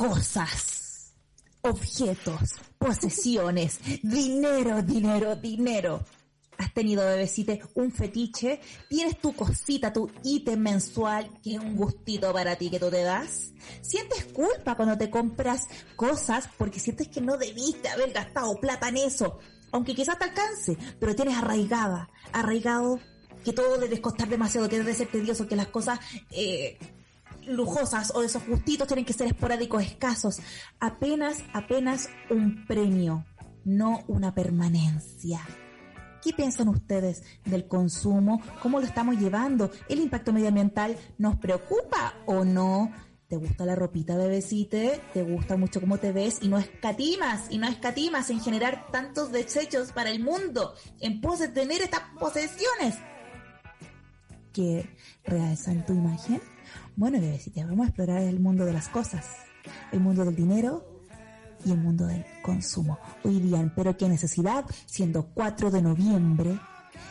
cosas, objetos, posesiones, dinero, dinero, dinero. Has tenido, bebecita, un fetiche, tienes tu cosita, tu ítem mensual, que es un gustito para ti que tú te das. Sientes culpa cuando te compras cosas porque sientes que no debiste haber gastado plata en eso. Aunque quizás te alcance, pero tienes arraigada, arraigado que todo debe costar demasiado, que debe ser tedioso, que las cosas eh, lujosas o esos gustitos tienen que ser esporádicos, escasos. Apenas, apenas un premio, no una permanencia. ¿Qué piensan ustedes del consumo? ¿Cómo lo estamos llevando? ¿El impacto medioambiental nos preocupa o no? ¿Te gusta la ropita, bebecite? ¿Te gusta mucho cómo te ves? Y no escatimas, y no escatimas en generar tantos desechos para el mundo, en pos de tener estas posesiones que realzan tu imagen. Bueno, bebecita, vamos a explorar el mundo de las cosas, el mundo del dinero, y el mundo del consumo. Hoy día, pero qué necesidad, siendo 4 de noviembre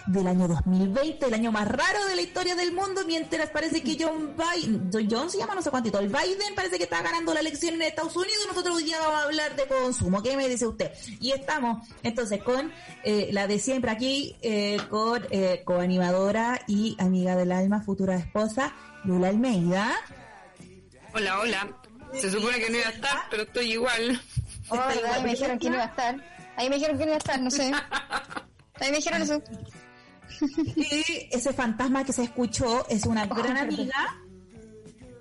del año 2020, el año más raro de la historia del mundo, mientras parece que John Biden, John se llama no sé cuántito, el Biden parece que está ganando la elección en Estados Unidos, nosotros hoy día vamos a hablar de consumo, ¿qué me dice usted? Y estamos entonces con eh, la de siempre aquí, eh, con eh, coanimadora y amiga del alma, futura esposa, Lula Almeida. Hola, hola. Se supone que no iba a estar, pero estoy igual. ahí me dijeron que no iba a estar. Ahí me dijeron que no iba a estar, no sé. Ahí me dijeron eso. Y ese fantasma que se escuchó es una gran amiga.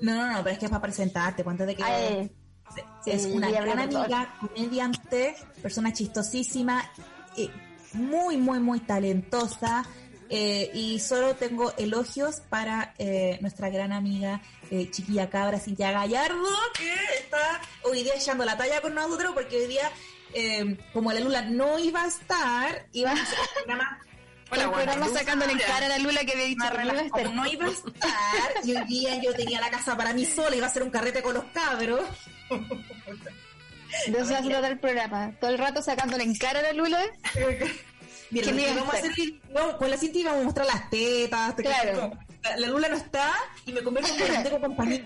No, no, no, pero es que es para presentarte. Cuéntate que Ay, es una gran amiga, comediante, persona chistosísima, eh, muy, muy, muy talentosa. Eh, y solo tengo elogios para eh, nuestra gran amiga eh, chiquilla cabra Cintia Gallardo, que está hoy día echando la talla con nosotros, porque hoy día, eh, como la Lula no iba a estar, iba a hacer un programa Hola, el programa Guadalupe. sacándole en cara a la Lula que había dicho que no iba a estar. no iba a estar y hoy día yo tenía la casa para mí sola, iba a hacer un carrete con los cabros. De eso se trata el programa. Todo el rato sacándole en cara a la Lula. Con la cinta íbamos a mostrar las tetas, te- Claro. la, la Lula no está y me convierto en un tengo compañía.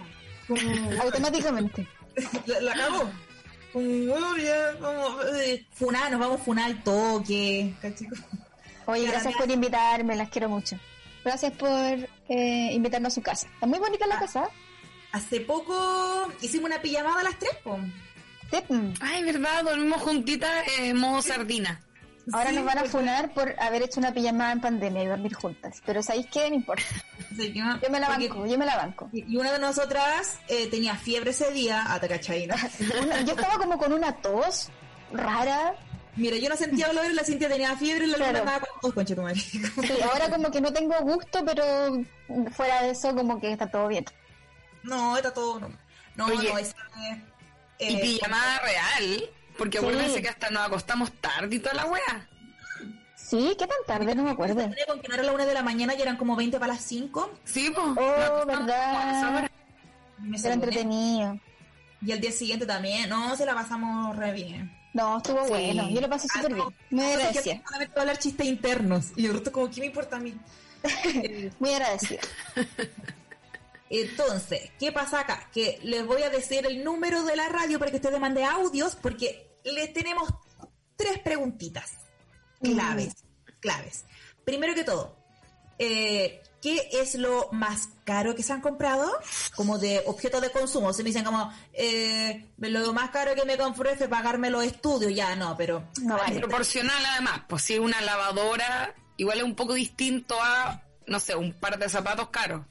Como, Automáticamente. la, la cago. Como, "Oh, ya, vamos, eh, funar, nos vamos a funar al toque. Oye, gracias por invitarme, las quiero mucho. Gracias por eh, invitarnos a su casa. Está muy bonita la Ah. casa. Hace poco hicimos una pijamada a las tres, mm. Ay, verdad, dormimos juntitas en modo sardina. Ahora Sí, nos van a pues, funar por haber hecho una pijamada en pandemia y dormir juntas. Pero ¿sabéis qué? No importa. sí, Yo me la porque- banco, yo me la banco. Y una de nosotras eh, tenía fiebre ese día, ah, te cachai, ¿no? Yo estaba como con una tos rara. Mira, yo no sentía dolor, la Cintia tenía fiebre y la Luna Claro. estaba con tos, concha tu madre. Sí, ahora como que no tengo gusto, pero fuera de eso como que está todo bien. No, está todo. No, no, Oye, no esa es, Y eh, pijamada real, porque Sí. acuérdense que hasta nos acostamos tarde y toda la wea. Sí, ¿qué tan tarde? No me acuerdo. con que no era la una de la mañana y eran como 20 para las 5. Sí, pues. Oh, verdad. Me Era entretenido. Y el día siguiente también. No, se la pasamos re bien. No, estuvo Sí. bueno. Yo lo pasé Ah, súper no. bien. Muy agradecida. yo solamente hablar chistes internos. Y yo como, ¿qué me importa a mí? Muy agradecida. Entonces, ¿qué pasa acá? Que les voy a decir el número de la radio para que ustedes manden audios, porque les tenemos tres preguntitas claves, claves. Primero que todo, eh, ¿qué es lo más caro que se han comprado? Como de objeto de consumo. Se me dicen como, eh, lo más caro que me compré fue pagarme los estudios. Ya, no, pero... No Es proporcional además, pues si una lavadora igual es un poco distinto a, no sé, un par de zapatos caros.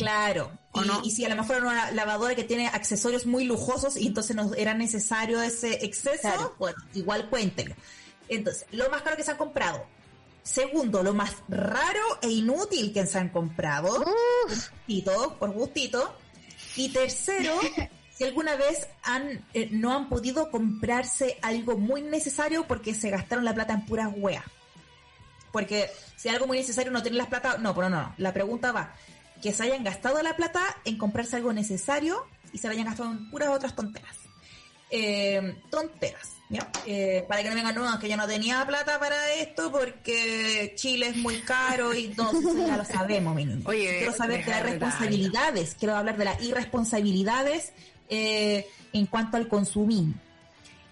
Claro. ¿O Y, no? y si a lo mejor era una lavadora que tiene accesorios muy lujosos y entonces era necesario ese exceso, Claro. bueno, igual cuéntenlo. Entonces, lo más caro que se han comprado. Segundo, lo más raro e inútil que se han comprado. Uf, Gustito, por gustito. Y tercero, si alguna vez han, eh, no han podido comprarse algo muy necesario porque se gastaron la plata en puras weas. Porque si algo muy necesario no tiene la plata, no, pero no, no. La pregunta va, que se hayan gastado la plata en comprarse algo necesario y se la hayan gastado en puras otras tonteras. Eh, tonteras, ¿ya? Eh, para que no vengan, no, que yo no tenía plata para esto porque Chile es muy caro y todo eso ya lo sabemos, mi niño. Oye, quiero saber de las responsabilidades, quiero hablar de las irresponsabilidades eh, en cuanto al consumismo.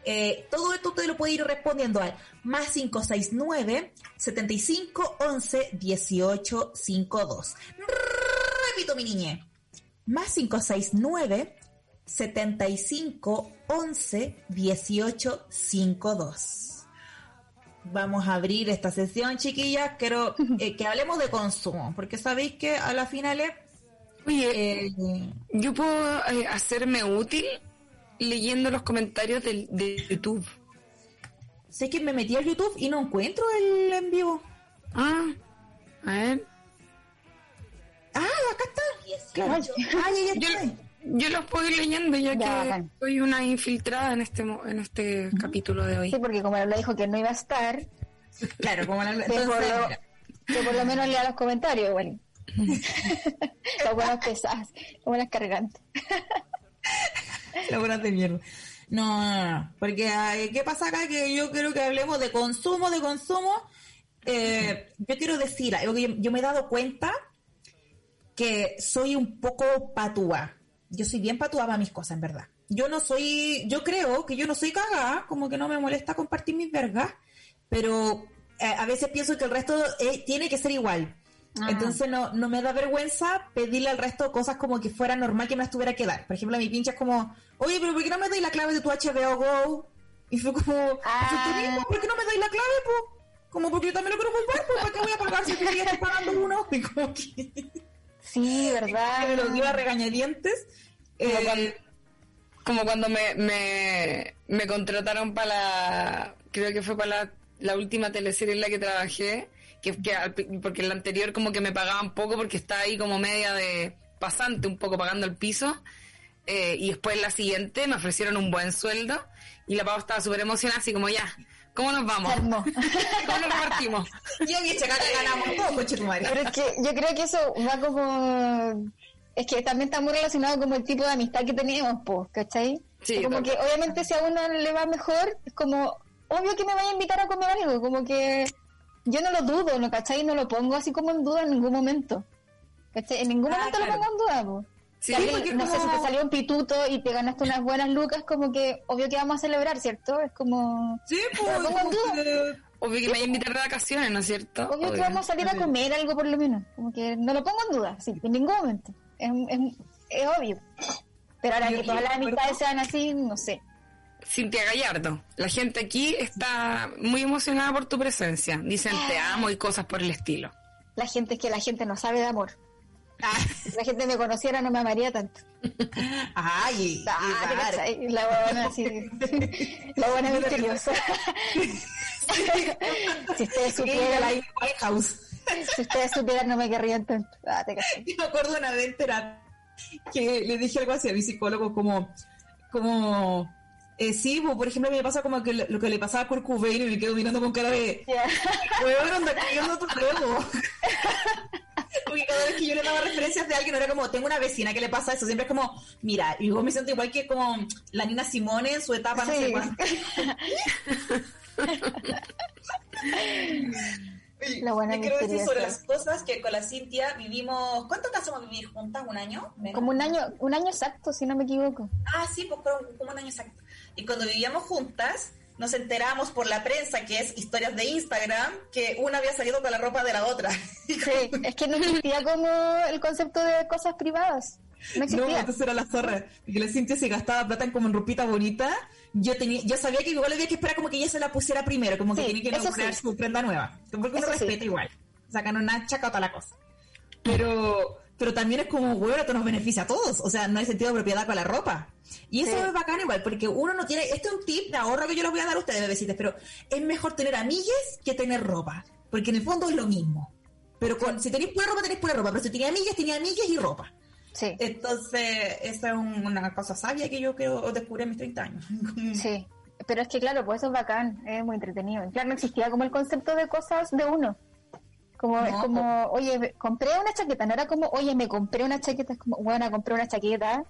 Eh, todo esto usted lo puede ir respondiendo al más 569 75 11 18 52. Repito, mi niñe. Más 569 75 11 18 52. Vamos a abrir esta sesión, chiquillas. Quiero eh, que hablemos de consumo, porque sabéis que a la final es. Oye, eh, yo puedo eh, hacerme útil leyendo los comentarios del, de YouTube. sé que me metí al YouTube y no encuentro el en vivo. Ah, a ver. Ah, acá está. Claro. Yo, los puedo ir leyendo ya, Ya, que bacán. soy una infiltrada en este mo- en este capítulo de hoy. Sí, porque como le dijo que no iba a estar, Claro, como la, que, entonces, por lo, que por lo menos lea los comentarios, igual. las buenas pesadas, las buenas cargantes. la buena de mierda. No, no, no, porque ¿qué pasa acá? Que yo quiero que hablemos de consumo, de consumo. Eh, yo quiero decir algo que yo, yo me he dado cuenta que soy un poco patúa. Yo soy bien patúa para mis cosas, en verdad. Yo no soy, yo creo que yo no soy cagada, como que no me molesta compartir mis vergas, pero eh, a veces pienso que el resto eh, tiene que ser igual. Ah. Entonces no, no me da vergüenza pedirle al resto cosas como que fuera normal que me las tuviera que dar. Por ejemplo, a mi pinche es como, oye, pero ¿por qué no me dais la clave de tu HBO Go? Y fue como, Ah. "Pues mismo, ¿por qué no me dais la clave, po? Como porque yo también lo quiero ocupar, pues ¿para qué voy a pagar si tú ya pagando uno? Y como que Sí, ¿verdad? me lo dio a regañadientes. Como, Eh, cuando, como cuando me, me, me contrataron para la, creo que fue para la, la última teleserie en la que trabajé, que, que al porque en la anterior como que me pagaban poco porque estaba ahí como media de pasante, un poco pagando el piso, eh, y después en la siguiente me ofrecieron un buen sueldo, y la pava estaba súper emocionada, así como ya, ¿cómo nos vamos? ¿Cómo nos partimos? yo y chaca que ganamos todo, coche. Pero es que yo creo que eso va como... Es que también está muy relacionado con el tipo de amistad que tenemos, pues, ¿cachai? Sí, como que obviamente si a uno le va mejor, es como obvio que me vaya a invitar a comer algo, como que yo no lo dudo, ¿no? ¿cachai? No lo pongo así como en duda en ningún momento. ¿Cachai? En ningún Ah, momento claro. lo pongo en duda, pues. Sí, Si alguien- porque no sé, si te salió un pituto y te ganaste unas buenas lucas, como que obvio que vamos a celebrar, ¿cierto? Es como... Sí, pues, pongo en como duda. que- Obvio que me voy a invitar de vacaciones, ¿no es cierto? Obvio que vamos a salir a comer algo por lo menos. Como que no lo pongo en duda, sí, en ningún momento. Es, es, es obvio. Pero ahora Yo- que todas las amistades sean así, no sé. Cintia Gallardo, la gente aquí está muy emocionada por tu presencia. Dicen te amo y cosas por el estilo. La gente es que la gente no sabe de amor. Si la gente me conociera no me amaría tanto. Ay, Ah. La buena así. La buena misteriosa. si ustedes Sí, supieran, la Amy Winehouse. si ustedes supieran no me querrían tanto. Ah, te. Yo me acuerdo una vez en terapia que le dije algo así a mi psicólogo como, como, eh, sí, pues, por ejemplo, a mí me pasa como que lo que le pasaba a Kurt Cobain y me quedo mirando con cara de, weón, anda cayendo tu juego. Porque cada vez que yo le daba referencias de alguien era como, tengo una vecina que le pasa eso, siempre es como, mira, y me siento igual que como la Nina Simone en su etapa, no Sí. sé cuánto. La buena Yo quiero decir sobre las cosas que con la Cintia vivimos, ¿cuánto alcanzamos a vivir juntas? ¿Un año? Menos. Como un año, un año exacto, si no me equivoco. Ah, sí, pues como un año exacto. Y cuando vivíamos juntas, nos enteramos por la prensa, que es historias de Instagram, que una había salido con la ropa de la otra. Sí, es que no existía como el concepto de cosas privadas. No No, entonces era la zorra. Porque la Cintia se gastaba plata en como en ropita bonita. Yo tenía, yo sabía que igual había que esperar como que ella se la pusiera primero, como que Sí, tenía que sí. su prenda nueva. Porque uno Eso sí. respeta igual. Sacan una chacota la cosa. Pero, pero también es como, bueno, esto nos beneficia a todos. O sea, no hay sentido de propiedad con la ropa. Y eso Sí. es bacán igual, porque uno no tiene, este es un tip de ahorro que yo les voy a dar a ustedes, bebecitas, pero es mejor tener amigues que tener ropa. Porque en el fondo es lo mismo. Pero con, si tenéis pura ropa, tenéis pura ropa. Pero si tenéis amigues, tenéis amigues y ropa. Sí, Entonces, esa es un- una cosa sabia que yo creo descubrí en mis 30 años. sí. Pero es que claro, pues eso es bacán, es muy entretenido. Claro, no existía como el concepto de cosas de uno. Como, es No, como, oye, me- compré una chaqueta, no era como, oye, me compré una chaqueta, es como, bueno, compré una chaqueta.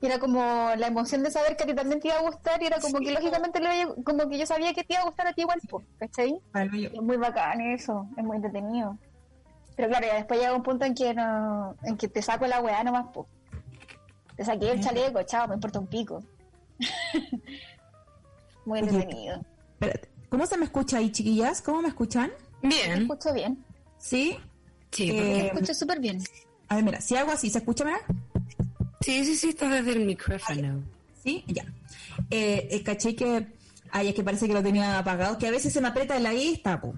Y era como la emoción de saber que a ti también te iba a gustar y era como que lógicamente le iba- como que yo sabía que te iba a gustar a ti igual, pues, ¿cachai? Es muy bacán eso, es muy entretenido. Pero claro, ya después llega un punto en que no, en que te saco la weá nomás, pues. Te saqué el chaleco, chao, me importa un pico. Muy Oye, entretenido. Espérate, ¿Cómo se me escucha ahí, chiquillas? ¿Cómo me escuchan? Me Bien. escucho bien. ¿Sí? Sí, Eh, Me porque- escucho súper bien. A ver, mira, si hago así, ¿se escucha, mira? sí, sí, sí, está desde el micrófono. Sí, ya. Eh, eh, caché que. Ay, es que parece que lo tenía apagado, que a veces se me aprieta la lista, po.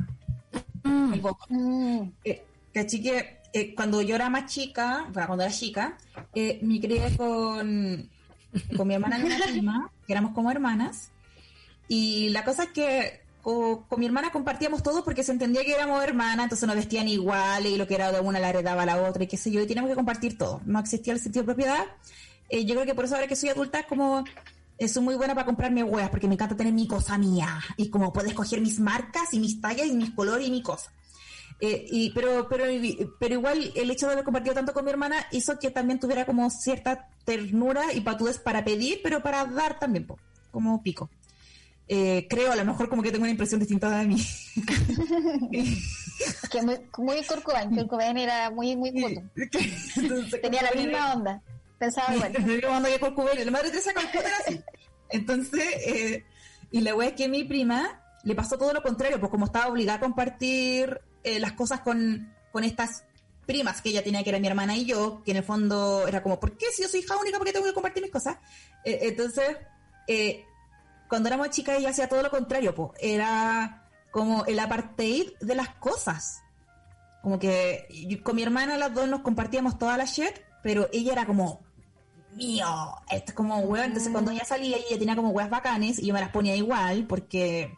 El botón. Mm, Eh, caché que eh, cuando yo era más chica, bueno, cuando era chica, eh, me crié con, con mi hermana y prima, que éramos como hermanas. Y la cosa es que co- con, mi hermana compartíamos todo porque se entendía que éramos hermanas, entonces nos vestían iguales y lo que era de una la heredaba a la otra y qué sé yo, y teníamos que compartir todo. No existía el sentido de propiedad. Eh, yo creo que por eso ahora que soy adulta es como... eh, soy muy buena para comprarme huevas porque me encanta tener mi cosa mía y como puedo escoger mis marcas y mis tallas y mis colores y mi cosa. Eh, y, pero, pero, pero igual el hecho de haber compartido tanto con mi hermana hizo que también tuviera como cierta ternura y patudez para pedir, pero para dar también, como pico. Eh, creo, a lo mejor como que tengo una impresión distinta de mí. que muy, muy Cobain era muy, muy. Entonces, Tenía la misma onda. Pensaba igual. La madre Teresa Calcuta era así. Entonces, eh, y la wea es que mi prima le pasó todo lo contrario, pues como estaba obligada a compartir eh, las cosas con, con estas primas que ella tenía, que era mi hermana y yo, que en el fondo era como, ¿por qué si yo soy hija única, por qué tengo que compartir mis cosas? Entonces, eh, cuando éramos chicas ella hacía todo lo contrario, pues era como el apartheid de las cosas. Como que yo- con mi hermana las dos nos compartíamos toda la shit, pero ella era como mío, esto es como weón. Entonces cuando ella salía ella tenía como weas bacanes y yo me las ponía igual porque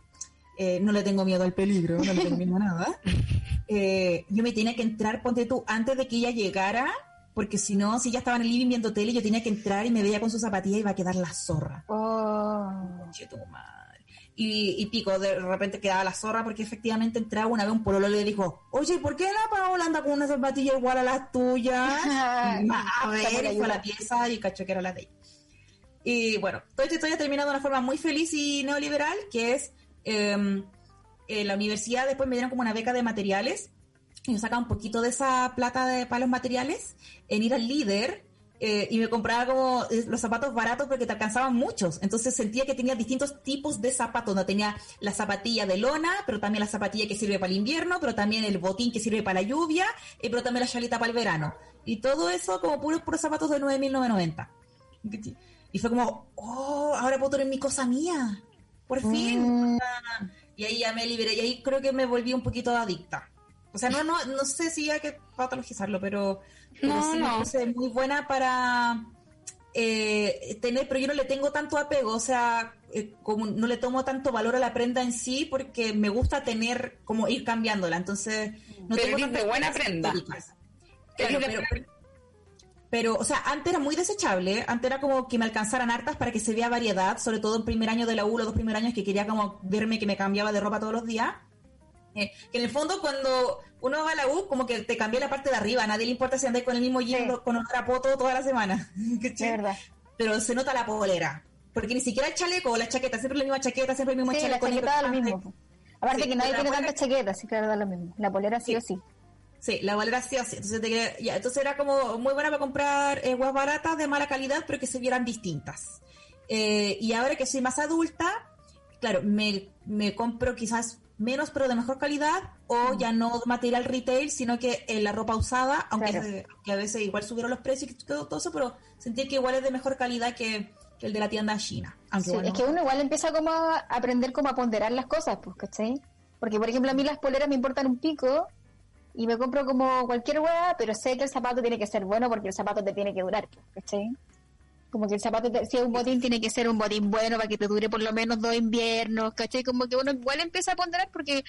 eh, no le tengo miedo al peligro, no le tengo miedo a nada. Eh, yo me tenía que entrar, ponte tú, antes de que ella llegara, porque si no, si ella estaba en el living viendo tele, yo tenía que entrar y me veía con su zapatilla y iba a quedar la zorra. Oh. Y, y pico, de repente quedaba la zorra porque efectivamente entraba una vez un pololo y le dijo, oye, ¿por qué la Paola anda con una zapatilla igual a las tuyas? A ver, y fue a la pieza y cachó que era la de ella. Y bueno, toda esta historia termina de una forma muy feliz y neoliberal, que es eh, en la universidad después me dieron como una beca de materiales yo sacaba un poquito de esa plata de, para los materiales en ir al líder eh, y me compraba como eh, los zapatos baratos porque te alcanzaban muchos. Entonces sentía que tenía distintos tipos de zapatos. No tenía la zapatilla de lona, pero también la zapatilla que sirve para el invierno, pero también el botín que sirve para la lluvia, eh, pero también la chalita para el verano. Y todo eso como puros, puros zapatos de 9.990. Y fue como, oh, ahora puedo tener mi cosa mía. Por fin. Mm, Y ahí ya me liberé. Y ahí creo que me volví un poquito adicta. O sea, no, no, no sé si hay que patologizarlo, pero, pero No, sí no. parece muy buena para eh, tener, pero yo no le tengo tanto apego, o sea, eh, como no le tomo tanto valor a la prenda en sí porque me gusta tener, como ir cambiándola. Entonces, no Pero tengo de buena prenda. Claro, pero, pero, o sea, antes era muy desechable, antes era como que me alcanzaran hartas para que se vea variedad, sobre todo en primer año de la U, los dos primeros años que quería como verme que me cambiaba de ropa todos los días. Que en el fondo cuando uno va a la U, como que te cambia la parte de arriba, a nadie le importa si andáis con el mismo jean Sí. con otra poto toda la semana. ¿cachai? de verdad. Pero se nota la polera. Porque ni siquiera el chaleco o la chaqueta, siempre la misma chaqueta, siempre el mismo Sí, la chaleco. chaqueta da lo mismo. Aparte Sí, que nadie la tiene tantas chaquetas, así que da lo mismo. La polera sí, Sí. o sí. Sí, la polera sí o sí. Entonces, te ya, entonces era como muy buena para comprar eh, guas baratas de mala calidad, pero que se vieran distintas. Eh, y ahora que soy más adulta, claro, me, me compro quizás menos, pero de mejor calidad, o ya no material retail, sino que eh, la ropa usada, aunque, Claro. que a veces igual subieron los precios y todo, todo eso, pero sentí que igual es de mejor calidad que, que el de la tienda china. Aunque Sí, bueno, es que uno igual empieza como a aprender como a ponderar las cosas, pues, ¿cachai? Porque, por ejemplo, a mí las poleras me importan un pico y me compro como cualquier hueá, pero sé que el zapato tiene que ser bueno porque el zapato te tiene que durar, pues, ¿cachai? Como que el zapato, te- si es un botín, tiene que ser un botín bueno para que te dure por lo menos dos inviernos, ¿cachai? Como que uno igual empieza a ponderar porque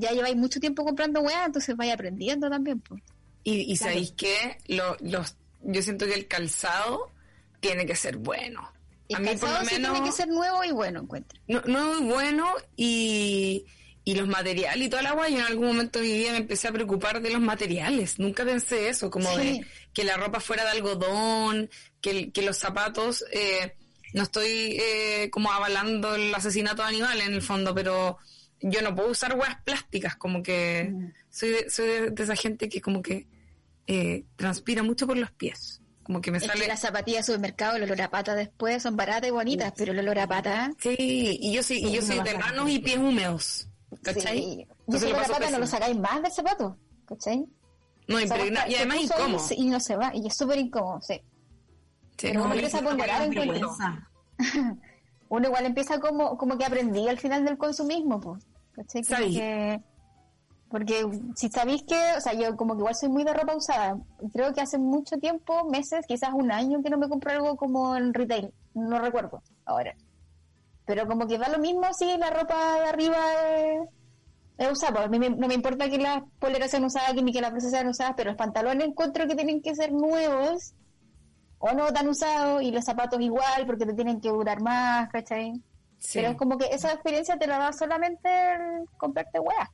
ya lleváis mucho tiempo comprando hueá, entonces vais aprendiendo también, pues. Y, y Claro. sabéis que lo, los, yo siento que el calzado tiene que ser bueno. El a mí por calzado sí tiene que ser nuevo y bueno, encuentro. no, no muy bueno y, y los materiales y toda la agua. Yo en algún momento de mi vida me empecé a preocupar de los materiales. Nunca pensé eso, como Sí. de que la ropa fuera de algodón, que, que los zapatos. Eh, no estoy eh, como avalando el asesinato de animales en el fondo, pero yo no puedo usar huevas plásticas, como que Mm. soy de, soy de, de esa gente que como que eh, transpira mucho por los pies. Como que me Es sale... que las zapatillas de supermercado, el olor a pata después son baratas y bonitas, pero el olor a pata... Sí, y yo sí, y yo soy de manos y pies húmedos. ¿Cachai? Sí. Y ese lo olor a pata no lo sacáis más del zapato, ¿cachai? No, O sea, impregna- y además incómodo. Y no se va, y es súper incómodo, sí. Sí, pero no, uno empieza a ponderar en vergüenza. Uno igual empieza como, como que aprendí al final del consumismo, pues. ¿Cachai? Que- porque si sabéis que, o sea, yo como que igual soy muy de ropa usada. Creo que hace mucho tiempo, meses, quizás un año que no me compro algo como en retail. No recuerdo ahora. Pero como que da lo mismo si la ropa de arriba es, es usada. A mí me- no me importa que las poleras sean usadas ni que las blusas sean usadas, pero los pantalones encuentro que tienen que ser nuevos o no tan usados y los zapatos igual porque te tienen que durar más, ¿cachai? sí. Pero es como que esa experiencia te la da solamente el comprarte weas.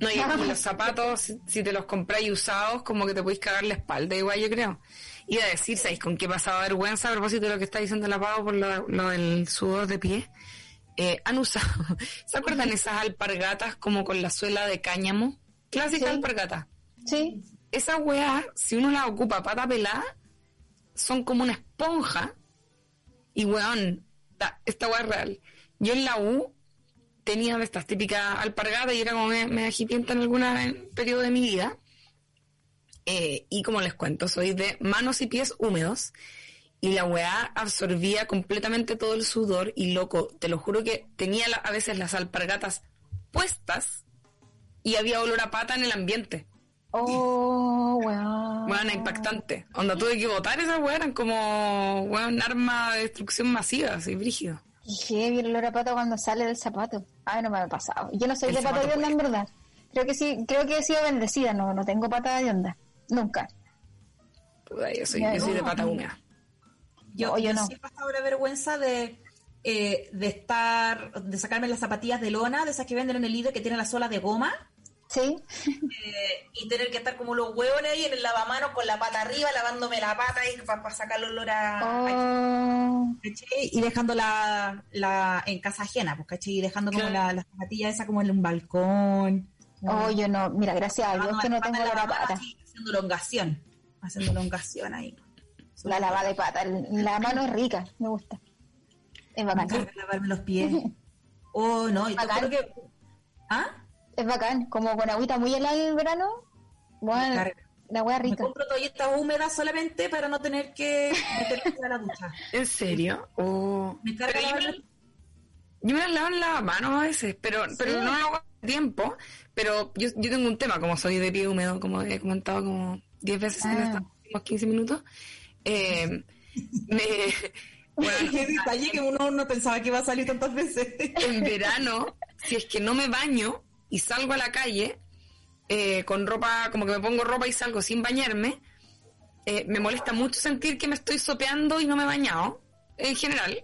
No, y, y los zapatos, si- si te los compráis usados, como que te podéis cagar la espalda, igual yo creo. Iba a decir, ¿sabéis con qué pasaba vergüenza a propósito de lo que está diciendo la Pau por lo, lo del sudor de pie? Eh, han usado, ¿se acuerdan esas alpargatas como con la suela de cáñamo? Clásica Sí. alpargata. Sí. Esas weas, si uno las ocupa pata pelada, son como una esponja. Y weón, ta- esta wea es real. Yo en la U tenía estas típicas alpargatas y era como me, me en algún periodo de mi vida. Eh, y como les cuento, soy de manos y pies húmedos. Y la weá absorbía completamente todo el sudor. Y loco, te lo juro que tenía la- a veces las alpargatas puestas y había olor a pata en el ambiente. Oh, weón. Bueno, impactante. Onda, tuve que botar esas eran como, weón, arma de destrucción masiva, así, brígido. Y heavy el olor a pata cuando sale del zapato. Ay, no me ha pasado. Yo no soy El de pata de onda, en verdad. Creo que sí, creo que he sido bendecida. No, no tengo pata de onda. Nunca. Puta, yo soy, yo soy de pata húmeda. Yo, No, yo yo no. sí he pasado la vergüenza de, eh, de estar, de sacarme las zapatillas de lona, de esas que venden en el líder que tienen la sola de goma, Sí. eh, y tener que estar como los huevones ahí en el lavamanos con la pata arriba, lavándome la pata ahí para sacar el olor a... Oh. Y dejando la, la en casa ajena, pues, ¿cachai? Y dejando como la, las zapatillas esas como en un balcón. Oh, yo no. Mira, gracias a Dios que no la tengo en olor a lavamanos pata. Haciendo elongación. Haciendo elongación ahí. La lavada de pata. La mano es rica. Me gusta. Es bacán. lavarme los pies. Oh, no, y juro que... ¿Ah? Es bacán. Como con agüita muy helada en el verano. Bueno, la Me rica. compro toallitas húmedas solamente para no tener que meterme a la ducha. ¿En serio? Oh. Me carga Pero yo, me, yo me las lavo en lavamanos a veces, pero, pero no lo hago a tiempo. Pero yo, yo tengo un tema, como soy de pie húmedo, como he comentado como 10 veces en Ah. estos últimos 15 minutos. Eh, me, bueno, Qué detalle que uno no pensaba que iba a salir tantas veces. en verano, si es que no me baño y salgo a la calle eh, con ropa, como que me pongo ropa y salgo sin bañarme, eh, me molesta mucho sentir que me estoy sopeando y no me he bañado, en general.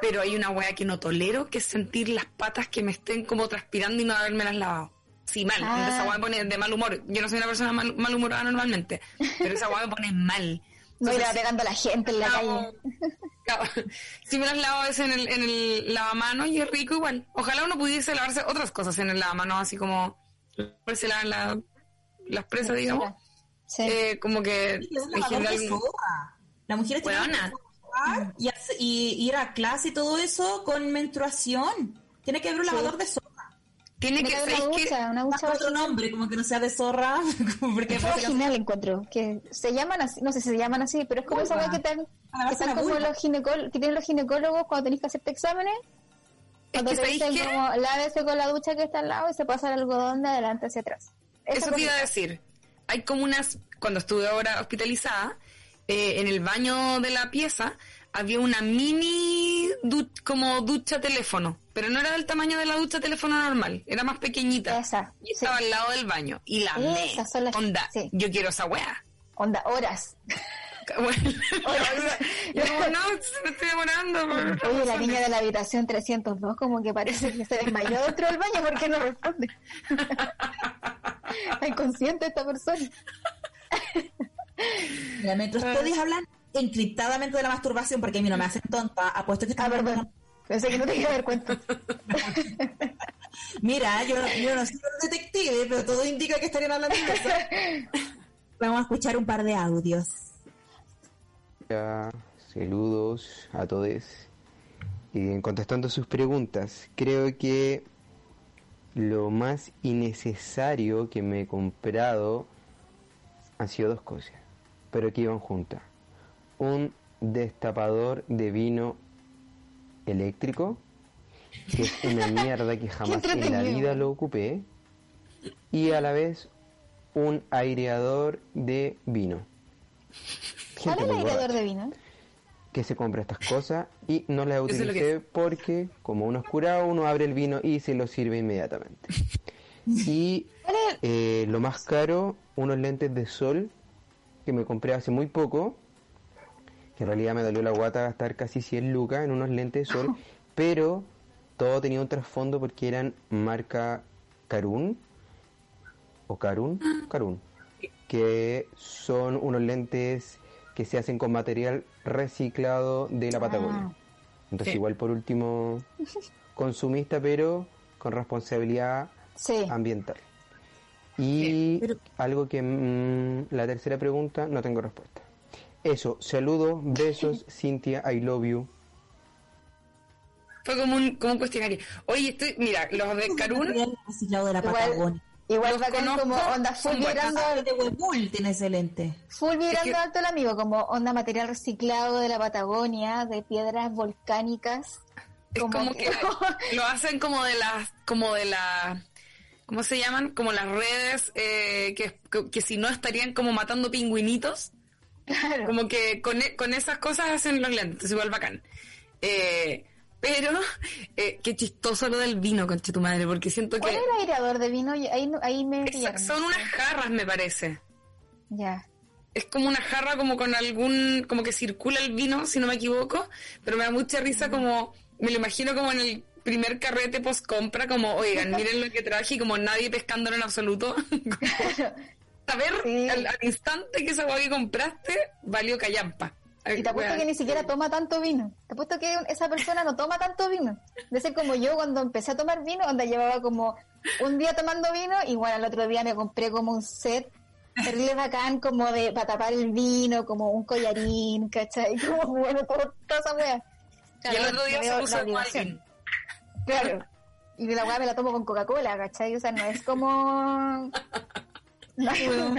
Pero hay una wea que no tolero, que es sentir las patas que me estén como transpirando y no haberme las lavado. Sí, mal. Ah. Esa me pone de mal humor. Yo no soy una persona mal, malhumorada normalmente, pero esa wea me pone mal. No ir pegando a la gente en la calle. Si me las lavo a veces en el, en el lavamanos y es rico igual. Ojalá uno pudiese lavarse otras cosas en el lavamanos, así como se lavan la- las presas, digamos. Sí. Eh, como que en general... mujeres tienen Weona. que y, y ir a clase y todo eso con menstruación. Tiene que haber un lavador de zorra. Tiene que ser una ducha, una ducha Bajo otro nombre, como que no sea de zorra. porque Es vaginal encuentro, que se llaman así, no sé si se llaman así, pero es como esa que están, Ah, que están como los ginecólogos, que tienen los ginecólogos cuando tenés que hacerte exámenes, cuando que te ¿sabéis dicen qué? como lávese con la ducha que está al lado y se pasa el algodón de adelante hacia atrás. Esa Eso te iba a decir. Hay como unas... Cuando estuve ahora hospitalizada, eh, en el baño de la pieza había una mini du- como ducha teléfono, pero no era del tamaño de la ducha teléfono normal, era más pequeñita. Esa, Y sí. estaba al lado del baño. Y la amé. Esas son las- Onda, sí. yo quiero esa weá. Onda, horas. Bueno, yo como, no, me estoy demorando. por- Oye, la niña de la habitación 302 como que parece que se desmayó dentro del baño porque no responde. Está inconsciente esta persona. Mira, mientras ustedes hablan encriptadamente de la masturbación, porque a mí no me hacen tonta, apuesto que Ah, están perdón. Pensé que no te iba a dar cuenta. Mira, yo, yo no soy un detective, pero todo indica que estarían hablando de eso. Vamos a escuchar un par de audios. Saludos a todos. Y contestando sus preguntas, creo que lo más innecesario que me he comprado han sido dos cosas, pero que iban juntas. Un destapador de vino eléctrico, que es una mierda que jamás en la vida lo ocupé, y a la vez un aireador de vino. ¿Cuál es el muy aireador borracha de vino? que se compra estas cosas y no las utilicé porque como uno es curado, uno abre el vino y se lo sirve inmediatamente. Y eh, lo más caro, unos lentes de sol que me compré hace muy poco, en realidad me dolió la guata gastar casi 100 lucas en unos lentes de sol, pero todo tenía un trasfondo porque eran marca Carun o Carun, Carun, que son unos lentes que se hacen con material reciclado de la Patagonia. Ah. Entonces Sí. igual por último consumista, pero con responsabilidad Sí. ambiental. Y Pero- algo que mm, la tercera pregunta no tengo respuesta. Eso, saludos, besos, Cintia, I love you. Fue como un, como un cuestionario. Oye, estoy, mira, los de la Igual- Patagonia. Igual bacán como onda full vibrando, de Huebull tiene ese lente. full vibrando que- alto el amigo, como onda material reciclado de la Patagonia, de piedras volcánicas. es como que lo hacen como de las, como de la, ¿cómo se llaman? Como las redes eh, que, que, que si no estarían como matando pingüinitos. Claro. Como que con, e- con esas cosas hacen los lentes, igual bacán. Eh, pero, eh, qué chistoso lo del vino, conche tu madre, porque siento ¿Cuál que es el aireador de vino? Ahí, ahí me son unas jarras, me parece. Ya. Es como una jarra como con algún, como que circula el vino, si no me equivoco, pero me da mucha risa como, me lo imagino como en el primer carrete post compra, como, oigan, miren lo que traje y como nadie pescándolo en absoluto. Saber Sí. al, al instante que esa hueá que compraste valió callampa. Y te apuesto que ni siquiera toma tanto vino. Te apuesto que esa persona no toma tanto vino. De ser como yo cuando empecé a tomar vino, donde llevaba como un día tomando vino, igual al otro día me compré como un set terrible bacán, como de para tapar el vino, como un collarín, ¿cachai? Como bueno, todo- toda esa wea. Y el otro día se puso. Claro. Y la weá me la tomo con Coca-Cola, ¿cachai? O sea, no es como... Nada,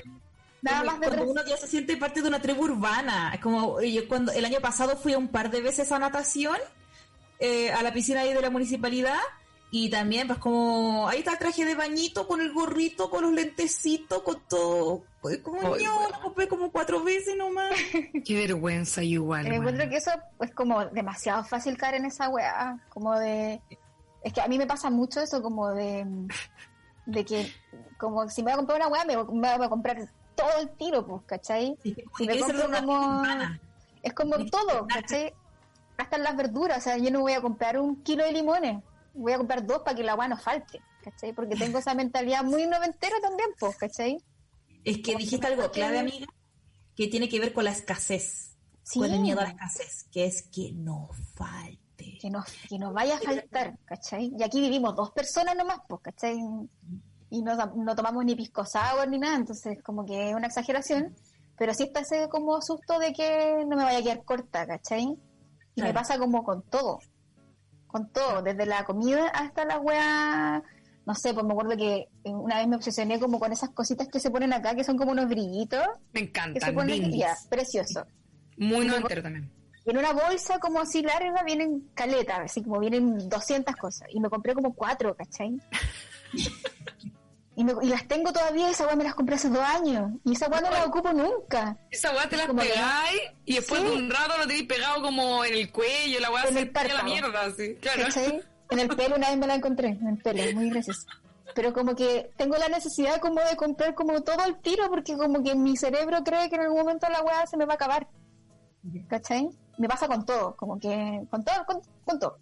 nada más de cuando uno ya se siente parte de una tribu urbana. Es como yo cuando el año pasado fui un par de veces a natación eh, a la piscina ahí de la municipalidad y también pues como ahí está el traje de bañito con el gorrito, con los lentecitos, con todo. Pues, como Ay, yo weón. lo compré como cuatro veces nomás. Qué vergüenza igual. Me encuentro que eso es como demasiado fácil caer en esa weá, como de... Es que a mí me pasa mucho eso como de... De que, como si me voy a comprar una weá, me, voy- me voy a comprar todo el tiro, pues, ¿cachai? Sí, Si me compro como-. Es como todo. ¿cachai? Hasta las verduras, o sea, yo no voy a comprar un kilo de limones, voy a comprar dos para que la weá no falte, ¿cachai? Porque tengo esa mentalidad muy noventera también, pues, ¿cachai? Es que dijiste algo clave, amiga, que tiene que ver con la escasez. Sí. Con el miedo a la escasez, que es que no falte. Que nos, que nos vaya a faltar, ¿cachai? Y aquí vivimos dos personas nomás, pues, ¿cachai? Y no, no tomamos ni pisco sour ni nada, entonces como que es una exageración, pero sí está ese como susto de que no me vaya a quedar corta, ¿cachai? Y me pasa como con todo, con todo, desde la comida hasta la wea, no sé, pues me acuerdo que una vez me obsesioné como con esas cositas que se ponen acá, que son como unos brillitos, Me que se encantan. ponen, ya, precioso. Muy noventero también. Y en una bolsa como así larga vienen caletas, así como vienen 200 cosas. Y me compré como cuatro, ¿cachai? y, me- y las tengo todavía, esa weá me las compré hace dos años. Y esa weá no la ocupo nunca. Esa weá te la Como que no- pegáis y después Sí. de un rato lo tenéis pegado como en el cuello, la weá En se el la mierda, así. Claro. ¿Cachai? En el pelo una vez me la encontré, en el pelo, muy gracioso. Pero como que tengo la necesidad como de comprar como todo el tiro, porque como que mi cerebro cree que en algún momento la weá se me va a acabar. ¿Cachai? Me pasa con todo, como que con todo, con, con todo.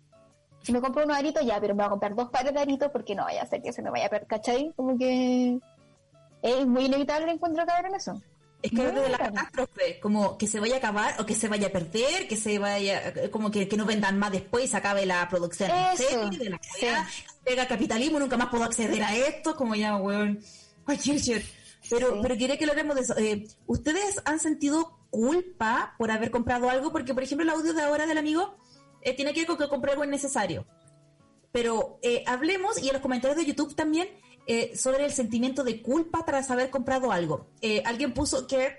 Si me compro unos aritos ya, pero me voy a comprar dos pares de aritos porque no vaya a ser que se me vaya a perder, ¿cachai? Como que es muy inevitable encuentro caer en eso. Es que es de la catástrofe, como que se vaya a acabar o que se vaya a perder, que se vaya, como que, que no vendan más después y se acabe la producción Eso, serie de la sí. pega el capitalismo, nunca más puedo acceder a esto, como ya, weón, cualquier shit. Pero, Sí. pero quería que hablemos de eso. Eh, ¿Ustedes han sentido culpa por haber comprado algo, porque por ejemplo el audio de ahora del amigo eh, tiene que ver con que compré algo innecesario. Pero eh, hablemos, y en los comentarios de YouTube también, eh, sobre el sentimiento de culpa tras haber comprado algo. Eh, alguien puso que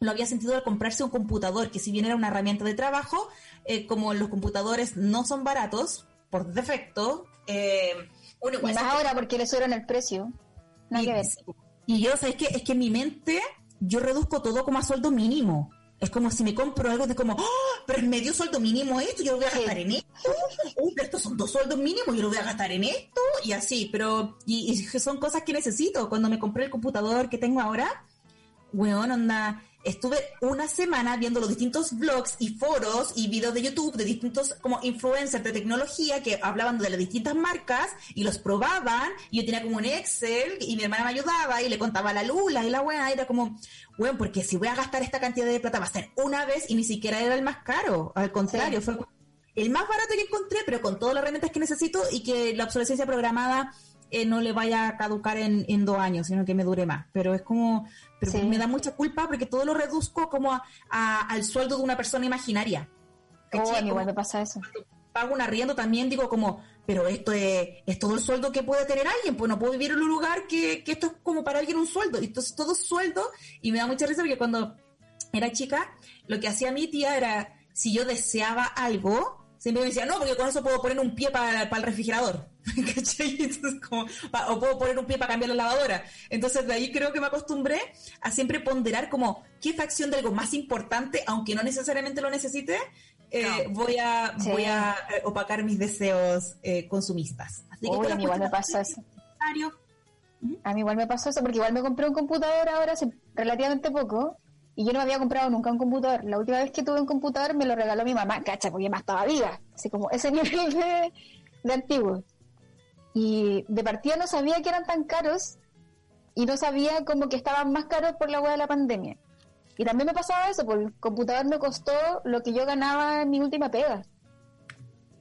lo había sentido al comprarse un computador, que si bien era una herramienta de trabajo, como los computadores no son baratos, por defecto, uno Y más se- ahora porque le subieron el precio. Que ver. y yo, ¿sabes qué? Es que en mi mente yo reduzco todo como a sueldo mínimo. Es como si me compro algo de como, ¡Oh! pero es medio sueldo mínimo esto, yo lo voy a gastar en esto. Uh, pero estos son dos sueldos mínimos, yo lo voy a gastar en esto. Y así, pero y, y son cosas que necesito. Cuando me compré el computador que tengo ahora, weón, onda, estuve una semana viendo los distintos blogs y foros y videos de YouTube de distintos como influencers de tecnología que hablaban de las distintas marcas y los probaban. Y yo tenía como un Excel y mi hermana me ayudaba y le contaba la lula y la weá, era como, weón, porque si voy a gastar esta cantidad de plata va a ser una vez y ni siquiera era el más caro, al contrario, Sí. fue el más barato que encontré, pero con todas las herramientas que necesito y que la obsolescencia programada eh, no le vaya a caducar en, en dos años, sino que me dure más. Pero es como, pero Sí. me da mucha culpa porque todo lo reduzco como a- a- al sueldo de una persona imaginaria. Oh, igual Como me pasa eso. pago un arriendo también digo como, pero esto es, es todo el sueldo que puede tener alguien, pues no puedo vivir en un lugar que, que esto es como para alguien un sueldo. Entonces todo es sueldo y me da mucha risa porque cuando era chica, lo que hacía mi tía era, si yo deseaba algo, siempre me decía, no, porque con eso puedo poner un pie para, para el refrigerador. Entonces, como, pa- o puedo poner un pie para cambiar la lavadora. Entonces de ahí creo que me acostumbré a siempre ponderar como qué facción de algo más importante, aunque no necesariamente lo necesite, eh, voy a Sí. voy a eh, opacar mis deseos eh, consumistas. Así Uy, todas a mí igual me pasa eso. A mí igual me pasó eso, porque igual me compré un computador ahora hace relativamente poco, y yo no me había comprado nunca un computador. La última vez que tuve un computador me lo regaló mi mamá, cacha, porque más estaba viva, así como ese nivel de, de antiguo. Y de partida no sabía que eran tan caros, y no sabía como que estaban más caros por la hueá de la pandemia. Y también me pasaba eso, porque el computador me costó lo que yo ganaba en mi última pega.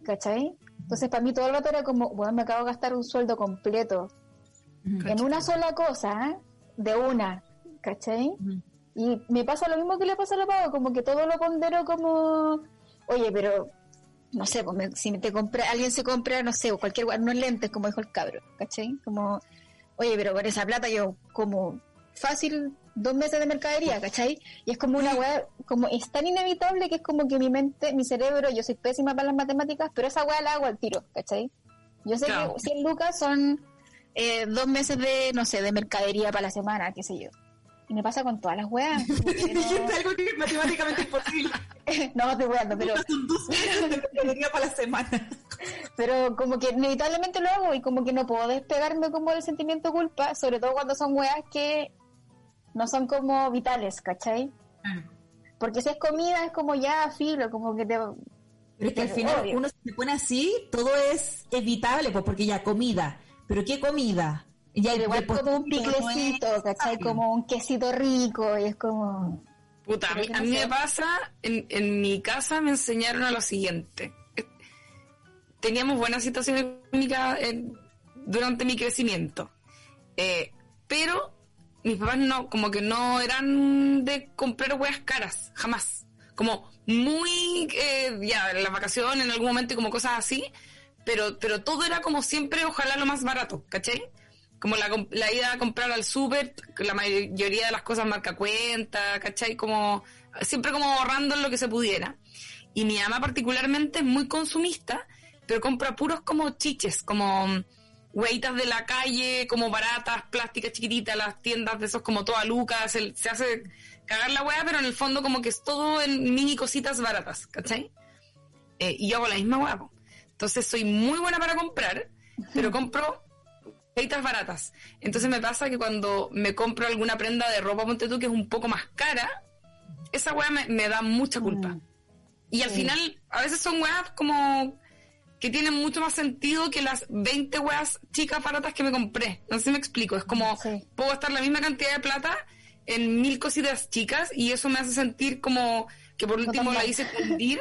¿Cachai? Entonces para mí todo el rato era como, bueno, me acabo de gastar un sueldo completo en una sola cosa, ¿eh? de una, ¿cachai? Y me pasa lo mismo que le pasa a la Pau, como que todo lo pondero como, oye, pero, no sé, pues me- si te compra, alguien se compra, no sé, o cualquier unos lentes, como dijo el cabro, ¿cachai? Como, oye, pero por esa plata yo como fácil dos meses de mercadería, ¿cachai? Y es como una weá, como es tan inevitable que es como que mi mente, mi cerebro, yo soy pésima para las matemáticas, pero esa weá la hago al tiro, ¿cachai? Yo sé Claro. que 100 lucas son eh, dos meses de, no sé, de mercadería para la semana, qué sé yo. Y me pasa con todas las weas. algo que es matemáticamente imposible. no, estoy weando, pero, para la semana. pero como que inevitablemente lo hago y como que no puedo despegarme como del sentimiento de culpa, sobre todo cuando son weas que no son como vitales, ¿cachai? Porque si es comida es como ya filo, como que te... Pero es que al final Obvio. uno se pone así, todo es evitable, pues porque ya comida. ¿Pero qué comida? Ya Pero igual como un no piclecito, ¿cachai? Como un quesito rico y es como... Puta, a mí, a mí me pasa, en, en mi casa me enseñaron a lo siguiente. Teníamos buena situación económica en- durante mi crecimiento. Eh, pero mis papás no, como que no eran de comprar huevas caras, jamás. Como muy, eh, ya, en las vacaciones, en algún momento y como cosas así. Pero, pero todo era como siempre, ojalá lo más barato, ¿cachai? Como la, la ida a comprar al súper, la mayoría de las cosas marca cuenta, ¿cachai? Como, siempre como ahorrando en lo que se pudiera. Y mi mamá particularmente es muy consumista, pero compra puros como chiches, como mm, hueitas de la calle, como baratas, plásticas chiquititas, las tiendas de esos como toda lucas, se, se hace cagar la hueá, pero en el fondo como que es todo en mini cositas baratas, ¿cachai? Eh, y yo hago la misma hueá. Entonces soy muy buena para comprar, pero compro hueitas baratas. Entonces me pasa que cuando me compro alguna prenda de ropa, ponte tú, que es un poco más cara, esa weá me, me da mucha culpa. Mm. Y al Sí. final, a veces son weas como que tienen mucho más sentido que las 20 weas chicas baratas que me compré. No sé si me explico. Es como, Sí. puedo gastar la misma cantidad de plata en mil cositas chicas y eso me hace sentir como que por último la hice fundir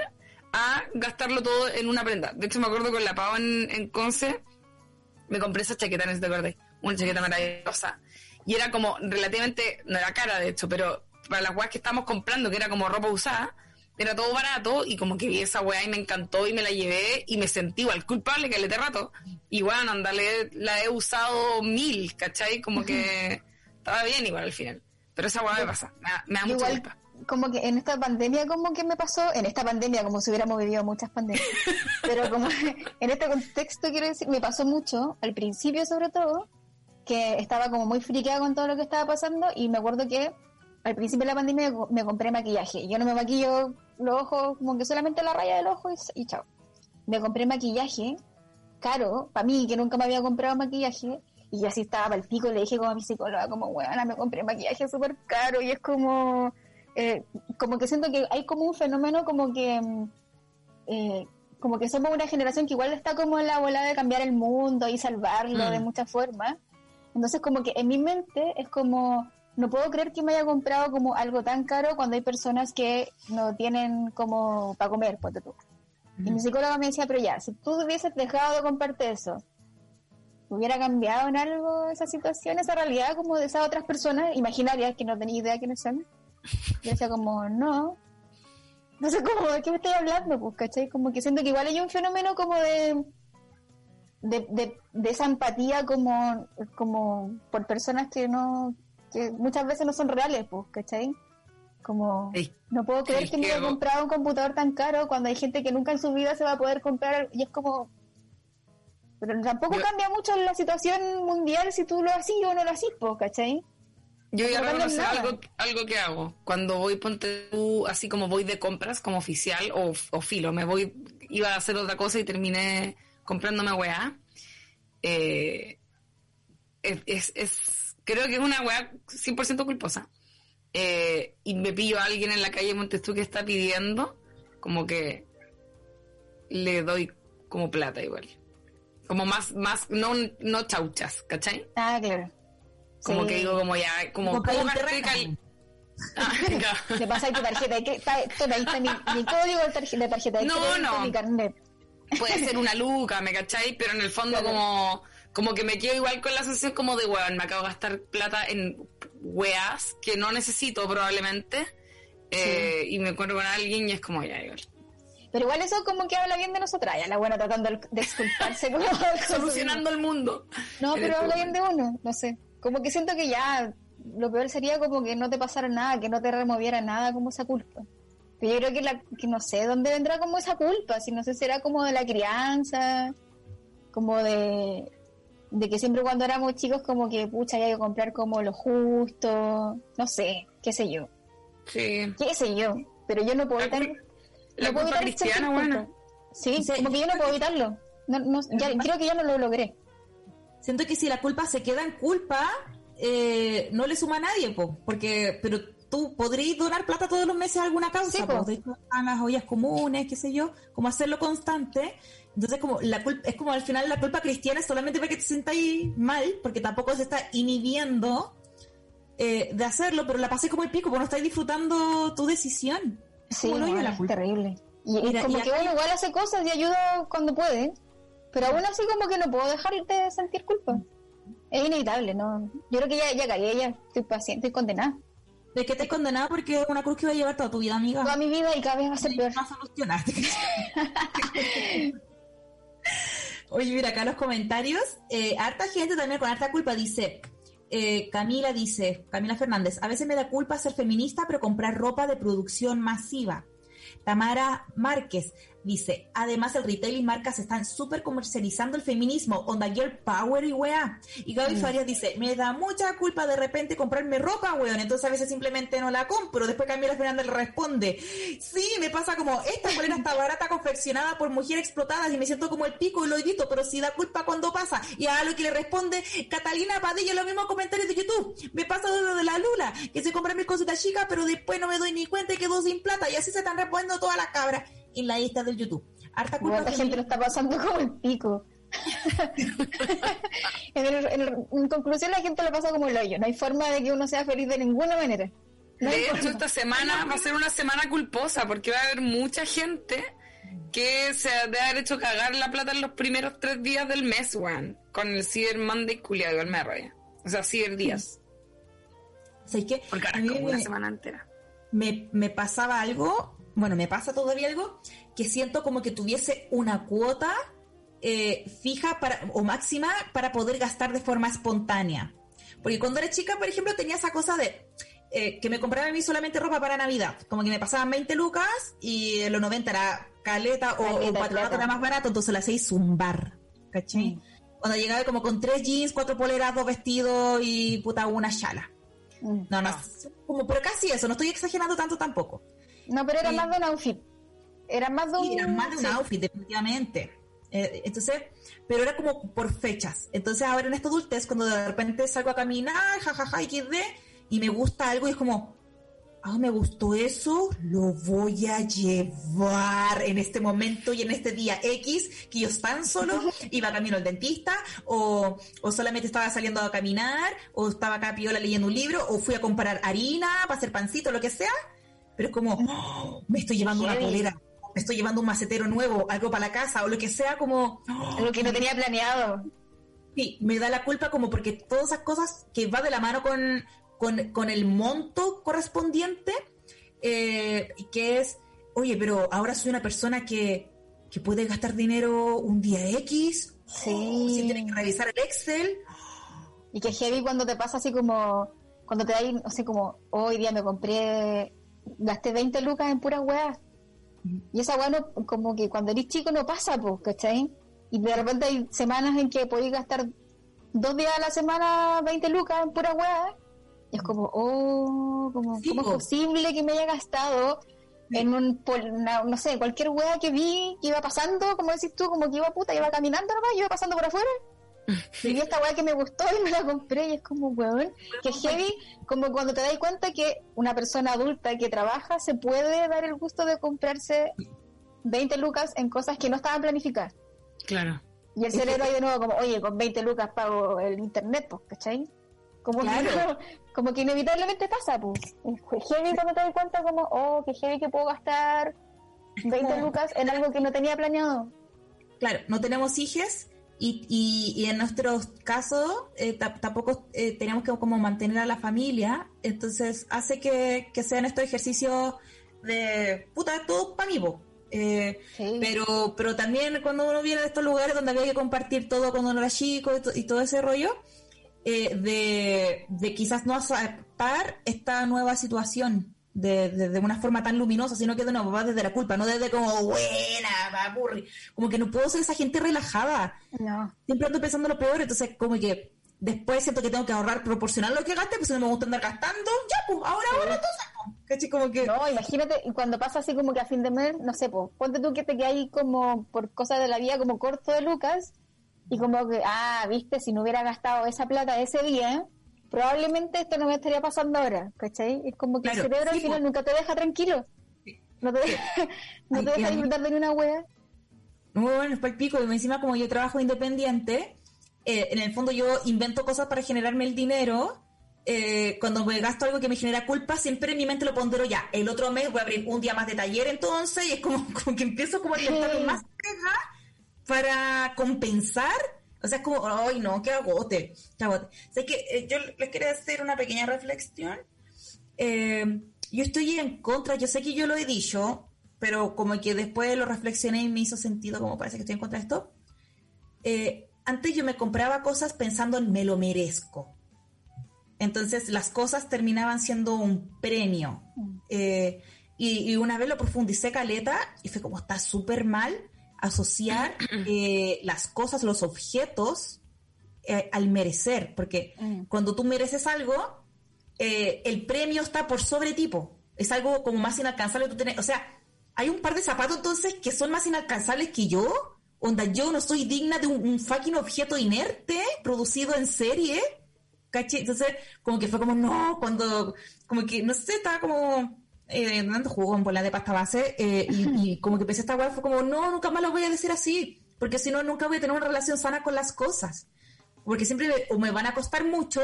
a gastarlo todo en una prenda. De hecho, me acuerdo con la Pau en, en Conce, me compré esa chaqueta, no sé si te acuerdas, una chaqueta maravillosa. Y era como relativamente, no era cara de hecho, pero para las weas que estábamos comprando, que era como ropa usada, era todo barato y como que vi esa weá y me encantó y me la llevé y me sentí igual culpable que le te rato. Y bueno, andale, la he usado mil, ¿cachai? Como que estaba bien igual al final. Pero esa weá me pasa, me da, me da mucha Igual, culpa. Como que en esta pandemia, como que me pasó, en esta pandemia, como si hubiéramos vivido muchas pandemias, pero como en este contexto, quiero decir, me pasó mucho, al principio sobre todo, que estaba como muy friqueada con todo lo que estaba pasando y me acuerdo que al principio de la pandemia me, compré maquillaje. Yo no me maquillo los ojos, como que solamente la raya del ojo y, chao. Me compré maquillaje caro, para mí, que nunca me había comprado maquillaje, y así estaba para el pico, le dije como a mi psicóloga, como, weona, me compré maquillaje súper caro, y es como, eh, como que siento que hay como un fenómeno como que, mm, eh, como que somos una generación que igual está como en la bola de cambiar el mundo y salvarlo Mm. de muchas formas. Entonces como que en mi mente es como, no puedo creer que me haya comprado como algo tan caro cuando hay personas que no tienen como para comer, ponte tú. Y mi psicóloga me decía, pero ya, si tú hubieses dejado de comprarte eso, ¿hubiera cambiado en algo esa situación, esa realidad como de esas otras personas imaginarias que no tenía idea quiénes son? Yo decía como, no. No sé cómo, ¿de qué me estoy hablando? Pues, ¿cachai? Como que siento que igual hay un fenómeno como de... De, de, de esa empatía como, como por personas que no que muchas veces no son reales, pues, ¿cachai? Como, Sí. no puedo creer Sí, que me haya comprado un computador tan caro cuando hay gente que nunca en su vida se va a poder comprar y es como... Pero tampoco Yo- cambia mucho la situación mundial si tú lo haces o no lo haces, pues, ¿cachai? Yo voy a reconocer algo, algo que hago. Cuando voy, ponte tú, así como voy de compras como oficial o, o filo, me voy, iba a hacer otra cosa y terminé comprándome weá. Eh, es, es, creo que es una weá 100% culposa. Eh, y me pillo a alguien en la calle Montestú que está pidiendo, como que le doy como plata igual. Como más, más, no, no chauchas, ¿cachai? Ah, claro. Como Sí. que digo, como ya, como, Comprar ¿cómo gasté Ah. Le pasa tu tarjeta. ¿qué? Ahí está mi, mi código de tarjeta, de tarjeta No, no. mi carnet. Puede ser una luca, ¿me cachai? Pero en el fondo Claro. como, como que me quedo igual con la sensación como de, weón, me acabo de gastar plata en weas que no necesito probablemente. eh, y me encuentro con alguien y es como, ya, igual. Pero igual eso como que habla bien de nosotras. Ya la buena tratando de disculparse como... Solucionando el mundo. No, pero este habla bien de uno, no sé. Como que siento que ya lo peor sería como que no te pasara nada, que no te removiera nada como esa culpa. Pero yo creo que, la, que no sé dónde vendrá como esa culpa, si no sé, será como de la crianza, como de, de que siempre cuando éramos chicos como que, pucha, había que comprar como lo justo, no sé, qué sé yo, Sí. qué sé yo, pero yo no puedo La evitar... la no puedo evitar cristiana, buena. Sí, Sí, como que yo no puedo evitarlo. No, no, ya, creo que ya no lo logré. Siento que si la culpa se queda en culpa, eh, no le suma a nadie, po, porque, pero tú podrías donar plata todos los meses a alguna causa, Sí, po, de hecho, a las ollas comunes, qué sé yo, como hacerlo constante. Entonces, como la culpa, es como al final la culpa cristiana es solamente para que te sientáis mal, porque tampoco se está inhibiendo eh, de hacerlo, pero la pasé como el pico, porque no estáis disfrutando tu decisión. Sí, no, la es culpa. terrible. Y, Mira, como y que uno igual hace cosas y ayuda cuando puede, pero aún así como que no puedo dejar de sentir culpa. Es inevitable, ¿no? Yo creo que ya, ya caí, ya estoy paciente, estoy condenada. ¿De qué te has condenado? Porque es una cruz que va a llevar toda tu vida, amiga. Toda mi vida y cada vez va a ser peor. va a solucionar. Oye, mira, acá los comentarios, eh, harta gente también con harta culpa dice, eh, Camila dice, Camila Fernández, a veces me da culpa ser feminista, pero comprar ropa de producción masiva. Tamara Márquez dice, además el retail y marcas están súper comercializando el feminismo, onda girl power y weá. Y Gaby Farias dice, me da mucha culpa de repente comprarme ropa, weón, entonces a veces simplemente no la compro. Después Camila Fernández le responde, sí, me pasa como, esta polera está barata confeccionada por mujeres explotadas y me siento como el pico y lo evito, pero sí da culpa cuando pasa. Y a lo que le responde Catalina Padilla, los mismos comentarios de YouTube. Me pasa lo de la Lula, que se compra mil cositas chicas, pero después no me doy ni cuenta y quedo sin plata. Y así se están respondiendo todas las cabras en la lista del YouTube. Harta culpa Igual la gente lo está pasando como el pico. en, el- en el- en conclusión, la gente lo pasa como el hoyo. No hay forma de que uno sea feliz de ninguna manera. No De hecho, forma. esta semana va a ser una semana culposa porque va a haber mucha gente que se debe haber hecho cagar la plata en los primeros tres días del mes, weón. Con el Cyber Monday culiado, igual me. O sea, Cyber días. ¿Sabes qué? Porque ahora A es mí como una me- semana entera. me, me pasaba algo, bueno, me pasa todavía algo, que siento como que tuviese una cuota eh, fija para, o máxima para poder gastar de forma espontánea. Porque cuando era chica, por ejemplo, tenía esa cosa de eh, que me compraba a mí solamente ropa para Navidad. Como que me pasaban 20 lucas y en los 90 era caleta o, o patronato era más barato, entonces la hacéis zumbar. ¿Cachai? Mm. Cuando llegaba como con tres jeans, cuatro poleras, dos vestidos y puta una chala. Mm. No, no, como, pero casi eso, no estoy exagerando tanto tampoco. No, pero era Sí. más de un outfit. Era más de un... Sí, era más de un sí. outfit, definitivamente. Eh, entonces, pero era como por fechas. Entonces, ahora en esta adultez, cuando de repente salgo a caminar, jajaja, XD, y me gusta algo, y es como, ah, me gustó eso, lo voy a llevar en este momento y en este día X, que yo tan solo iba camino al dentista, o, o solamente estaba saliendo a caminar, o estaba acá piola leyendo un libro, o fui a comprar harina para hacer pancito, lo que sea. Pero es como, "Oh, me estoy llevando una polera, me estoy llevando un macetero nuevo, algo para la casa, o lo que sea, como, "Oh, Lo que no tenía planeado. Sí, me da la culpa como porque todas esas cosas que va de la mano con, con, con el monto correspondiente, eh, y que es, oye, pero ahora soy una persona que, que puede gastar dinero un día X, Sí. si tiene que revisar el Excel, Y que heavy cuando te pasa así como, cuando te da, no sé, como, hoy día me compré, gasté 20 lucas en puras weas. Y esa wea no, como que cuando eres chico no pasa, pues, ¿cachai? Y de repente hay semanas en que podéis gastar dos días a la semana 20 lucas en puras weas. Y es como, oh, como, Sí, ¿cómo es posible que me haya gastado en un, una- no sé, cualquier wea que vi que iba pasando, como decís tú, como que iba puta, iba caminando nomás, iba pasando por afuera? Y vi esta weá que me gustó y me la compré y es como, weón, que heavy, como cuando te das cuenta que una persona adulta que trabaja se puede dar el gusto de comprarse 20 lucas en cosas que no estaban planificadas. Claro. Y el cerebro ahí de nuevo como, oye, con 20 lucas pago el internet, pues, ¿cachai? Como, Claro. que, como que inevitablemente pasa, pues. Es heavy cuando te das cuenta como, oh, que heavy que puedo gastar 20 como- lucas en algo que no tenía planeado. claro, no tenemos hijos y, y, y en nuestros casos eh, ta- tampoco eh, tenemos que como mantener a la familia, entonces hace que, que sean estos ejercicios de puta, todo para mí. Eh, Sí. pero, pero también cuando uno viene de estos lugares donde había que compartir todo cuando uno era chico y, to- y todo ese rollo, eh, de, de quizás no aceptar esta nueva situación de, de, de una forma tan luminosa, sino que de nuevo va desde la culpa, no desde como buena, papurri. Como que no puedo ser esa gente relajada. No. Siempre ando pensando lo peor, entonces como que después siento que tengo que ahorrar proporcional lo que gaste, pues si no me gusta andar gastando, ya pues, ahora, ahora entonces, pues. Como que... No, imagínate, cuando pasa así como que a fin de mes, no sé, pues, ponte tú que te quedas ahí como por cosas de la vida como corto de lucas y como que, ah, viste, si no hubiera gastado esa plata ese día, probablemente esto no me estaría pasando ahora, ¿cachai? Es como que Claro, el cerebro sí, al final po. nunca te deja tranquilo. No te deja, no Ay, te y deja disfrutar de ni una wea. Muy bueno, es el pico. Y encima, como yo trabajo independiente, eh, en el fondo yo invento cosas para generarme el dinero. Eh, cuando me gasto algo que me genera culpa, siempre en mi mente lo pondero ya. El otro mes voy a abrir un día más de taller entonces, y es como, como que empiezo como a inventar más pega para compensar. O sea, es como, ay no, qué agote, qué agote. O sea, que eh, yo les quería hacer una pequeña reflexión. Eh, yo estoy en contra, yo sé que yo lo he dicho, pero como que después lo reflexioné y me hizo sentido, como parece que estoy en contra de esto. Eh, antes yo me compraba cosas pensando en me lo merezco. Entonces las cosas terminaban siendo un premio. Eh, y, y una vez lo profundicé caleta y fue como está súper mal asociar eh, las cosas, los objetos eh, al merecer, porque Mm. cuando tú mereces algo, eh, el premio está por sobre tipo. Es algo como más inalcanzable. Tú tenés, o sea, hay un par de zapatos entonces que son más inalcanzables que yo. Onda, yo no soy digna de un, un fucking objeto inerte producido en serie. ¿Cachai? Entonces, como que fue como, no, cuando, como que, no sé, estaba como eh, jugo en bola de pasta base eh, y, y como que pensé esta weá, fue como, no, nunca más lo voy a decir así, porque si no, nunca voy a tener una relación sana con las cosas. Porque siempre me, o me van a costar mucho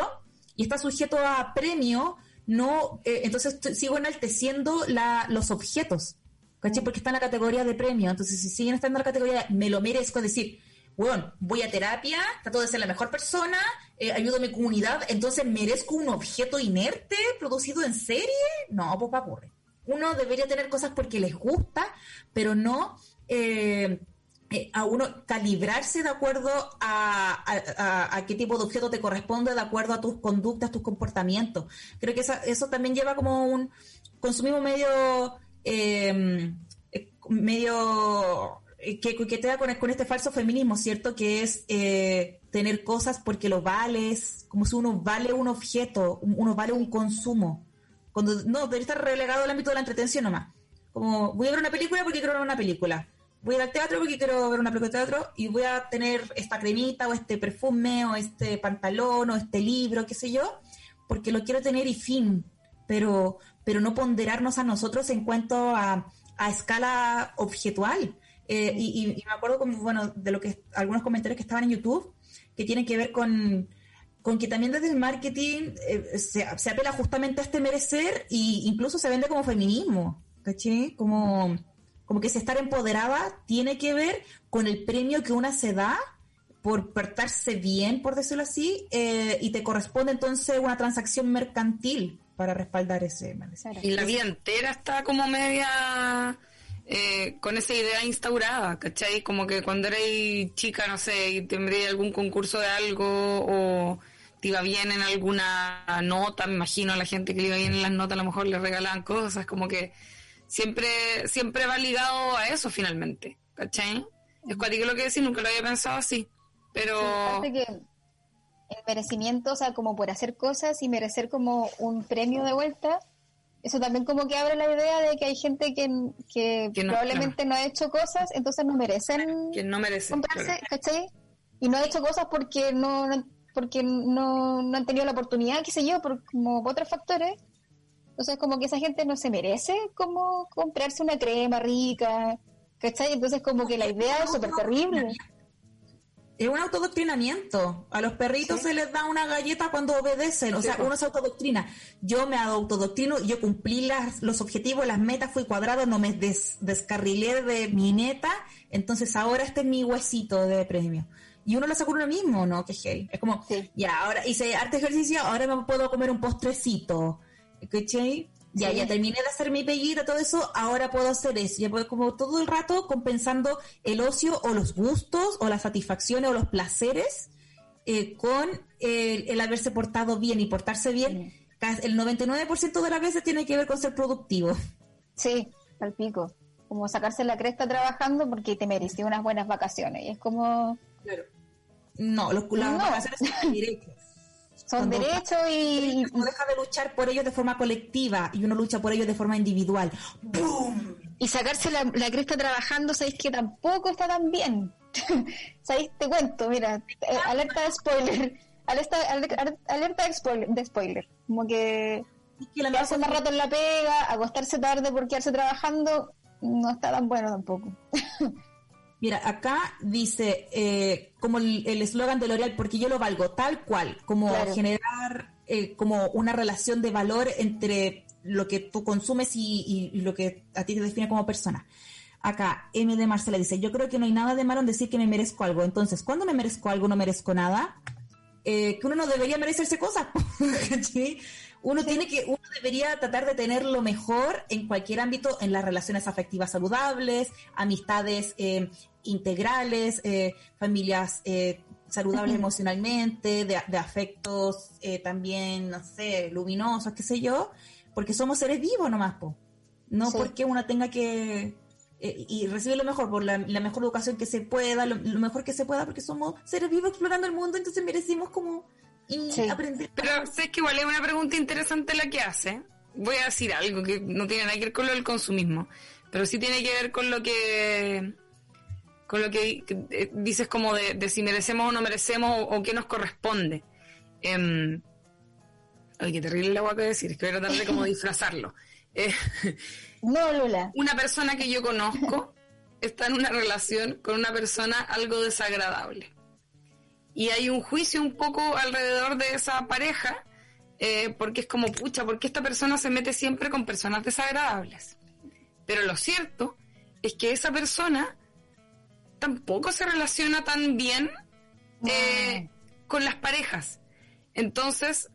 y está sujeto a premio, no, eh, entonces sigo enalteciendo la, los objetos. Porque está en la categoría de premio, entonces si siguen estando en la categoría de me lo merezco, es decir, bueno, voy a terapia, trato de ser la mejor persona, eh, ayudo a mi comunidad, entonces merezco un objeto inerte producido en serie. No, pues ocurre. Uno debería tener cosas porque les gusta, pero no eh, eh, a uno calibrarse de acuerdo a, qué tipo de objeto te corresponde, de acuerdo a tus conductas, tus comportamientos. Creo que eso también lleva como un consumismo medio, eh, medio que coquetea con, con este falso feminismo, ¿cierto? Que es tener cosas porque lo vales, como si uno vale un objeto, uno vale un consumo. Cuando no, debería estar relegado al ámbito de la entretención nomás. Como voy a ver una película porque quiero ver una película voy a ir al teatro porque quiero ver una película de teatro y voy a tener esta cremita o este perfume o este pantalón o este libro, qué sé yo, porque lo quiero tener y fin, pero, pero no ponderarnos a nosotros en cuanto a, a escala objetual. Eh, y, me acuerdo como, bueno, de lo que algunos comentarios que estaban en YouTube que tienen que ver con, con que también desde el marketing eh, se, apela justamente a este merecer e incluso se vende como feminismo, ¿caché? Como como que si estar empoderada tiene que ver con el premio que una se da por portarse bien, por decirlo así, eh, y te corresponde entonces una transacción mercantil para respaldar ese Y la vida entera está como media eh, con esa idea instaurada, ¿cachai? Como que cuando eres chica, no sé, y tendría algún concurso de algo o te iba bien en alguna nota, me imagino a la gente que le iba bien en las notas, a lo mejor le regalaban cosas, como que siempre, siempre va ligado a eso finalmente, ¿cachai? Es cuático lo que decís, nunca lo había pensado así, pero... que el merecimiento, o sea, como por hacer cosas y merecer como un premio de vuelta, eso también como que abre la idea de que hay gente que, que, probablemente no ha hecho cosas, entonces no merecen que no merecen, comprarse, ¿cachai? Y no ha hecho cosas porque no, porque no, no han tenido la oportunidad, qué sé yo, por como otros factores. Entonces, como que esa gente no se merece como comprarse una crema rica, ¿cachai? Entonces, como que la idea es súper terrible. Es un autodoctrinamiento. A los perritos se les da una galleta cuando obedecen. O sea, uno se autodoctrina. Yo me autodoctrino, yo cumplí las, los objetivos, las metas, fui cuadrado, no me descarrilé de mi meta. Entonces, ahora este es mi huesito de premio y uno lo saca uno mismo, ¿no? Que gel. Es como, ya, ahora hice arte ejercicio, ahora me puedo comer un postrecito. ¿cachai? Ya, ya terminé de hacer mi peguita, todo eso, ahora puedo hacer eso. Ya puedo como todo el rato compensando el ocio o los gustos o las satisfacciones o los placeres eh, con el, haberse portado bien y portarse bien. El 99% de las veces tiene que ver con ser productivo. Sí, al pico. Como sacarse la cresta trabajando porque te merecí unas buenas vacaciones. Y es como... Claro. No, los, las vacaciones son son derechos y... Uno deja de luchar por ellos de forma colectiva y uno lucha por ellos de forma individual. ¡Bum! Y sacarse la, cresta trabajando, sabéis que tampoco está tan bien. ¿Sabéis? Te cuento, mira, eh, alerta de spoiler. Alerta, alerta, de, spoiler, de spoiler. Como que, que quedarse más rato en la pega, acostarse tarde por quedarse trabajando, no está tan bueno tampoco. Mira, acá dice, eh, como el eslogan de L'Oreal, porque yo lo valgo, tal cual, como generar eh, como una relación de valor entre lo que tú consumes y, lo que a ti te define como persona. Acá, M de Marcela dice, yo creo que no hay nada de malo en decir que me merezco algo. Entonces, cuando me merezco algo, no merezco nada. Eh, que uno no debería merecerse cosas. Uno tiene que, uno debería tratar de tener lo mejor en cualquier ámbito, en las relaciones afectivas saludables, amistades eh, integrales, eh, familias eh, saludables emocionalmente, de, afectos también, no sé, luminosos, qué sé yo, porque somos seres vivos nomás, po. No porque uno tenga que y recibir lo mejor, por la, mejor educación que se pueda, lo, mejor que se pueda, porque somos seres vivos explorando el mundo, entonces merecimos como pero sé que igual es una pregunta interesante la que hace. Voy a decir algo que no tiene nada que ver con lo del consumismo, pero sí tiene que ver con lo que con lo que, eh, dices como de, si merecemos o no merecemos o, qué nos corresponde. Eh, ay, qué terrible la voy a decir, es que voy a tratar de como disfrazarlo. Eh, no, Lula. Una persona que yo conozco está en una relación con una persona algo desagradable y hay un juicio un poco alrededor de esa pareja, eh, porque es como, pucha, porque esta persona se mete siempre con personas desagradables. Pero lo cierto es que esa persona tampoco se relaciona tan bien eh, con las parejas. Entonces,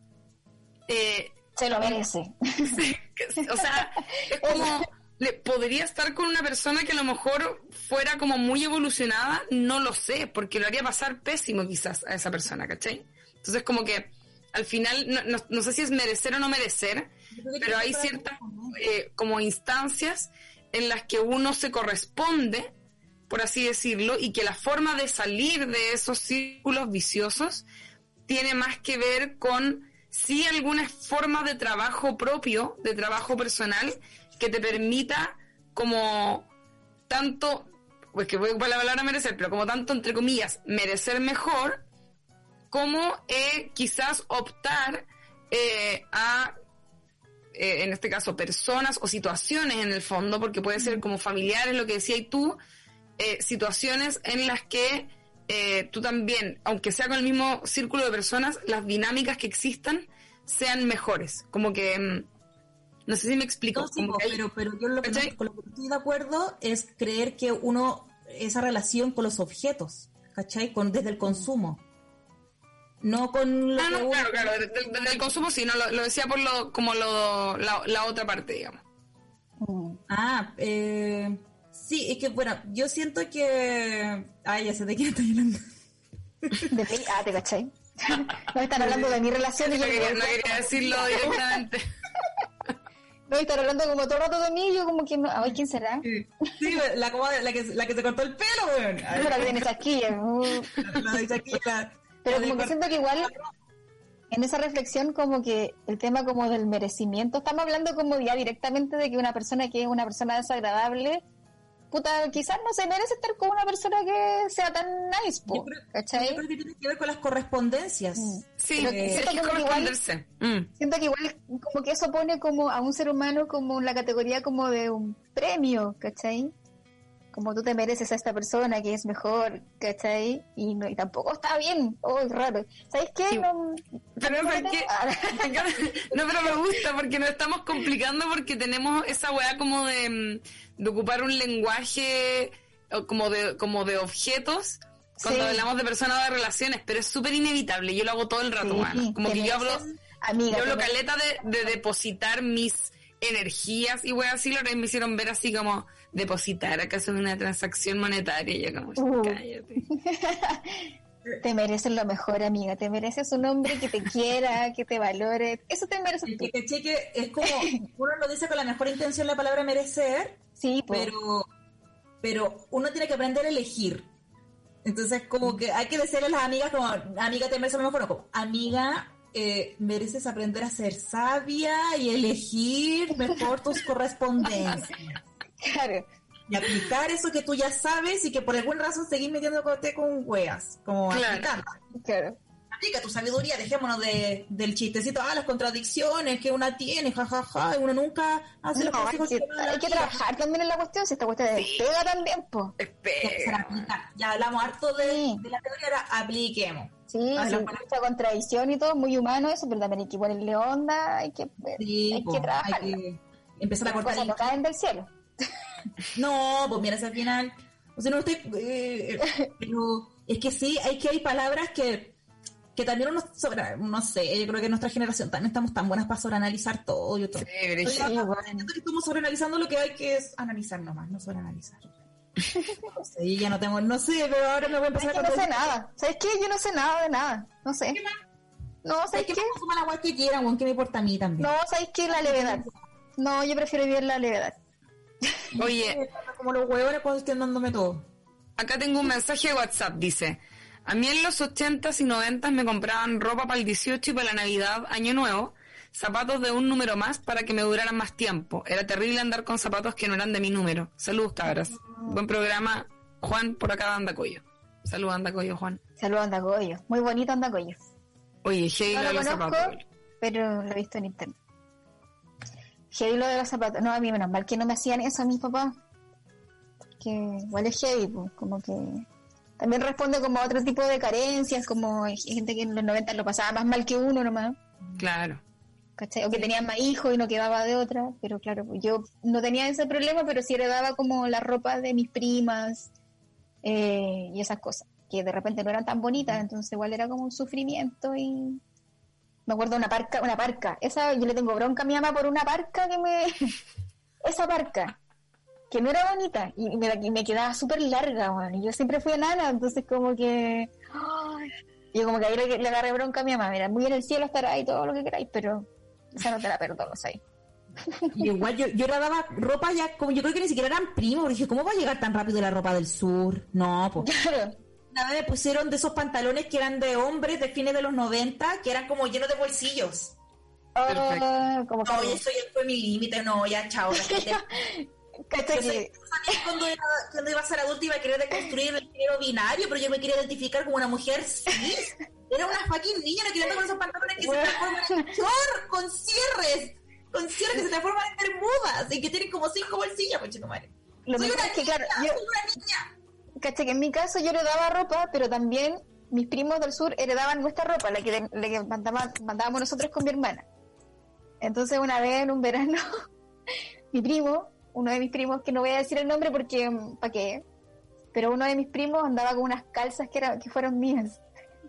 eh, Se lo merece. o sea, es como, le, podría estar con una persona que a lo mejor fuera como muy evolucionada, no lo sé, porque lo haría pasar pésimo quizás a esa persona, ¿cachai? Entonces como que al final, no, no- no sé si es merecer o no merecer, pero hay ciertas eh, como instancias en las que uno se corresponde, por así decirlo, y que la forma de salir de esos círculos viciosos tiene más que ver con sí alguna forma de trabajo propio, de trabajo personal, que te permita como tanto, pues que voy con la palabra merecer, pero como tanto, entre comillas, merecer mejor, como eh, quizás optar eh, a, eh, en este caso, personas o situaciones en el fondo, porque puede ser como familiares, lo que decías tú, eh, situaciones en las que eh, tú también, aunque sea con el mismo círculo de personas, las dinámicas que existan sean mejores. Como que, mm, no sé si me explico. No, sí, como po, que hay- pero, pero yo lo que, con lo que estoy de acuerdo es creer que uno, esa relación con los objetos, ¿cachai? Con, desde el consumo. No con lo Ah, no, claro, claro, desde desde el consumo sí, no, lo, lo decía por lo, como lo, la, la otra parte, digamos. Mm. Ah, eh, sí, es que bueno, yo siento que... Ay, ya sé de quién estoy hablando. De ti- ah, te cachai. No están hablando de mi relación y No yo quería, no quería decirlo directamente. no están hablando como todo el rato de mí yo como que no, ay, ¿quién será? Sí, la, como- la, que, la que se cortó el pelo, weón. Ay, Pero que tiene uh. la de. Pero La de como que siento que igual en esa reflexión como que el tema como del merecimiento, estamos hablando como ya directamente de que una persona que es una persona desagradable, puta, quizás no se merece estar con una persona que sea tan nice, Yo po, creo, yo creo que tiene que ver con las correspondencias. Mm. Sí, siento que como igual- corresponderse. Mm. Siento que igual como que eso pone como a un ser humano como en la categoría como de un premio, ¿cachai? Como tú te mereces a esta persona que es mejor, ¿cachai? Y, no, y tampoco está bien, oh, es raro. ¿Sabes qué? Sí. No, Pero no, ¿sabes qué? No, pero me gusta porque nos estamos complicando porque tenemos esa weá como de, mm, de ocupar un lenguaje como de, como de objetos cuando Sí. hablamos de personas o de relaciones, pero es súper inevitable. Yo lo hago todo el rato, Sí. Como que yo hablo, amiga, yo hablo caleta de, de depositar mis energías y weá así, lo que me hicieron ver así como depositar acaso en una transacción monetaria. Y yo como, Uh. cállate. Te mereces lo mejor, amiga. Te mereces un hombre que te quiera, que te valore. Eso te mereces Es tú. que, caché que es como, uno lo dice con la mejor intención la palabra merecer, Sí, po. pero, pero uno tiene que aprender a elegir. Entonces, como que hay que decirle a las amigas como, amiga, te mereces lo mejor, o como, amiga, eh, mereces aprender a ser sabia y elegir mejor tus correspondencias. Claro. Y aplicar eso que tú ya sabes y que por alguna razón seguís metiéndote con weas. Como Claro. aplicarla. Claro. Aplica tu sabiduría, dejémonos de, del chistecito, ah, las contradicciones que una tiene, jajaja, y uno nunca hace No, hay, como que, hay que trabajar también en la cuestión. Si esta cuestión es pega también, po. Espera. Ya hablamos harto de, Sí. de la teoría, ahora apliquemos. Sí, Ah, sí, mucha contradicción y todo, muy humano eso, pero también hay que ponerle onda, hay que, Sí, hay po, que trabajar. hay que empezar a cortar cosas no caen del cielo. No, pues mira, al final... O sea, no estoy... eh, pero es que sí, hay que hay palabras que, que también uno sobra... No sé, yo creo que en nuestra generación también estamos tan buenas para sobreanalizar todo y todo. Sí, ya- Sí, bueno. Que estamos sobreanalizando lo que hay que es analizar nomás, no sobreanalizar. No sé, y ya no tengo, no sé, pero ahora me voy a empezar Es que a no sé nada. ¿Sabes qué? Yo no sé nada de nada. No sé. No, ¿Sabes ¿sabes qué? qué? Me consuman la guay que quieran, weón, que me importa a mí también. No, ¿sabes qué? La levedad. No, yo prefiero vivir la levedad. Oye, Como los huevones cuestionándome todo. Acá tengo un mensaje de WhatsApp, dice, a mí en los 80s y 90s me compraban ropa para el 18 y para la Navidad, Año Nuevo, zapatos de un número más para que me duraran más tiempo. Era terrible andar con zapatos que no eran de mi número. Saludos, cabras. Buen programa, Juan, por acá Andacoyo. Saludos, Andacoyo, Juan. Saludos, Andacoyo. Muy bonito Andacoyo. Oye, hey, No lo los conozco, zapatos. pero lo he visto en internet. Heavy lo de los zapatos. No, a mí menos mal que no me hacían eso a mis papás. Que igual es heavy, pues, como que... También responde como a otro tipo de carencias, como hay gente que en los 90 lo pasaba más mal que uno nomás. Claro. ¿cachai? O que tenía más hijos y no quedaba de otra, pero claro, yo no tenía ese problema, pero sí heredaba como la ropa de mis primas, eh, y esas cosas, que de repente no eran tan bonitas, entonces igual era como un sufrimiento y me acuerdo de una parca, una parca, esa yo le tengo bronca a mi mamá por una parca que me esa parca que no era bonita y me, y me quedaba súper larga, bueno, y yo siempre fui enana, entonces como que ay, yo como que ahí le, le agarré bronca a mi mamá, mira, muy en el cielo estará y todo lo que queráis, pero esa no te la perdono, ¿sabes? Y igual yo, yo le daba ropa ya, como yo creo que ni siquiera eran primos, porque dije, ¿cómo va a llegar tan rápido la ropa del sur? No, pues. Claro. Vez me pusieron de esos pantalones que eran de hombres de fines de los 90, que eran como llenos de bolsillos. Ah, como No, y eso ya fue mi límite, no, ya chao. la gente- Cacha que- cuando, era- cuando iba a ser adulta iba a querer deconstruir el género binario, pero yo me quería identificar como una mujer cis. Era una fucking niña, no quería andar con esos pantalones que se transforman en short, con cierres, con cierres que se transforman en bermudas y que tienen como cinco bolsillas, pues madre. lo Soy una es que, claro, yo, soy una niña. cacha que en mi caso yo le daba ropa, pero también mis primos del sur heredaban nuestra ropa, la que, la que mandaba- mandábamos nosotros con mi hermana. Entonces una vez en un verano, mi primo, uno de mis primos, que no voy a decir el nombre porque, ¿para qué? Pero uno de mis primos andaba con unas calzas que, era, que fueron mías.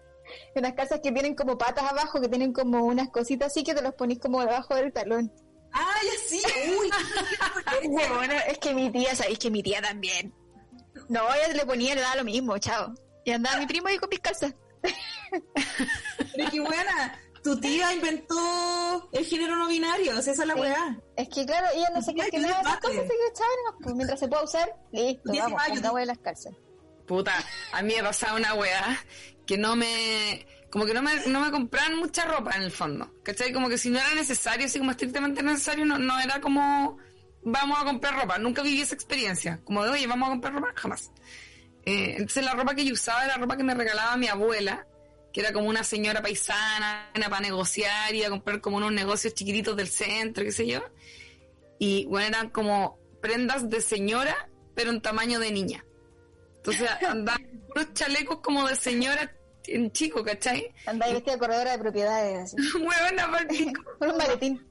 Unas calzas que tienen como patas abajo, que tienen como unas cositas así que te los ponís como debajo del talón. Ay, así, uy. Bueno, es que mi tía, sabéis que mi tía también. No, ella le ponía, le daba lo mismo, chao. Y andaba mi primo ahí con mis calzas. Pero qué buena. Tu tía inventó el género no binario, o sea, esa es la Sí. weá. Es que claro, ella no se cuestionaba esas cosas, se pues, mientras se pueda usar, listo, vamos, pongamos en las calzas. Puta, a mí me pasaba una weá que no me. Como que no me, no me compraban mucha ropa en el fondo. ¿Cachai? Como que si no era necesario, así como estrictamente necesario, no, no era como. Vamos a comprar ropa. Nunca viví esa experiencia. Como de, oye, vamos a comprar ropa, jamás. Eh, entonces la ropa que yo usaba era ropa que me regalaba mi abuela, que era como una señora paisana, para negociar, iba a comprar como unos negocios chiquititos del centro, qué sé yo. Y bueno, eran como prendas de señora, pero en tamaño de niña. Entonces andaban unos chalecos como de señora en chico, ¿cachai? Andaba vestida de corredora de propiedades. Huevona, palpico. con un maletín.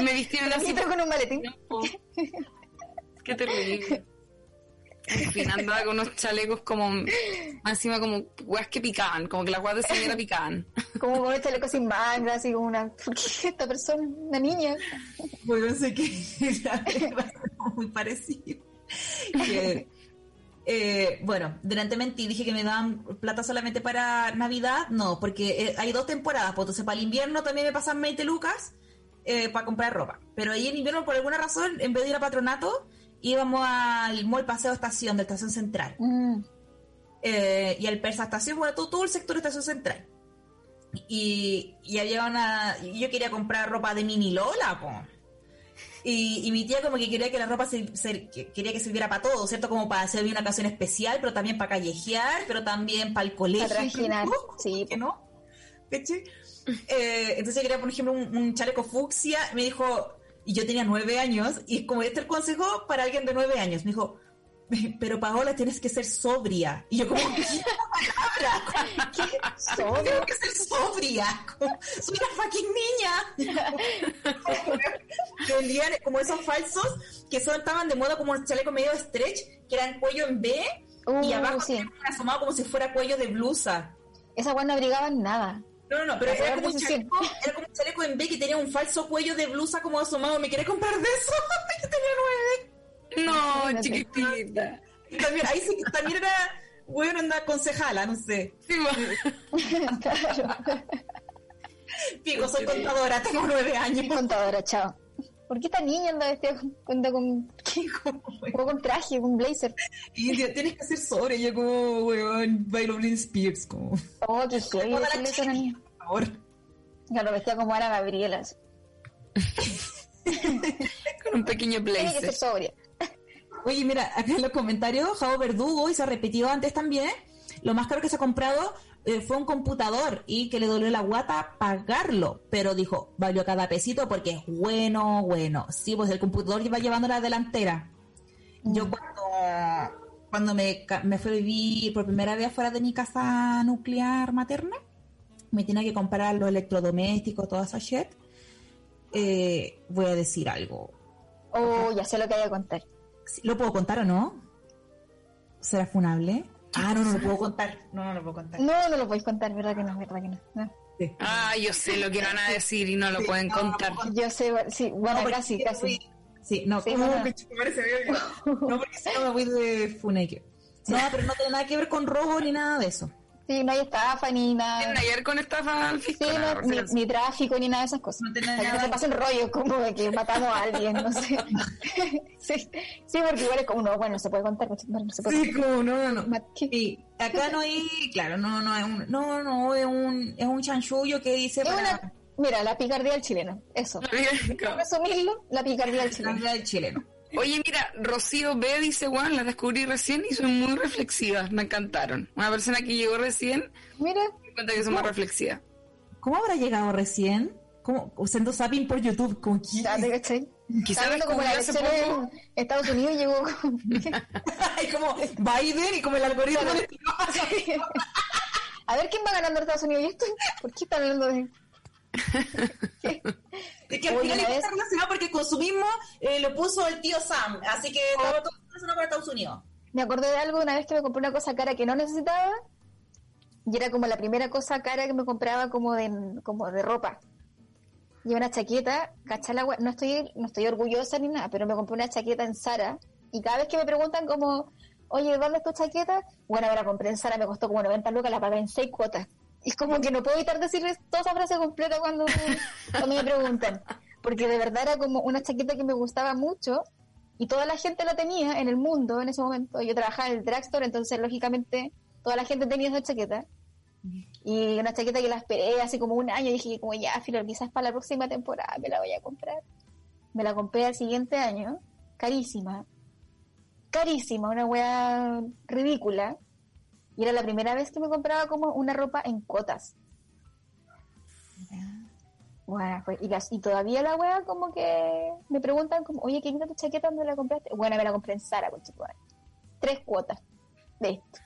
Me vistieron así. Con un maletín. Qué terrible. Fin, andaba con unos chalecos como, encima como weas que picaban, como que las weas de señora picaban. Como con el chaleco sin manga, así como una... ¿Por qué esta persona? Una niña. Bueno, sé que la verdad es muy parecido. Que, eh, bueno, delante mentí, dije que me daban plata solamente para Navidad. No, porque eh, hay dos temporadas. Pues, entonces, para el invierno también me pasan 20 lucas eh, para comprar ropa. Pero ahí en invierno, por alguna razón, en vez de ir a patronato, íbamos al mall Paseo Estación, de Estación Central. Mm. eh, y al Persa Estación, bueno, todo, todo el sector de Estación Central. Y, y había una. Yo quería comprar ropa de mini Lola, po. Y, y mi tía como que quería que la ropa se, se- que- quería que sirviera para todo, ¿cierto? Como para hacer una ocasión especial, pero también para callejear, pero también para el colegio. Para trajinar, incluso, sí, ¿que no? Eh, entonces quería, por ejemplo, un, un chaleco fucsia. Me dijo, y yo tenía nueve años, y como este el consejo para alguien de nueve años. Me dijo, pero Paola, tienes que ser sobria. Y yo como, ¿qué palabra? ¿Qué? Tengo que ser sobria. Como, Soy una fucking niña. Vendían como esos falsos que son, estaban de moda como un chaleco medio stretch, que eran cuello en B, y Uh, abajo sí. asomado como si fuera cuello de blusa. Esa weá no abrigaban nada. No, no, no, pero era como, un chaleco, era como un chaleco en B que tenía un falso cuello de blusa como asomado. ¿Me querés comprar de eso? Yo tenía nueve. No, chiquitita. También, ahí sí que también era, bueno, anda concejala, no sé. Sí, bueno. Pico, soy contadora, tengo nueve años. Contadora, chao. ¿Por qué esta niña anda vestida con, anda con, con traje, con blazer? Y tienes que ser sobre, yo como, weón, bailo Britney Spears, como, por Oh, qué heavy decirle eso a una niña. favor. Claro, vestida como Ana Gabriela. Con un pequeño Tiene que ser blazer. sobria. Oye, mira, acá en los comentarios, Javo Verdugo, y se ha repetido antes también, lo más caro que se ha comprado eh, fue un computador y que le dolió la guata pagarlo, pero dijo, valió cada pesito porque es bueno, bueno. Sí, pues el computador iba llevando la delantera. Yo cuando, cuando me, me fui a vivir por primera vez fuera de mi casa nuclear materna, me tenía que comprar los electrodomésticos, toda esa shit. Eh, voy a decir algo. Oh, ya sé lo que hay a contar. ¿Lo puedo contar o no? ¿Será funable? Ah, no, no lo puedo contar. No, no lo puedo contar. No, no lo podéis contar, ¿verdad que no? ¿Verdad que no? no. Sí. Ah, yo sé lo que van a decir y no lo pueden contar. Yo sé, sí, bueno, No, casi, si no casi. voy- Sí, no, Sí, ¿cómo bueno. me chupa ese video? No, porque si no me voy de Funake. No, pero no tiene nada que ver con robo ni nada de eso. Sí, no hay estafa ni ¿Tienen nada. ayer con estafa al Sí, fiscal? no, ni, ni tráfico ni nada de esas cosas. No tiene Para que nada- se pasen rollos como de que matamos a alguien, no sé. sí, sí, porque igual es como, no, bueno, se puede contar, no se puede Sí, como no, no, no. Sí, acá no hay, claro, no, no, es un, no, no, es un, es un chanchullo que dice Es para una, mira, la picardía del chileno, eso. Para resumirlo, la picardía del la chileno. vida del chileno. Oye, mira, Rocío B dice, Juan, las descubrí recién y son muy reflexivas, me encantaron. Una persona que llegó recién Mira, me cuenta que son más reflexivas. ¿Cómo habrá llegado recién? ¿Cómo? Usando zapping por YouTube, ¿con quién? ya te cachai. Quizás como la hace poco. en Estados Unidos y llegó como... Hay como Biden y como el algoritmo de- A ver quién va ganando en Estados Unidos. ¿Y esto? ¿Por qué están hablando de...? Es que al final vez- está relacionado porque el consumismo eh, lo puso el tío Sam, así que estaba todo relacionado con Estados Unidos. Me acordé de algo una vez que me compré una cosa cara que no necesitaba y era como la primera cosa cara que me compraba como de, como de ropa. Y una chaqueta, ¿cachai la wea? No estoy, no estoy orgullosa ni nada, pero me compré una chaqueta en Sara y cada vez que me preguntan como, oye, ¿dónde es tu chaqueta? Bueno, la compré en Sara, me costó como 90 lucas, la pagué en 6 cuotas. Y es como que no puedo evitar decirles toda esa frase completa cuando, cuando me preguntan. Porque de verdad era como una chaqueta que me gustaba mucho y toda la gente la tenía en el mundo en ese momento. Yo trabajaba en el drugstore, entonces lógicamente toda la gente tenía esa chaqueta. Y una chaqueta que la esperé hace como un año, dije como ya, filo, quizás para la próxima temporada me la voy a comprar. Me la compré al siguiente año, carísima, carísima, una wea ridícula. Y era la primera vez que me compraba como una ropa en cotas. Bueno, fue- y, las- y todavía la wea como que me preguntan como, oye, ¿qué linda tu chaqueta? ¿Dónde la compraste? Bueno, me la compré en Sara, conchetumare. Tres cuotas de esto.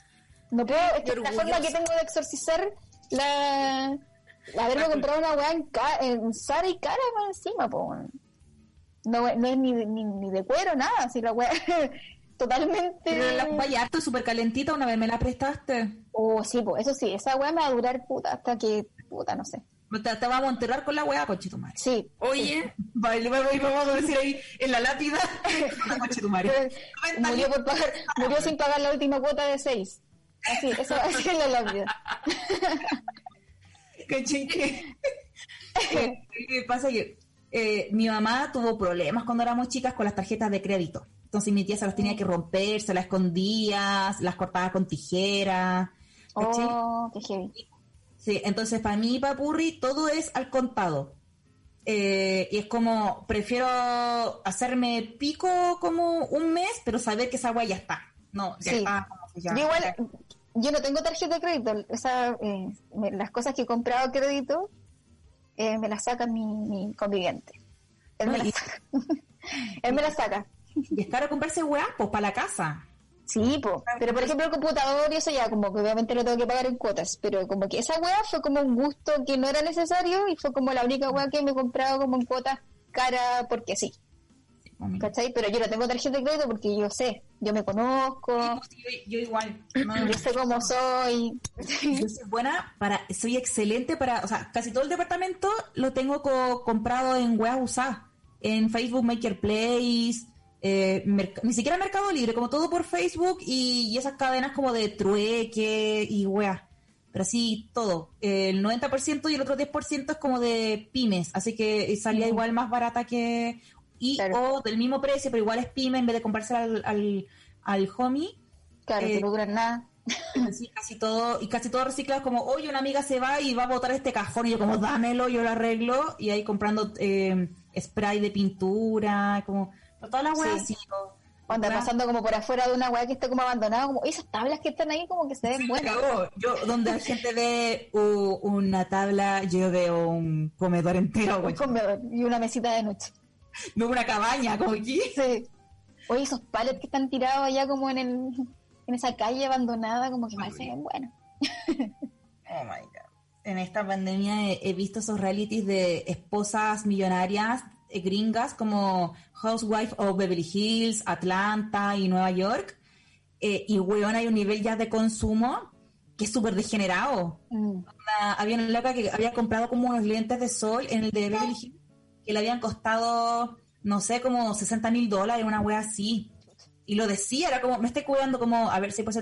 No puedo, es que Qué la forma que tengo de exorcizar la, la haberme comprado una weá en, ca- en Sara y cara más encima, weón. No, no es ni, de- ni, ni de cuero, nada, así la weá totalmente... Pero la vaya harto súper calentita, una vez me la prestaste. Oh, sí, pues eso sí, esa weá me va a durar puta hasta que, puta, no sé. Te, te vamos a enterrar con la weá, conchetumare. Sí. Oye, Vale, vamos a decir ahí en la lápida. conchetumare. Pero murió por pagar, murió sin pagar la última cuota de seis. Así, eso así es la lápida. Que- ¿Qué pasa? Que eh, mi mamá tuvo problemas cuando éramos chicas con las tarjetas de crédito. Entonces mi tía se las tenía que romper, se las escondía, las cortaba con tijeras. ¿cachai? Oh, qué heavy. Sí, entonces para mí, papurri, todo es al contado. Eh, y es como, prefiero hacerme pico como un mes, pero saber que esa agua ya está. No, ya Sí. está. ya- Yo igual, yo no tengo tarjeta de crédito. Esa, eh, me- las cosas que he comprado a crédito eh, me las saca mi, mi conviviente. Él me No, y- las saca. Él me las saca. Y es caro comprarse weá, pues para la casa. Sí, po. pero por ejemplo el computador y eso ya como que obviamente lo tengo que pagar en cuotas, pero como que esa weá fue como un gusto que no era necesario y fue como la única weá que me he comprado como en cuotas cara porque sí, ¿cachai? Pero yo no tengo tarjeta de crédito porque yo sé, yo me conozco, Yo, yo igual. no, yo sé cómo soy. Yo soy buena para, soy excelente para, o sea, casi todo el departamento lo tengo co- comprado en weas usadas, en Facebook Marketplace, eh, ni siquiera Mercado Libre, como todo por Facebook y, y esas cadenas como de trueque y weas. Pero sí, todo. El 90% y el otro 10% es como de pymes, así que salía Ujú. igual más barata que... Y, Claro. o del mismo precio, pero igual es pyme en vez de comprarse al, al, al homie. Claro, Eh, que no duran nada. Sí, casi todo, y casi todo reciclado, como, oye, una amiga se va y va a botar este cajón, y yo como, dámelo, yo lo arreglo, y ahí comprando eh, spray de pintura, como, todas las weas Sí. así. o- Onda, weas- pasando como por afuera de una weá que está como abandonada, como esas tablas que están ahí como que se ven buenas. Cagó. Yo, donde la gente ve uh, una tabla, yo veo un comedor entero, Un comedor y una mesita de noche. no una cabaña, como aquí. Sí. Oye, esos palets que están tirados allá como en el en esa calle abandonada, como que se ven buenos. Oh my God. En esta pandemia he, he visto esos realities de esposas millonarias gringas como Housewife of Beverly Hills, Atlanta y Nueva York. eh, y weón, hay un nivel ya de consumo que es súper degenerado. Mm. Una- había una loca que había comprado como unos lentes de sol en el de Beverly Hills que le habían costado, no sé, como 60 mil dólares, una wea así. Y lo decía, era como, me estoy cuidando como, a ver si pues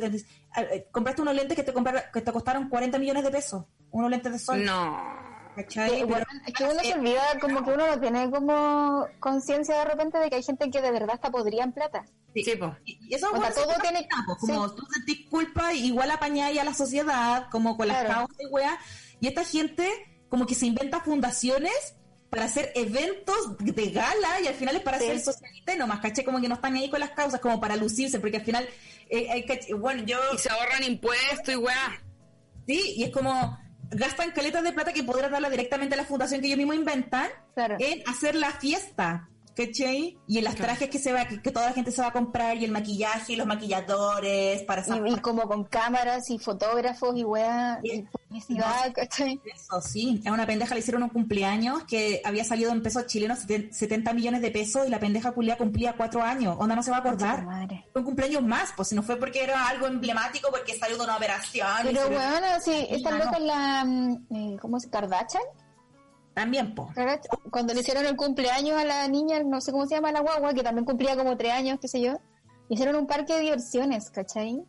compraste unos lentes que te que te costaron 40 millones de pesos, unos lentes de sol. No. ¿Cachai? Bueno, es que uno se olvida, como que uno no tiene como conciencia de repente de que hay gente que de verdad hasta podría en plata. Sí. Sí, po. Y y eso O sea, bueno, todo tiene- pues, como sí. tú sentís culpa, igual apañáis a la sociedad, como con las Claro. causas y weá. Y esta gente como que se inventa fundaciones para hacer eventos de gala y al final es para Sí. hacer socialité nomás, caché como que no están ahí con las causas, como para lucirse, porque al final, eh, hay caché- bueno, yo, Y se ahorran impuestos y weá. sí, y es como, gastan caletas de plata que podrán darla directamente a la fundación que ellos mismos inventan Claro. en hacer la fiesta. ¿Cachai? Y en las Claro. trajes que se va, que, que toda la gente se va a comprar, y el maquillaje, y los maquilladores, para esa Y, y como con cámaras y fotógrafos y weá, y publicidad, ¿cachai? Eso sí, a una pendeja le hicieron un cumpleaños que había salido en pesos chilenos seten- 70 millones de pesos y la pendeja culia cumplía cuatro años. Onda no se va a acordar. Madre. Fue un cumpleaños más, pues si no fue porque era algo emblemático, porque salió de una operación. y Pero bueno, sí, esta no. loca es la, mm, eh, ¿cómo se Kardashian? También, pues. Kardashian. Cuando le hicieron el cumpleaños a la niña, no sé cómo se llama la guagua, que también cumplía como tres años, qué sé yo, hicieron un parque de diversiones, ¿cachai?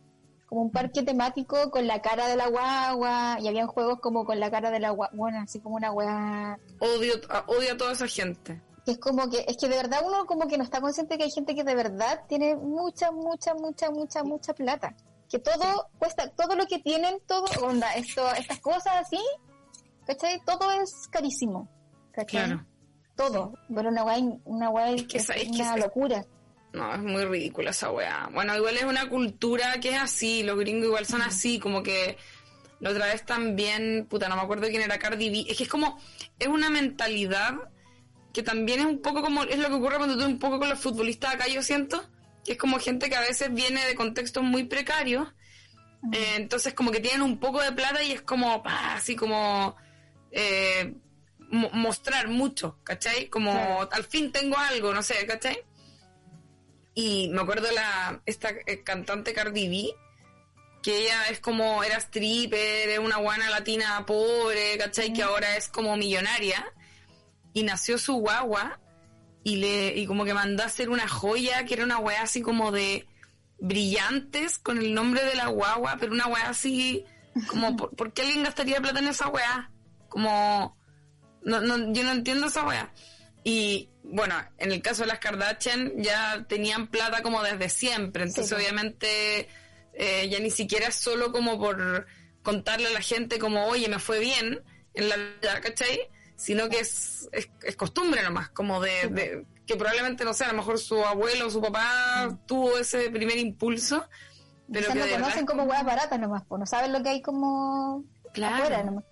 Como un parque temático con la cara de la guagua, y habían juegos como con la cara de la guagua, bueno, así como una weá Odio, a- odio a toda esa gente. es como que, es que de verdad uno como que no está consciente que hay gente que de verdad tiene mucha, mucha, mucha, mucha, mucha plata. Que todo cuesta, todo lo que tienen, todo, onda, esto, estas cosas así, ¿cachai? Todo es carísimo, ¿cachai? Claro. Todo, pero una guay, una guay que es es una locura. No, es muy ridícula esa weá. Bueno, igual es una cultura que es así, los gringos igual son así, como que la otra vez también, puta, no me acuerdo quién era Cardi B, es que es como, es una mentalidad que también es un poco como, es lo que ocurre cuando tú un poco con los futbolistas acá, yo siento, que es como gente que a veces viene de contextos muy precarios, eh, entonces como que tienen un poco de plata y es como, pa, así como... eh, mo- mostrar mucho, ¿cachai? Como Claro. al fin tengo algo, no sé, ¿cachai? Y me acuerdo la esta eh, cantante Cardi B, que ella es como, era stripper, es una guana latina pobre, ¿cachai? Que ahora es como millonaria. Y nació su guagua y le y como que mandó a hacer una joya que era una weá así como de brillantes con el nombre de la guagua, pero una weá así como, ¿por, por qué alguien gastaría plata en esa weá? Como, no, no, yo no entiendo esa weá. Y bueno, en el caso de las Kardashian ya tenían plata como desde siempre, entonces Sí, obviamente eh, ya ni siquiera es solo como por contarle a la gente como, oye, me fue bien en la vida, ¿cachai? Sino que es, es, es costumbre nomás, como de, de- que probablemente, no sé, a lo mejor su abuelo o su papá tuvo ese primer impulso, pero que verdad conocen como weas baratas nomás, pues no saben lo que hay como Claro. afuera nomás.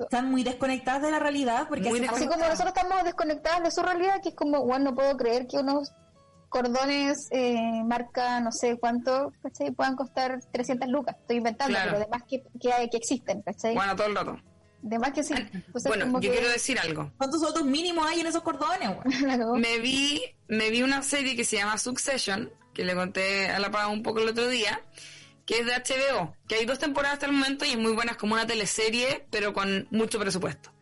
Están, están muy desconectadas de la realidad porque Así como nosotros estamos desconectadas de su realidad, que es como, bueno, no puedo creer que unos cordones eh, marca no sé cuánto, ¿cachai? Puedan costar 300 lucas. Estoy inventando, Claro. pero además que, que, hay- que existen, ¿cachai? bueno todo el rato. Además que sí. Bueno, como yo que- quiero decir algo. ¿Cuántos sueldos mínimos hay en esos cordones. Me vi, me vi una serie que se llama Succession, que le conté a la paga un poco el otro día, que es de HBO, que hay dos temporadas hasta el momento y es muy buena, es como una teleserie, pero con mucho presupuesto.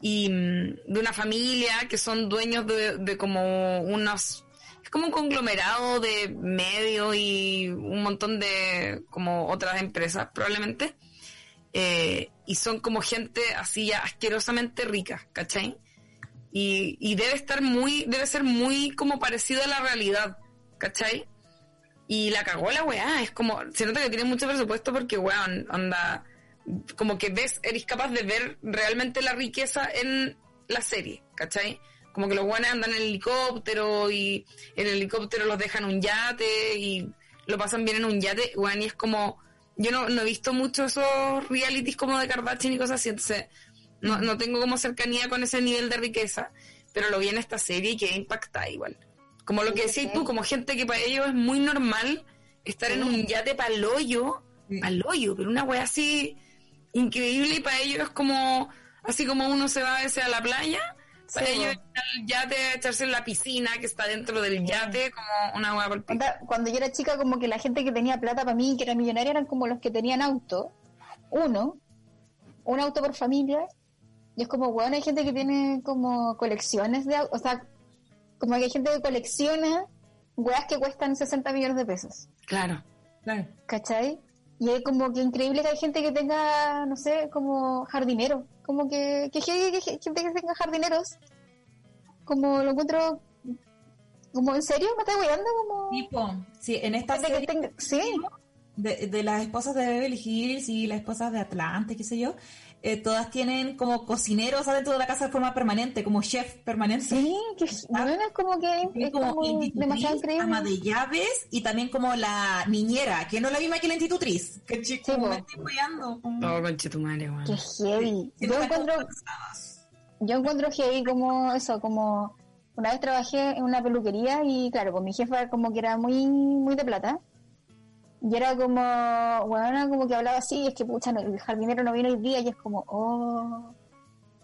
Y mm, de una familia que son dueños de, como unos, es como un conglomerado de medios y un montón de como otras empresas probablemente. Eh, y son como gente así ya asquerosamente rica, ¿cachai? y, y debe estar muy, debe ser muy como parecido a la realidad, ¿cachai? Y la cagó la weá, es como, se nota que tiene mucho presupuesto porque weón, anda, como que ves, eres capaz de ver realmente la riqueza en la serie, ¿cachai? Como que los weones andan en helicóptero y en el helicóptero los dejan un yate y lo pasan bien en un yate, weón, y es como, yo no, no he visto mucho esos realities como de Kardashian y cosas así, entonces no, no tengo como cercanía con ese nivel de riqueza, pero lo vi en esta serie y quedé impactada igual. Como lo que decías tú, como gente que para ellos es muy normal estar en un yate paloyo, paloyo, pero una wea así increíble y para ellos es como, así como uno se va a veces a la playa, Para ellos al yate, echarse en la piscina que está dentro del yate, como una hueá por el pico. Cuando yo era chica, como que la gente que tenía plata para mí, que era millonaria, eran como los que tenían auto. Uno, un auto por familia. Y es como, bueno, hay gente que tiene como colecciones de autos. O sea, como que hay gente que colecciona weas que cuestan 60 millones de pesos. Claro. Claro. ¿Cachai? Y es como que increíble que hay gente que tenga, no sé, como jardinero. Como que, que, que- que- que gente que tenga jardineros. Como lo encuentro. Como, ¿en serio? ¿Me estás weando? Como. Tipo, sí, en esta que serie tenga- sí. de, de las esposas de Beverly Hills y las esposas de Atlante, qué sé yo, eh, todas tienen como cocineros adentro de la casa de forma permanente, como chef permanente. Sí, que bueno, es como que es como institutriz, demasiado increíble. ama de llaves y también como la niñera, que no es la misma que la institutriz. Que Sí, como po. me estoy cuidando. Oh, conche tu madre, weón. Qué heavy. Sí, Yo encuentro, como yo encuentro heavy como eso, como una vez trabajé en una peluquería y claro, pues mi jefa como que era muy, muy de plata. Y era como, bueno, como que hablaba así, es que pucha, no, el jardinero no vino hoy día y es como, oh,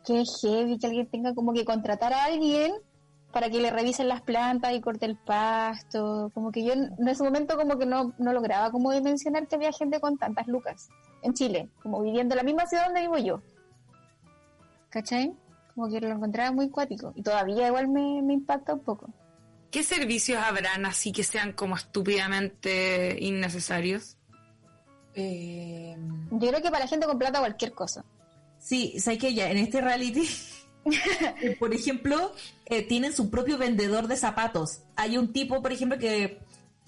qué heavy que alguien tenga como que contratar a alguien para que le revisen las plantas y corte el pasto. Como que yo en en ese momento como que no, no lograba como dimensionar que había gente con tantas lucas en Chile, como viviendo en la misma ciudad donde vivo yo. ¿Cachai? Como que lo encontraba muy cuático. Y todavía igual me, me impacta un poco. ¿Qué servicios habrán así que sean como estúpidamente innecesarios? Eh, Yo creo que para la gente con plata cualquier cosa. sí, sabes que ya en este reality, por ejemplo, eh, tienen su propio vendedor de zapatos. Hay un tipo, por ejemplo, que,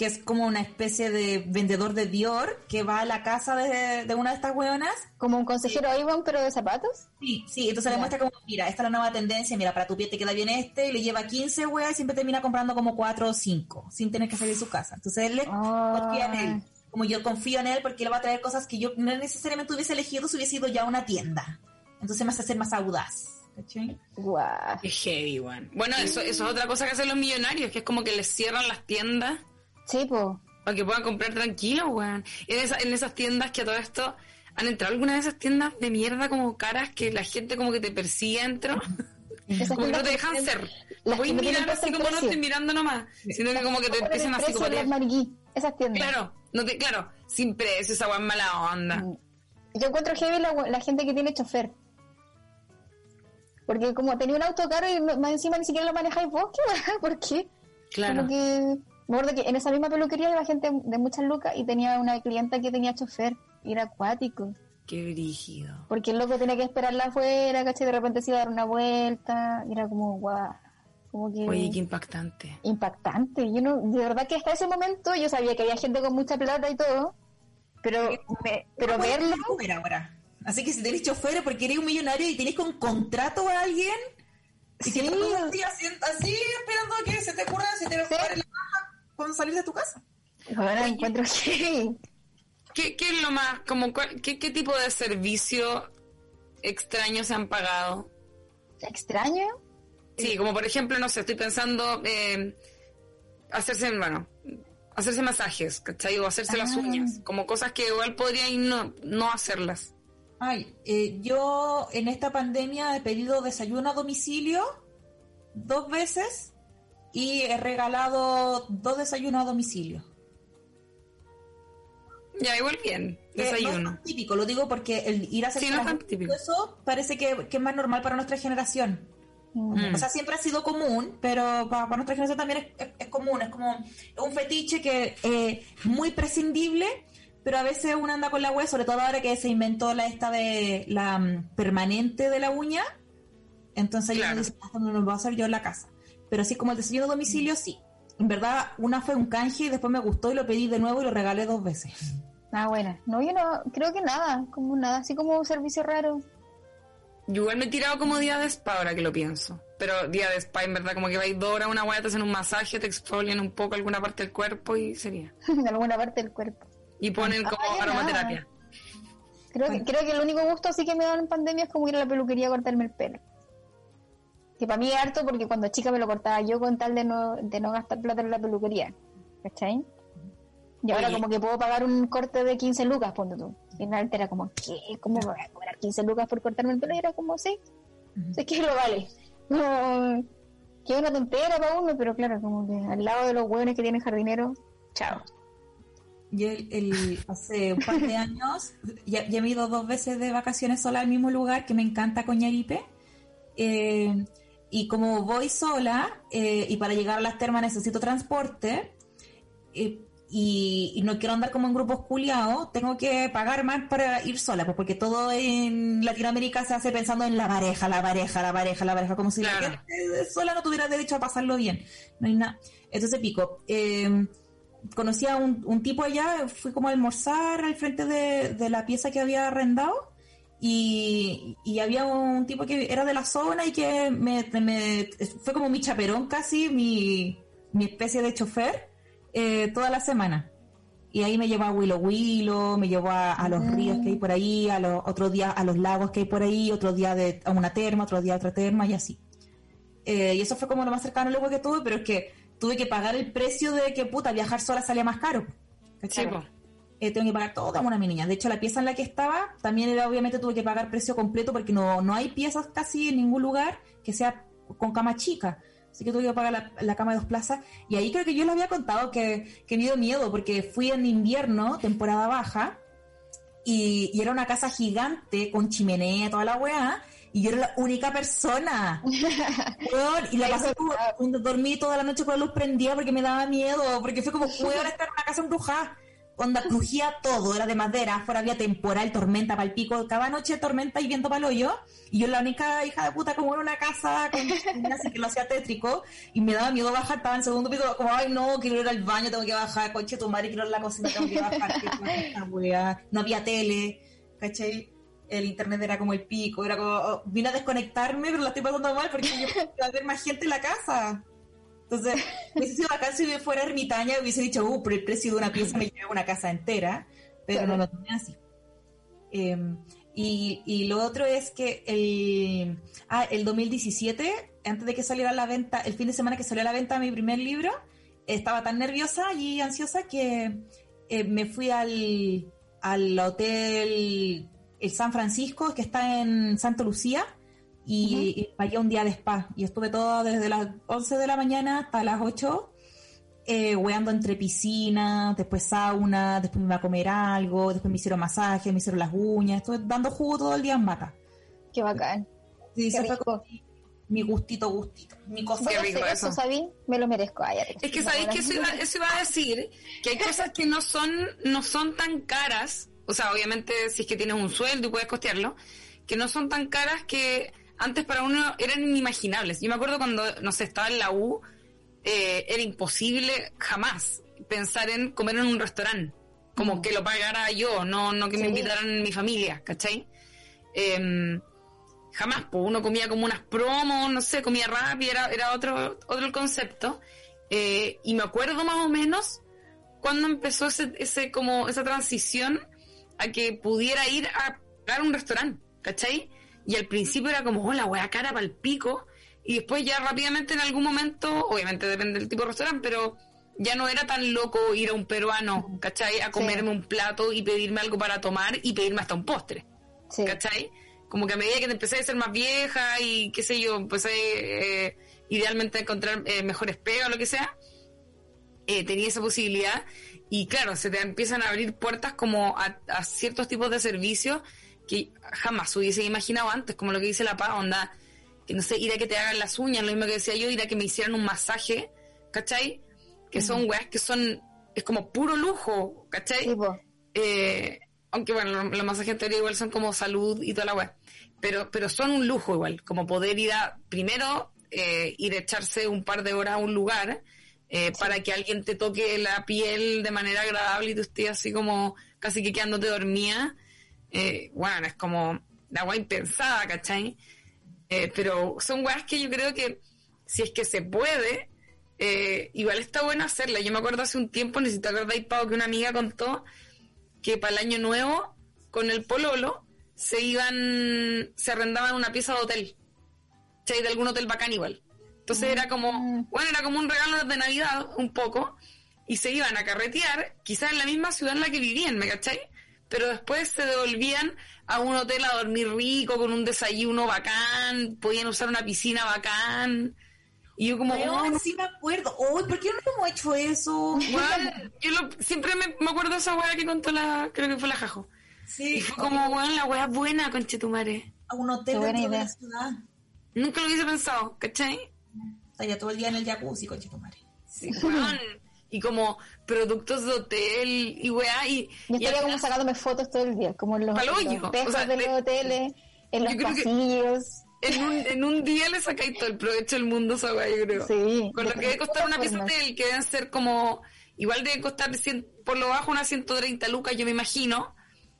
que es como una especie de vendedor de Dior que va a la casa de, de una de estas hueonas Como un consejero Avon, pero de zapatos. Sí, sí, entonces le Ya. muestra como, mira, esta es la nueva tendencia, mira, para tu piel te queda bien este, y le lleva 15 weas y siempre termina comprando como 4 o 5, sin tener que salir de su casa. Entonces él le Ah. confía en él. Como yo confío en él porque él va a traer cosas que yo no necesariamente hubiese elegido si hubiese ido ya a una tienda. Entonces me hace ser más audaz. Guau. Qué heavy, weón. Bueno, eso, eso es otra cosa que hacen los millonarios, que es como que les cierran las tiendas Sí, po. para que puedan comprar tranquilos, weón. En, esa- en esas tiendas que a todo esto... ¿Han entrado alguna de esas tiendas de mierda como caras que la gente como que te persigue dentro? Como que no te dejan ser. las Voy no mirar puesto así como no precio. estoy mirando nomás, sino que como que te empiezan a precio de psicopatear. las mariquí, esas tiendas. Claro, no te, claro, sin precio, esa es mala onda. Mm. Yo encuentro heavy la, la gente que tiene chofer. Porque como tenía un auto caro y no- más encima ni siquiera lo manejáis vos, ¿qué? ¿Por qué? Claro. Como que... Me acuerdo que en esa misma peluquería iba gente de muchas lucas y tenía una clienta que tenía chofer. Y era acuático. Qué brígido. Porque el loco tenía que esperarla afuera, ¿cachai? De repente se iba a dar una vuelta. Y era como, guau. Como que... Oye, qué impactante. impactante. Yo no, de verdad que hasta ese momento yo sabía que había gente con mucha plata y todo, pero, me- pero verlo, ahora. Así que si tenés chofer porque eres un millonario y tenés con contrato a alguien, y Sí. que te pasas así, así, así, esperando a que se te ocurra, se te Sí. ocurra la baja cuando salir de tu casa. ahora encuentro que ¿Qué, qué es lo más, como, cuál- qué, qué tipo de servicio extraño se han pagado? extraño. Sí, como por ejemplo, no sé, estoy pensando eh, hacerse, bueno, hacerse masajes, ¿cachai? O hacerse las Ah. uñas, como cosas que igual podrían no, no hacerlas. Ay, eh, yo en esta pandemia he pedido desayuno a domicilio dos veces y he regalado dos desayunos a domicilio. Ya, igual bien, Que No es desayuno. tan típico, lo digo porque el ir a hacer Sí, no es tan típico. eso parece que, que es más normal para nuestra generación. Mm. O sea, siempre ha sido común, pero para, para nuestra generación también es, es- es común. Es como un fetiche que eh, muy prescindible, pero a veces uno anda con la web, sobre todo ahora que se inventó la esta de la mm, permanente de la uña. Entonces Claro. dice, "Ah, no lo voy a hacer yo en la casa. Pero así como el desayuno a domicilio, sí. En verdad, una fue un canje y después me gustó y lo pedí de nuevo y lo regalé dos veces. Ah, bueno. No, yo no, creo que nada, como nada, así como un servicio raro. Yo igual me he tirado como día de spa ahora que lo pienso. Pero día de spa, en verdad, como que vais dos horas a una hueá, te hacen un masaje, te exfolian un poco alguna parte del cuerpo y sería. en alguna parte del cuerpo. Y ponen como Ah, ya aromaterapia. Creo que, creo que el único gusto así que me dan en pandemia es como ir a la peluquería a cortarme el pelo. Que para mí es harto porque cuando chica me lo cortaba yo con tal de no, de no gastar plata en la peluquería. ¿Cachai? Y ahora Oye. como que puedo pagar un corte de 15 lucas, ponte tú. Y en era como, ¿qué? ¿Cómo voy a cobrar 15 lucas por cortarme el pelo? Y era como, sí, sé que lo vale. No, que es una tontera para uno, pero claro, como que al lado de los hueones que tienen jardinero, chao. Yo el, el- hace un par de años ya, ya me he ido dos veces de vacaciones sola al mismo lugar que me encanta Coñaripe. Eh, y como voy sola eh, y para llegar a las termas necesito transporte eh, y, y no quiero andar como en grupos culiados, tengo que pagar más para ir sola, pues porque todo en Latinoamérica se hace pensando en la pareja, la pareja, la pareja, la pareja, como si la gente sola no tuviera derecho a pasarlo bien. No hay nada. Entonces pico. Eh, conocí a un, un tipo allá, fui como a almorzar al frente de, de la pieza que había arrendado y, y había un tipo que era de la zona y que me, me- fue como mi chaperón casi, mi, mi especie de chofer eh, toda la semana. Y ahí me llevó a Willow Willow, me llevó a, a los ríos que hay por ahí, a los otros días a los lagos que hay por ahí, otro día de, a una terma, otro día a otra terma y así. Eh, y eso fue como lo más cercano luego que tuve, pero es que tuve que pagar el precio de que puta, viajar sola salía más caro. ¿cachai? Eh, tengo que pagar todo una mi niña. De hecho, la pieza en la que estaba también era obviamente tuve que pagar precio completo porque no, no hay piezas casi en ningún lugar que sea con cama chica. Así que tuve que pagar la, la cama de dos plazas. Y ahí creo que yo les había contado que, que me dio miedo porque fui en invierno, temporada baja, y, y era una casa gigante con chimenea, toda la weá, y yo era la única persona. Weón, y la pasé dormí toda la noche con la luz prendida porque me daba miedo, porque fue como, weón, estar en una casa embrujada. Onda, crujía todo, era de madera, afuera había temporal, tormenta para el pico, cada noche tormenta y viento para hoyo, y yo la única hija de puta como en una casa con así que lo hacía tétrico, y me daba miedo bajar, estaba en segundo piso, como, ay no, quiero ir al baño, tengo que bajar, coche tu madre, quiero ir a la cocina, tengo que bajar, cosa esta no había tele, ¿cachai? El internet era como el pico, era como, oh, vine a desconectarme, pero la estoy pasando mal porque yo a ver más gente en la casa. Entonces, hubiese sido bacán si fuera ermitaña y hubiese dicho, uh, por el precio de una pieza me llevo una casa entera, pero no lo tomé así. Eh, y, y lo otro es que el, ah, el 2017, antes de que saliera a la venta, el fin de semana que salió a la venta mi primer libro, estaba tan nerviosa y ansiosa que eh, me fui al, al hotel el San Francisco, que está en Santa Lucía, y, y pagué un día de spa. Y estuve todo desde las 11 de la mañana hasta las 8, eh, weando entre piscina, después sauna, después me iba a comer algo, después me hicieron masaje, me hicieron las uñas, estuve dando jugo todo el día en vaca. Qué bacán. Sí, Qué rico. mi, gustito, gustito, mi cosa. Qué rico eso. eso, ¿sabí? Me lo merezco. Ay, Es que sabéis que eso iba, eso iba a decir, que hay cosas que no son, no son tan caras, o sea, obviamente si es que tienes un sueldo y puedes costearlo, que no son tan caras que antes para uno eran inimaginables. Yo me acuerdo cuando, no sé, estaba en la U, eh, era imposible jamás pensar en comer en un restaurante, como que lo pagara yo, no, no que me invitaran mi familia, ¿cachai? Em, jamás, pues uno comía como unas promos, no sé, comía rápido, era, era otro, otro el concepto. Eh, y me acuerdo más o menos cuando empezó ese, ese como esa transición a que pudiera ir a pagar un restaurante, ¿cachai? Y al principio era como, oh, la wea cara para el pico, y después ya rápidamente en algún momento, obviamente depende del tipo de restaurante, pero ya no era tan loco ir a un peruano, ¿cachai? A comerme un plato y pedirme algo para tomar y pedirme hasta un postre. Sí. ¿cachai? Como que a medida que te empecé a ser más vieja y qué sé yo, empecé eh, idealmente a encontrar eh, mejores pegas o lo que sea, eh, tenía esa posibilidad y claro, se te empiezan a abrir puertas como a, a ciertos tipos de servicios que jamás hubiese imaginado antes, como lo que dice la pa, onda, que no sé, ir a que te hagan las uñas, lo mismo que decía yo, ir a que me hicieran un masaje, ¿cachai? Que son weas que son, es como puro lujo, ¿cachai? Sí. Eh, aunque bueno, los, los masajes en teoría igual son como salud y toda la web. Pero, pero son un lujo igual, como poder ir a, primero, eh, ir a echarse un par de horas a un lugar eh, para que alguien te toque la piel de manera agradable y tú estés así como casi que quedándote dormida. Eh, bueno, es como la agua impensada, ¿cachai? Eh, pero son weas que yo creo que si es que se puede, eh, igual está bueno hacerla. Yo me acuerdo hace un tiempo, necesito acordáis, Pau, que una amiga contó que para el año nuevo, con el pololo, se iban, se arrendaban una pieza de hotel. ¿Cachai? De algún hotel bacán igual. Entonces era como, bueno, era como un regalo de Navidad, un poco, y se iban a carretear, quizás en la misma ciudad en la que vivían, ¿me cachai? Pero después se devolvían a un hotel a dormir rico, con un desayuno bacán, podían usar una piscina bacán. Y yo como, Pero oh, sí me acuerdo. Uy, ¿por qué no hemos hecho eso? weón, yo lo- siempre me, me acuerdo de esa weá que contó la, creo que fue la Jajo. Sí, Y fue como, weón, la weá buena, conchetumare. a un hotel dentro de idea. la ciudad. Nunca lo hubiese pensado, ¿cachai? Estaría todo el día en el jacuzzi, conche tu madre. Sí, weón. Y como productos de hotel y weá, y... Yo estaría como sacándome fotos todo el día, como en los, los o sea, de los hoteles, en los pasillos. En un, en un día le sacáis todo el provecho del mundo esa weá, yo creo. Sí. Con lo que debe costar una pieza de hotel, que deben ser como... Igual debe costar por lo bajo unas 130 lucas, yo me imagino.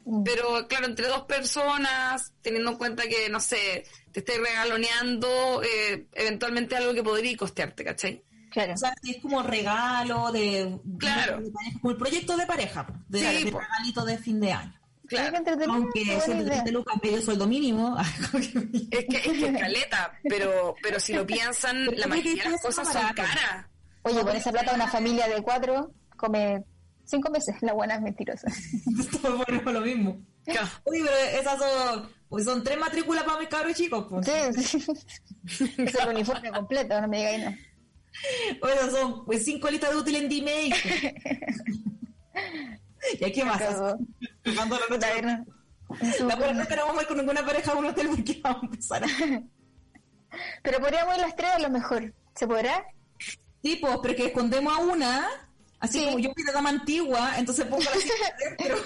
Mm. Pero claro, entre dos personas, teniendo en cuenta que, no sé, te estés regaloneando, eh, eventualmente algo que podría costearte, ¿cachai? Claro. O sea, es como regalo de, Claro. de pareja, como el proyecto de pareja, de, Sí, de regalito de fin de año. Claro. Aunque buena 130 idea. lucas medio sueldo mínimo. Es que es que caleta, pero, pero si lo piensan, la ¿por qué mayoría de las cosas son caras. Oye, con esa plata una familia de cuatro come cinco meses. La buena es mentirosa. Todo bueno lo mismo. Claro. Uy, pero esas son, pues son tres matrículas para mis cabros chicos. Pues. Sí, sí. Es el uniforme completo, no me digáis no. Oye, son pues, cinco listas de útil en D-Make. ¿Y aquí más? Jugando la noche. no. La que no vamos a ir con ninguna pareja a un hotel porque vamos a empezar a... Pero podríamos ir las tres a lo mejor. ¿Se podrá? Sí, pues, pero que escondemos a una, así Sí. como yo fui de dama antigua, entonces pongo la cinta dentro.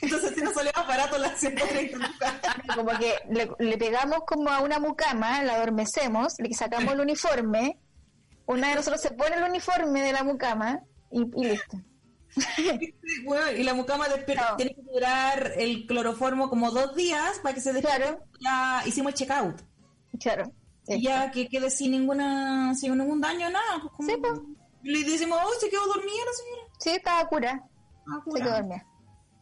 Entonces si no sale más barato las 130 lucas. Como que le, le pegamos como a una mucama, la adormecemos, le sacamos el uniforme, una de nosotros se pone el uniforme de la mucama y, y listo. Bueno, y la mucama despierta, No. tiene que durar el cloroformo como dos días para que se despierte. Claro. Ya hicimos el checkout. Claro. Y ya que quede sin ninguna sin ningún daño, nada. Pues como- Sí, pues. Le decimos, oh, se quedó dormida la señora. Sí, estaba cura. Ah, Se quedó dormida.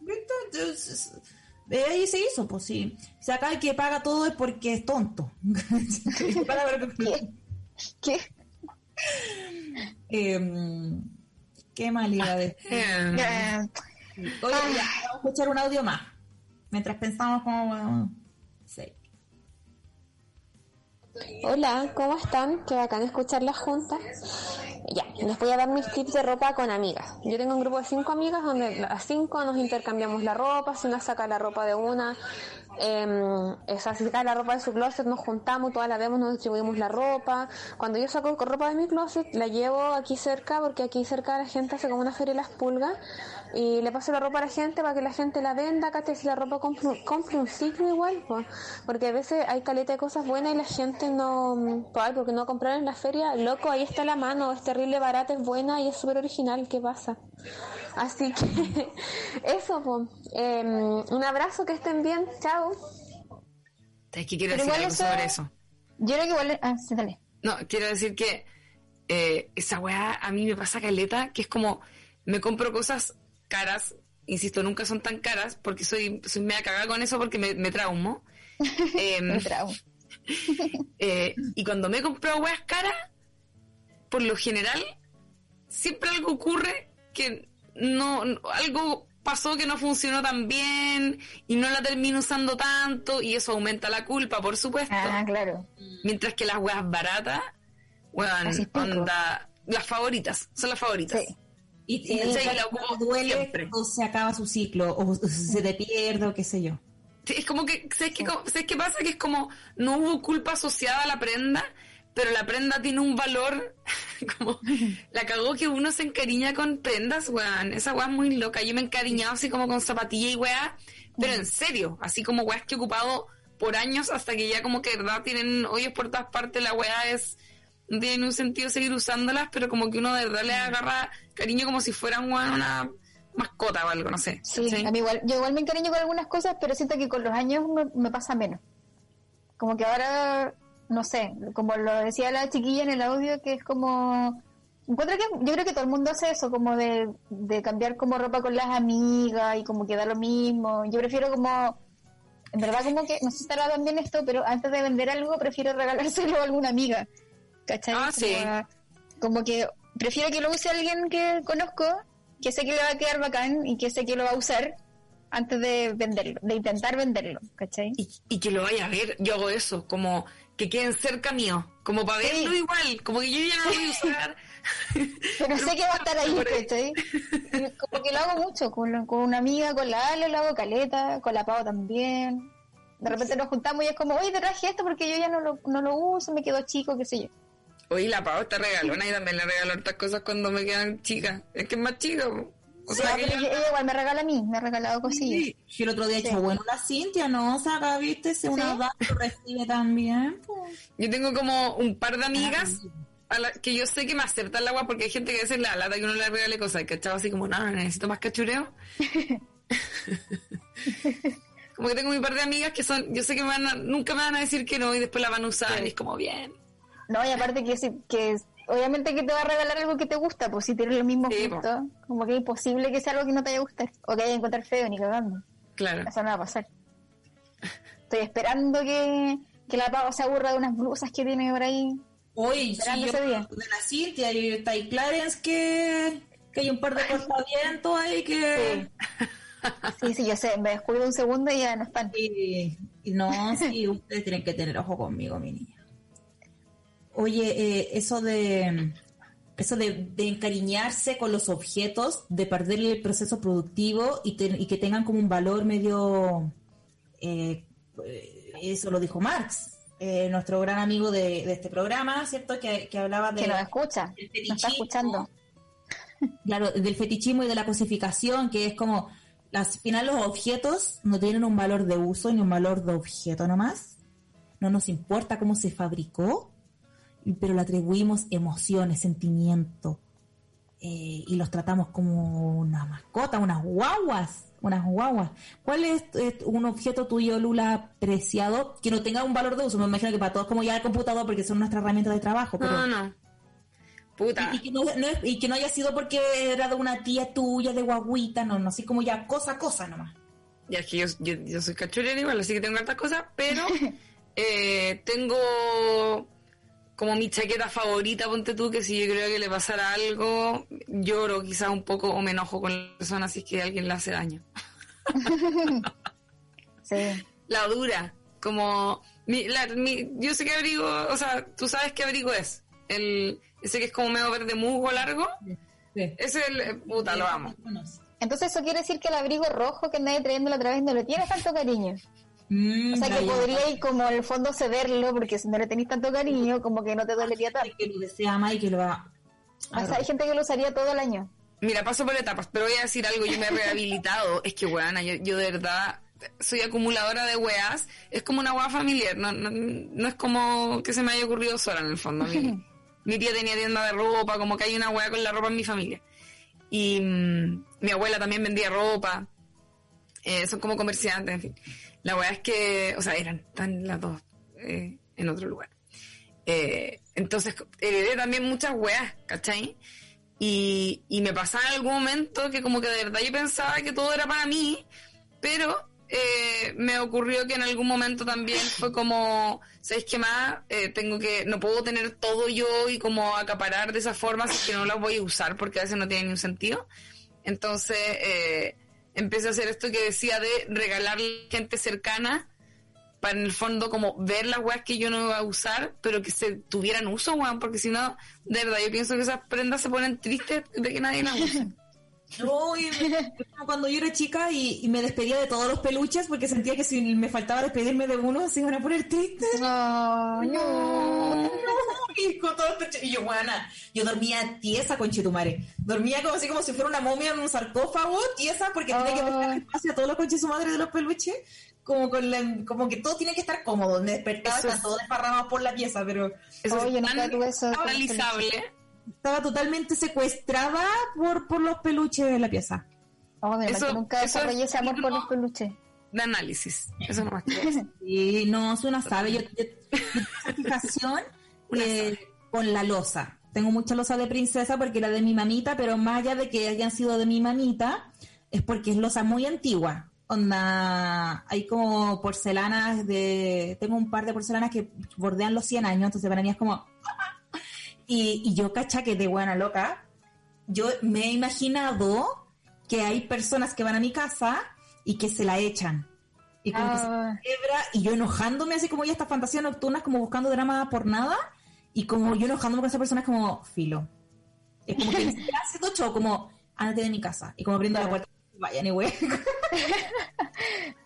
Entonces, de ahí se hizo, pues sí. Si acá el que paga todo es porque es tonto. ¿Qué? ¿Qué? Em, ¿Qué más le iba a decir? Eh, Ya. Oye, ya, vamos a escuchar un audio más. Mientras pensamos cómo vamos. Sí. Hola, ¿cómo están? Qué bacán escucharlas juntas. Ya, les voy a dar mis tips de ropa con amigas. Yo tengo un grupo de cinco amigas donde las cinco nos intercambiamos la ropa, si una saca la ropa de una, eh, saca la ropa de su closet, nos juntamos, todas la vemos, nos distribuimos la ropa. Cuando yo saco ropa de mi closet, la llevo aquí cerca, porque aquí cerca la gente hace como una feria de las pulgas, y le paso la ropa a la gente para que la gente la venda, que si la ropa compre, un- ciclo igual, po. porque a veces hay caleta de cosas buenas y la gente no, pues, porque no comprar en la feria, loco, ahí está la mano, es terrible barata, es buena y es súper original, ¿qué pasa? Así que eso, po. Em, un abrazo, que estén bien, chao. ¿Sabes qué quiero Pero decir algo eso- sobre eso? Yo creo que igual... Ah, sí, dale. No, quiero decir que eh, esa weá a mí me pasa caleta, que es como, me compro cosas caras, insisto, nunca son tan caras, porque soy, soy media cagada con eso porque me, me traumo. Em, Me eh, y cuando me he comprado weas caras, por lo general, siempre algo ocurre que no, no- algo pasó que no funcionó tan bien y no la termino usando tanto y eso aumenta la culpa, por supuesto. Ah, claro. Mientras que las weas baratas, weón, onda, las favoritas, son las favoritas. Sí. Y, y Sí, ¿cachai? la ocupo Cuando duele siempre. o se acaba su ciclo, o se te pierde, o qué sé yo. Sí, es como que, ¿sabes qué, ¿sabes qué pasa? Que es como, no hubo culpa asociada a la prenda, pero la prenda tiene un valor, como, la cagó que uno se encariña con prendas, weón. Esa weá es muy loca. Yo me he encariñado así como con zapatilla y weá, pero en serio, así como weás que he ocupado por años hasta que ya como que de verdad tienen hoyos por todas partes, la weá es, no tiene ningún sentido seguir usándolas, pero como que uno de verdad le agarra cariño como si fueran weón, una mascota o algo, no sé. Sí, a mí igual, yo igual me encariño con algunas cosas, pero siento que con los años me, me pasa menos. Como que ahora, no sé, como lo decía la chiquilla en el audio, que es como... Encuentro que yo creo que todo el mundo hace eso, como de, de cambiar como ropa con las amigas y como que da lo mismo. Yo prefiero como, en verdad como que, no sé si estará también esto, pero antes de vender algo prefiero regalárselo a alguna amiga. ¿Cachai? Ah, sí. Como, que prefiero que lo use alguien que conozco, que sé que le va a quedar bacán y que sé que lo va a usar, antes de venderlo, de intentar venderlo, ¿cachai? Y, y que lo vaya a ver, yo hago eso, como que queden cerca mío, como para Sí. verlo igual, como que yo ya no lo voy a usar. Pero sé que va a estar ahí. ¿cachai? Como que lo hago mucho, con, con una amiga, con la Ale lo hago caleta, con la Pau también. De repente nos juntamos y es como, oye, te traje esto porque yo ya no lo, no lo uso, me quedo chico, qué sé yo. Oye, la Pau está regalona y también le regalo hartas cosas cuando me quedan chicas. Es que es más chica, po. O sea, Ah, que ella, ella igual me regala a mí, me ha regalado cosillas. Sí, y el otro día Sí. dicho, bueno, la Cintia no saca, viste, si una lo recibe también. pues. yo tengo como un par de amigas a la, que yo sé que me aceptan el agua porque hay gente que a veces la lata que uno le regale cosas, ¿cachai? Así como, no, necesito más cachureo. como que tengo mi par de amigas que son, yo sé que me van a- nunca me van a decir que no y después la van a usar Sí. y es como, bien. No, y aparte que, si- que es- obviamente que te va a regalar algo que te gusta, pues si tienes los mismos Sí, po. gustos, como que es imposible que sea algo que no te vaya a gustar, o que vaya a encontrar feo, ni cagando. Claro. Eso no va a pasar. Estoy esperando que, que la Pau se aburra de unas blusas que tiene por ahí. Esperando si yo de la Cintia y está ahí Clarence que, que hay un par de cortavientos ahí que... Sí, sí, yo sé, me descuido un segundo y ya no están. Y, y no, sí, ustedes tienen que tener ojo conmigo, mi niña. Oye, eh, eso de eso de, de encariñarse con los objetos, de perderle el proceso productivo y, te- y que tengan como un valor medio, eh, eh, eso lo dijo Marx, eh, nuestro gran amigo de, de este programa, ¿cierto? Que, que hablaba de Que nos escucha, nos está escuchando. Claro, del fetichismo y de la cosificación, que es como, al final los objetos no tienen un valor de uso ni un valor de objeto nomás. No nos importa cómo se fabricó, pero le atribuimos emociones, sentimiento, eh, y los tratamos como una mascota, unas guaguas, unas guaguas. ¿Cuál es eh, un objeto tuyo, Lula, preciado, que no tenga un valor de uso? Me imagino que para todos como ya el computador, porque son nuestra herramienta de trabajo, pero... No, no. Puta. Y, y que no, no es- y que no haya sido porque era de una tía tuya, de guaguita, no, no, así como ya cosa a cosa nomás. Ya es que yo, yo, yo soy cachurera igual, así que tengo hartas cosas, pero eh, tengo como mi chaqueta favorita, ponte tú, que si yo creo que le pasara algo, lloro quizás un poco o me enojo con la persona si es que alguien le hace daño. Sí. La dura, como... Mi, la, mi- yo sé qué abrigo, o sea, tú sabes qué abrigo es. El, ese que es como medio verde musgo largo. Ese es el... eh, Puta, lo amo. Entonces eso quiere decir que el abrigo rojo que andáis trayendo la otra vez no le tienes tanto cariño. Mm, O sea que podríais como en el fondo cederlo porque si no le tenéis tanto cariño como que no te dolería tanto. que lo desea más y que lo va O sea, hay gente que lo usaría todo el año. Mira, paso por etapas, pero voy a decir algo, yo me he rehabilitado. Es que, weana, yo, yo de verdad soy acumuladora de weas. Es como una wea familiar, no, no, no es como que se me haya ocurrido sola en el fondo. Mi, mi tía tenía tienda de ropa, como que hay una wea con la ropa en mi familia. Y mm, mi abuela también vendía ropa. Eh, son como comerciantes, en fin. La wea es que, o sea, eran tan las dos eh, en otro lugar. Eh, entonces, heredé también muchas weas, ¿cachai? Y, y me pasaba en algún momento que como que de verdad yo pensaba que todo era para mí, pero eh, me ocurrió que en algún momento también fue como, ¿sabes qué más? Eh, tengo que, no puedo tener todo yo y como acaparar de esa forma si es que no las voy a usar porque a veces no tiene ningún sentido. Entonces eh, empecé a hacer esto que decía de regalarle a gente cercana para en el fondo como ver las weas que yo no iba a usar, pero que se tuvieran uso, weón, porque si no, de verdad, yo pienso que esas prendas se ponen tristes de que nadie las use. No, y me- es como cuando yo era chica y, y me despedía de todos los peluches porque sentía que si me faltaba despedirme de uno se iban a poner tristes. No, no. Y, con todo pecho- y yo, buena, yo dormía tiesa con Chetumare. Dormía como así como si fuera una momia en un sarcófago, tiesa, porque tenía que Ay. espacio a todos los conches su madre de los peluches. Como, con la- como que todo tiene que estar cómodo. Me despertaba, todo desparramado por la pieza, pero Eso es tan eso. Estaba totalmente secuestrada por, por los peluches de la pieza. Oh, Eso- nunca eso desarrollé es ese amor por los peluches. de análisis. Eso no más. Sí, no, suena sabe. Yo, yo- yo fijación Una eh, con la losa. Tengo mucha losa de princesa porque era de mi mamita, pero más allá de que hayan sido de mi mamita, es porque es losa muy antigua. Onda, hay como porcelanas de... Tengo un par de porcelanas que bordean los 100 años, entonces para mí es como... Y, y yo, cacha, que de buena loca, yo me he imaginado que hay personas que van a mi casa y que se la echan. Y como que se Ah, y yo enojándome así como ya estas fantasías nocturnas como buscando drama por nada y como yo enojándome con esa persona es como filo. Es como que siquiera haciendo show, como ándate de mi casa y como abriendo la puerta. Vaya, ni güey.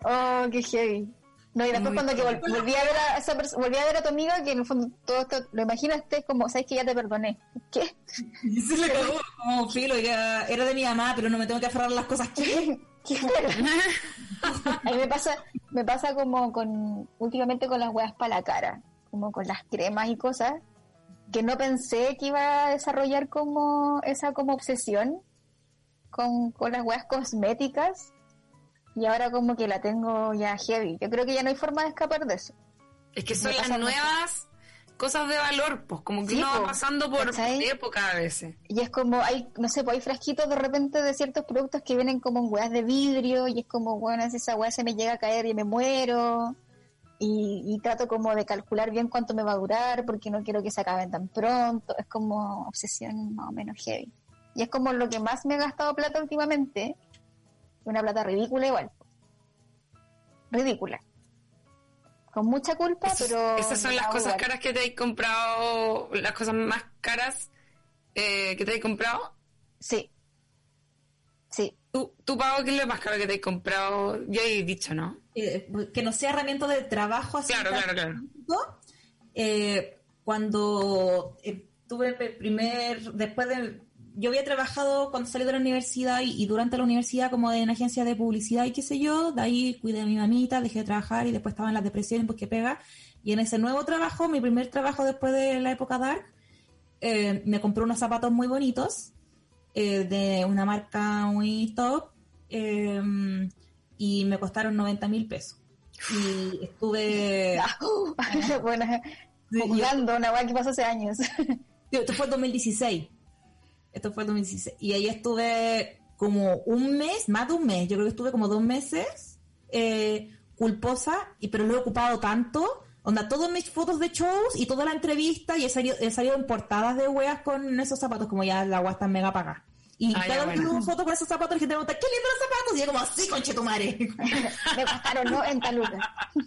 oh, qué heavy. No, y después cuando que vol- volví a ver a esa volví a ver a tu amiga, que en el fondo todo esto, lo imaginaste como, sabes que ya te perdoné. ¿Qué? Y se le cagó. Como filo, ya era de mi mamá, pero no me tengo que aferrar a las cosas que. ¿Qué A mí me pasa, me pasa como con, últimamente con las weas para la cara, como con las cremas y cosas, que no pensé que iba a desarrollar como esa como obsesión con, con las weas cosméticas y ahora como que la tengo ya heavy. Yo creo que ya no hay forma de escapar de eso. Es que son las mucho. nuevas cosas de valor, pues como que Sí, uno va po, pasando por ¿cachai? época a veces. Y es como, hay, no sé, pues hay frasquitos de repente de ciertos productos que vienen como en weas de vidrio y es como, bueno, si esa wea se me llega a caer y me muero. Y, y trato como de calcular bien cuánto me va a durar porque no quiero que se acaben tan pronto. Es como obsesión más o menos heavy. Y es como lo que más me he gastado plata últimamente. Una plata ridícula igual. Ridícula. Con mucha culpa, pero... esas son las cosas caras que te hay comprado, las cosas más caras eh, que te hay comprado. Sí. Sí. ¿Tú, tú Pau, qué es lo más caro que te hay comprado? Ya he dicho, ¿no? eh, que no sea herramienta de trabajo así. Claro, claro, claro. Eh, cuando eh, tuve el primer, después de, yo había trabajado cuando salí de la universidad y, y durante la universidad como en agencia de publicidad y qué sé yo, de ahí cuidé a mi mamita, dejé de trabajar y después estaba en las depresiones porque pega. Y en ese nuevo trabajo, mi primer trabajo después de la época dark, eh, me compré unos zapatos muy bonitos eh, de una marca muy top eh, y me costaron 90 mil pesos. Y estuve... bueno, Sí, yo- jugando una weá que pasó hace años. Esto fue el 2016. Esto fue el 2016. Y ahí estuve como un mes, más de un mes, yo creo que estuve como dos meses eh, culposa, y pero lo he ocupado tanto. Onda, todas mis fotos de shows y toda la entrevista, y he salido, he salido en portadas de weas con esos zapatos, como ya la wea está mega pagada. Y Ah, ya, cada vez que subo foto con esos zapatos, la gente me pregunta, ¿qué lindo los zapatos? Y yo como, así, conchetumare. Me costaron 90 lucas.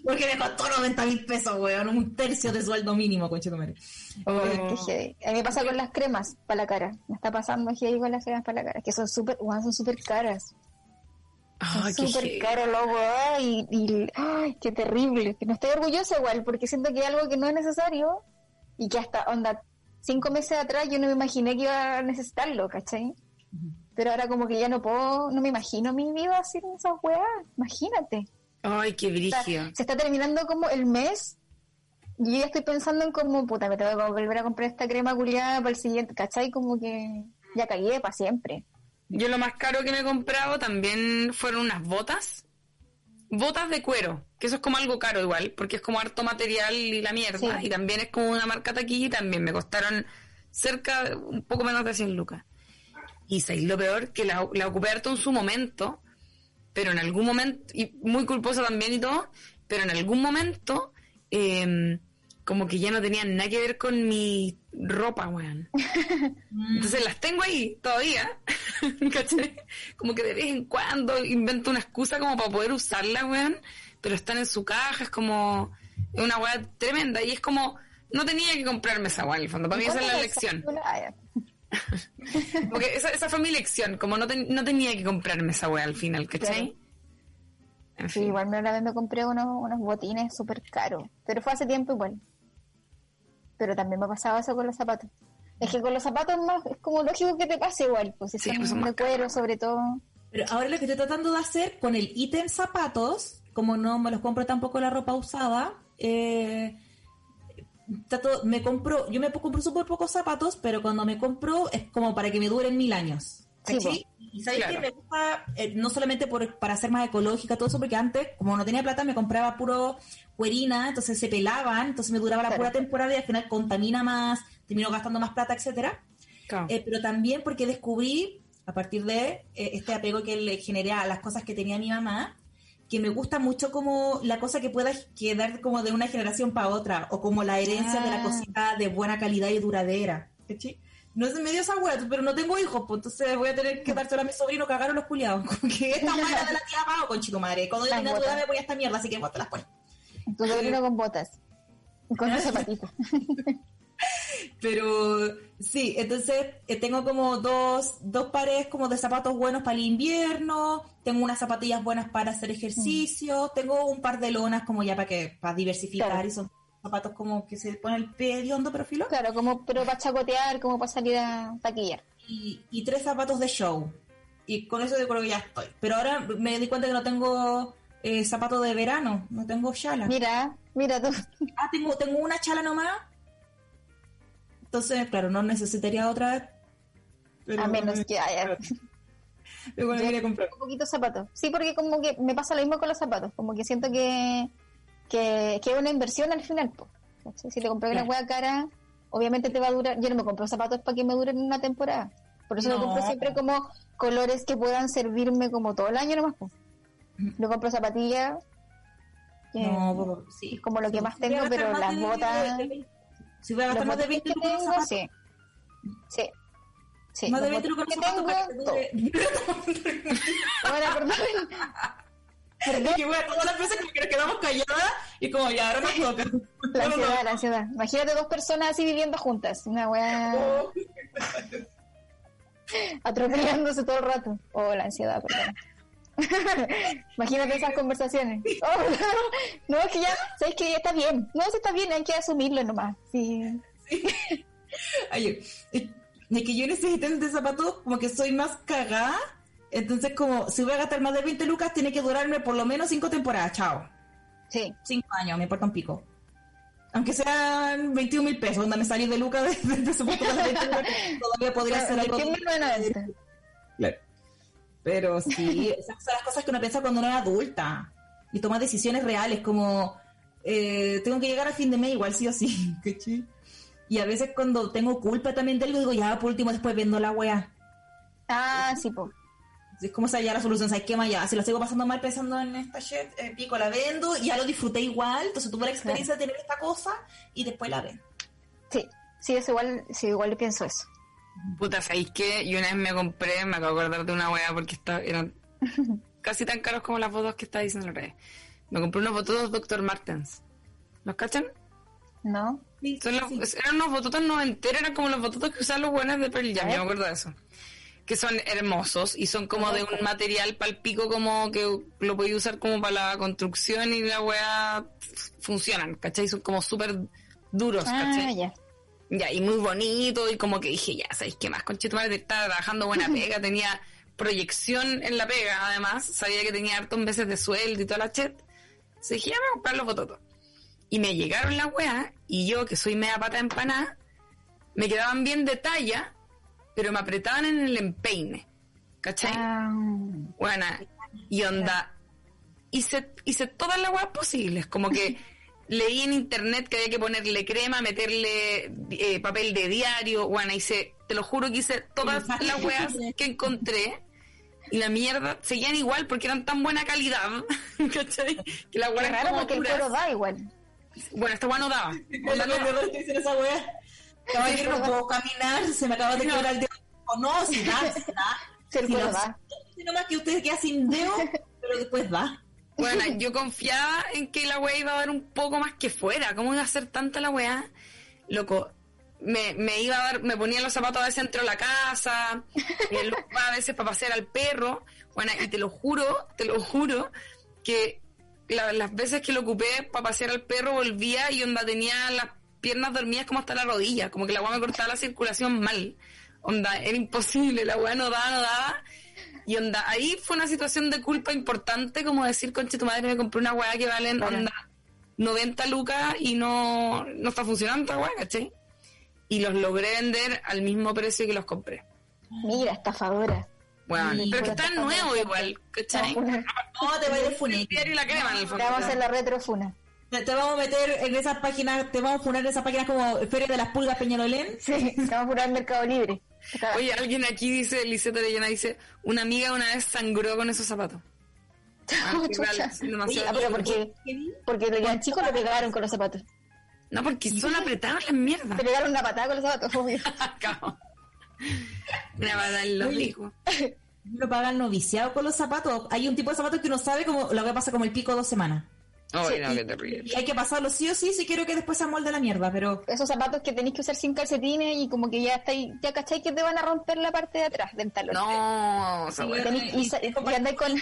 Porque me costó 90 mil pesos, weón, un tercio de sueldo mínimo, conchetumare. Qué heavy. A mí me pasa con las cremas para la cara. Me está pasando heavy con las cremas para la cara. Que son súper, weón, son súper caras. Ay, qué súper caras, loco. ay, Y, ay, qué terrible. Que no estoy orgullosa igual, porque siento que es algo que no es necesario. Y que hasta, onda, cinco meses atrás yo no me imaginé que iba a necesitarlo, ¿cachai? Pero ahora como que ya no puedo, no me imagino mi vida sin esas weas. Imagínate. Ay, qué O sea, brígido. se está terminando como el mes y yo ya estoy pensando en como, puta, me tengo que volver a comprar esta crema culiada para el siguiente, ¿cachai? Como que ya cagué para siempre. Yo lo más caro que me he comprado también fueron unas botas. Botas de cuero, que eso es como algo caro igual, porque es como harto material y la mierda. Sí. Y también es como una marca taquilla y también me costaron cerca, un poco menos de 100 lucas. Y sabéis lo peor, que la, la ocupé harto en su momento, pero en algún momento, y muy culposa también y todo, pero en algún momento, eh, como que ya no tenían nada que ver con mi ropa, weón. Entonces las tengo ahí todavía, ¿cachai? Como que de vez en cuando invento una excusa como para poder usarla, weón, pero están en su caja, es como es una weá tremenda y es como, no tenía que comprarme esa weá en el fondo, para mí esa es la ¿Cuánto lección. Porque esa, esa fue mi lección, como no, ten- no tenía que comprarme esa weá al final, ¿cachai? En Sí, fin. igual me una vez me compré unos, unos botines súper caros, pero fue hace tiempo igual. Pero también me ha pasado eso con los zapatos. Es que con los zapatos más, es como lógico que te pase igual, pues si Sí, son pues son de cuero sobre todo. Pero ahora lo que estoy tratando de hacer con el ítem zapatos, como no me los compro tampoco la ropa usada, eh, trato- me compro, yo me compro súper pocos zapatos, pero cuando me compro es como para que me duren mil años. Sí, y sabes Claro. que me gusta, eh, no solamente por, para ser más ecológica, todo eso, porque antes, como no tenía plata, me compraba puro cuerina, entonces se pelaban, entonces me duraba la Claro. pura temporada y al final contamina más, termino gastando más plata, etcétera. Claro. Eh, pero también porque descubrí, a partir de eh, este apego que le generé a las cosas que tenía mi mamá, que me gusta mucho como la cosa que pueda quedar como de una generación para otra, o como la herencia de la Ah. cosita de buena calidad y duradera. ¿cachai? No es medio esa pero no tengo hijos, pues entonces voy a tener que dárselo a mi sobrino, cagaron los culiados. Que esta era de la tía Pao, con chico madre. Cuando yo tenía tu edad me ponía esta mierda, así que vos te las pones. Tu sobrino con botas. Con los zapatitos. Pero sí, entonces eh, tengo como dos, dos pares como de zapatos buenos para el invierno, tengo unas zapatillas buenas para hacer ejercicio, tengo un par de lonas como ya para que para diversificar Claro. y son zapatos como que se pone el pie de hondo pero filo Claro, como, pero para chacotear, como para salir a taquillar. y, y tres zapatos de show y con eso yo creo que ya estoy. Pero ahora me di cuenta que no tengo eh, zapatos de verano, no tengo chala. Mira, mira tú. Ah, tengo, tengo una chala nomás. Entonces, claro, no necesitaría otra vez. Pero- A menos que haya Pero bueno, quería comprar. un poquito zapatos. Sí, porque como que me pasa lo mismo con los zapatos. Como que siento que, que, que es una inversión al final. Si te compré una hueá cara, obviamente te va a durar. Yo no me compro zapatos para que me duren una temporada. Por eso No. compro siempre como colores que puedan servirme como todo el año nomás. po. No compro zapatillas. No, pues, sí. es como lo que más tengo, pero las botas. de- de- Si voy a gastar más de botones 20 que lucas en tengo, sí. Sí. Sí, más de los 20 lucas en zapatos Bueno, perdón. Es que, bueno, todas las veces como que nos quedamos calladas y como ya ahora nos toca. La ansiedad, la ansiedad. Imagínate dos personas así viviendo juntas. Una weá no. atropellándose todo el rato. Oh, la ansiedad, perdón. Imagínate esas conversaciones. Oh, no, no, es que ya, sabes que ya está bien. No, sí está bien, hay que asumirlo nomás. Sí. Ay, es es que yo necesito de zapatos como que soy más cagada. Entonces, como si voy a gastar más de 20 lucas, tiene que durarme por lo menos 5 temporadas. Chao. Sí. 5 años, me importa un pico. Aunque sean 21 mil pesos, donde me salí de lucas de, de presupuesto de 20 lucas, todavía podría ser algo. 21.90. Claro. Pero sí, esas son las cosas que uno piensa cuando uno es adulta y toma decisiones reales, como eh, tengo que llegar al fin de mes igual sí o sí, ¿cachai? Y a veces cuando tengo culpa también de algo, digo, ya por último después vendo la wea. Ah, sí, po. Es como esa ya la solución, ¿sabes qué más ya? Si lo sigo pasando mal pensando en esta shit, eh, pico, la vendo, y ya lo disfruté igual, entonces tuve la experiencia de tener esta cosa y después la vendo. Sí, sí, es igual, sí, igual pienso eso. Puta, ¿sabéis qué? Y una vez me compré, me acabo de acordar de una wea porque está, eran casi tan caros como las fotos que está diciendo la red. Me compré unos bototos Dr. Martens. ¿Los cachan? ¿No? Sí, Son los- sí. Eran unos bototos noventeros, eran como los bototos que usaban los buenos de Pearl Jam, yo me acuerdo de eso. Que son hermosos y son como de un material palpico como que lo podéis usar como para la construcción y la weá funcionan, ¿cachai? Son como súper duros, Ah, ¿cachai? ya. Ya, y muy bonito, y como que dije, ya, ¿sabéis qué más? Conchito madre, estaba trabajando buena pega, tenía proyección en la pega, además, sabía que tenía hartos meses de sueldo y toda la chet. Entonces dije, ya me voy a comprar los bototos. Y me llegaron las weas, y yo, que soy media pata empanada, me quedaban bien de talla, pero me apretaban en el empeine. ¿Cachai? Ah, Buena. Y onda. Hice, hice todas las weas posibles. Como que leí en internet que había que ponerle crema, meterle eh, papel de diario. Bueno, hice, te lo juro que hice todas las weas que encontré. Y la mierda seguían igual porque eran tan buena calidad. ¿Cachai? Que la qué wea raro como porque el duras. cuero da igual. Bueno, esta wea no daba. Lo que me dicen esa wea. Caballero, no puedo caminar, se me acaba de quebrar el dedo. No, si da, si da. Si el no, nomás que usted queda sin dedo, pero después da. Bueno, yo confiaba en que la weá iba a dar un poco más que fuera. ¿Cómo iba a ser tanta la weá? Loco, me, me iba a dar, me ponía los zapatos a veces dentro de la casa, ocupaba a veces para pasear al perro. Bueno, y te lo juro, te lo juro, que la- las veces que lo ocupé para pasear al perro volvía y onda tenía las piernas dormidas como hasta la rodilla, como que la weá me cortaba la circulación mal. Onda, era imposible, la weá no daba, no daba. Y onda, ahí fue una situación de culpa importante, como decir, conche tu madre, me compré una weá que valen onda 90 lucas y no, no está funcionando esta weá, ¿cachai? Y los logré vender al mismo precio que los compré. Mira, estafadora. Bueno, Sí, pero que está nuevo igual, ¿cachai? Te No, te va a ir de El funeque. diario y la crema en el fondo. vamos a hacer la retrofuna. Te, te vamos a meter en esas páginas, te vamos a poner en esas páginas como Feria de las Pulgas Peñalolén. Sí, vamos a jurar Mercado Libre. Oye, alguien aquí dice, Liseta Orellana dice, una amiga una vez sangró con esos zapatos. Ah, demasiado Ah, pero porque, porque los ya chicos le pegaron con los zapatos. No, porque son apretados las mierdas. Le pegaron una patada con los zapatos, obvio. Acabo. Una patada en los hijos. Lo pagan noviciado con los zapatos. Hay un tipo de zapatos que uno sabe como lo que pasa como el pico dos semanas. No. Y hay que pasarlo sí o sí si quiero que después se amolde la mierda, pero Esos zapatos que tenéis que usar sin calcetines y como que ya estáis, ya cacháis que te van a romper la parte de atrás del talón. No, Sí, y, andáis con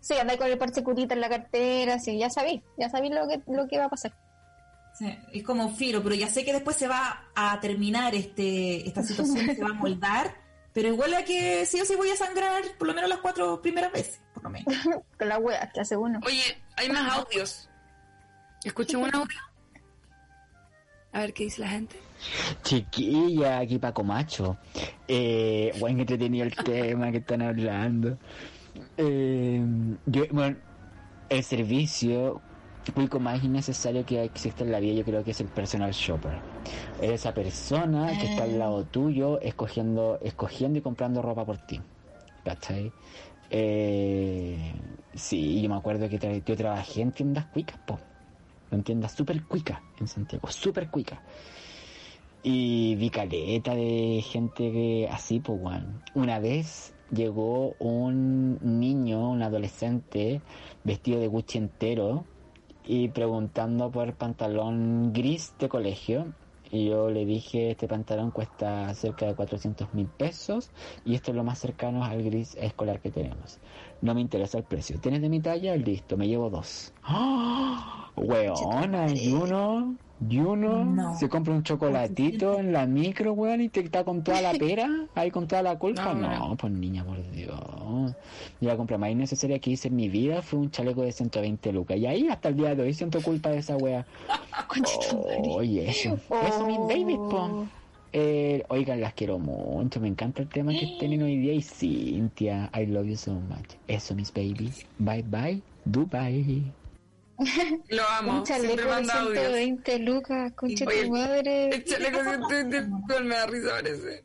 sí, andáis con el parche curita en la cartera, sí, ya sabéis, ya sabéis lo que, lo que va a pasar. Sí, es como filo, pero ya sé que después se va a terminar este esta situación, se va a moldar, pero igual a que sí o sí voy a sangrar por lo menos las cuatro primeras veces, Con la wea que hace uno. Oye, hay más audios. ¿Escucho un audio? A ver qué dice la gente. Chiquilla, aquí Paco Macho. Eh, buen entretenido el tema que están hablando. Eh, yo, bueno, el servicio público más innecesario que existe en la vida yo creo que es el personal shopper. Es esa persona que está al lado tuyo escogiendo, escogiendo y comprando ropa por ti. ¿Cachai? Eh, sí, yo me acuerdo que yo trabajé en tiendas cuicas, po. En tiendas súper cuicas en Santiago, súper cuicas. Y vi caleta de gente que así, pues, weón. Una vez llegó un niño, un adolescente, vestido de Gucci entero y preguntando por pantalón gris de colegio. Y yo le dije, este pantalón cuesta cerca de 400 mil pesos y esto es lo más cercano al gris escolar que tenemos. No me interesa el precio. ¿Tienes de mi talla? Listo, me llevo dos. ¡Ah! Weona, y uno, y uno No. se compra un chocolatito en la micro, weón, y te está con toda la pera, ahí con toda la culpa. No, pues niña, por Dios. Yo la compra más innecesaria que hice en mi vida fue un chaleco de 120 lucas. Y ahí hasta el día de hoy siento culpa de esa wea. Oye, eso. Eso, mis babies, po. Eh, oigan, las quiero mucho. Me encanta el tema que tienen hoy día. Y Cintia, I love you so much. Eso, mis babies. Bye bye. Dubai. Lo amo. Un chaleco de manda audios. 120 lucas, concha Oye, tu madre. El chaleco de de- de- me da risa parece.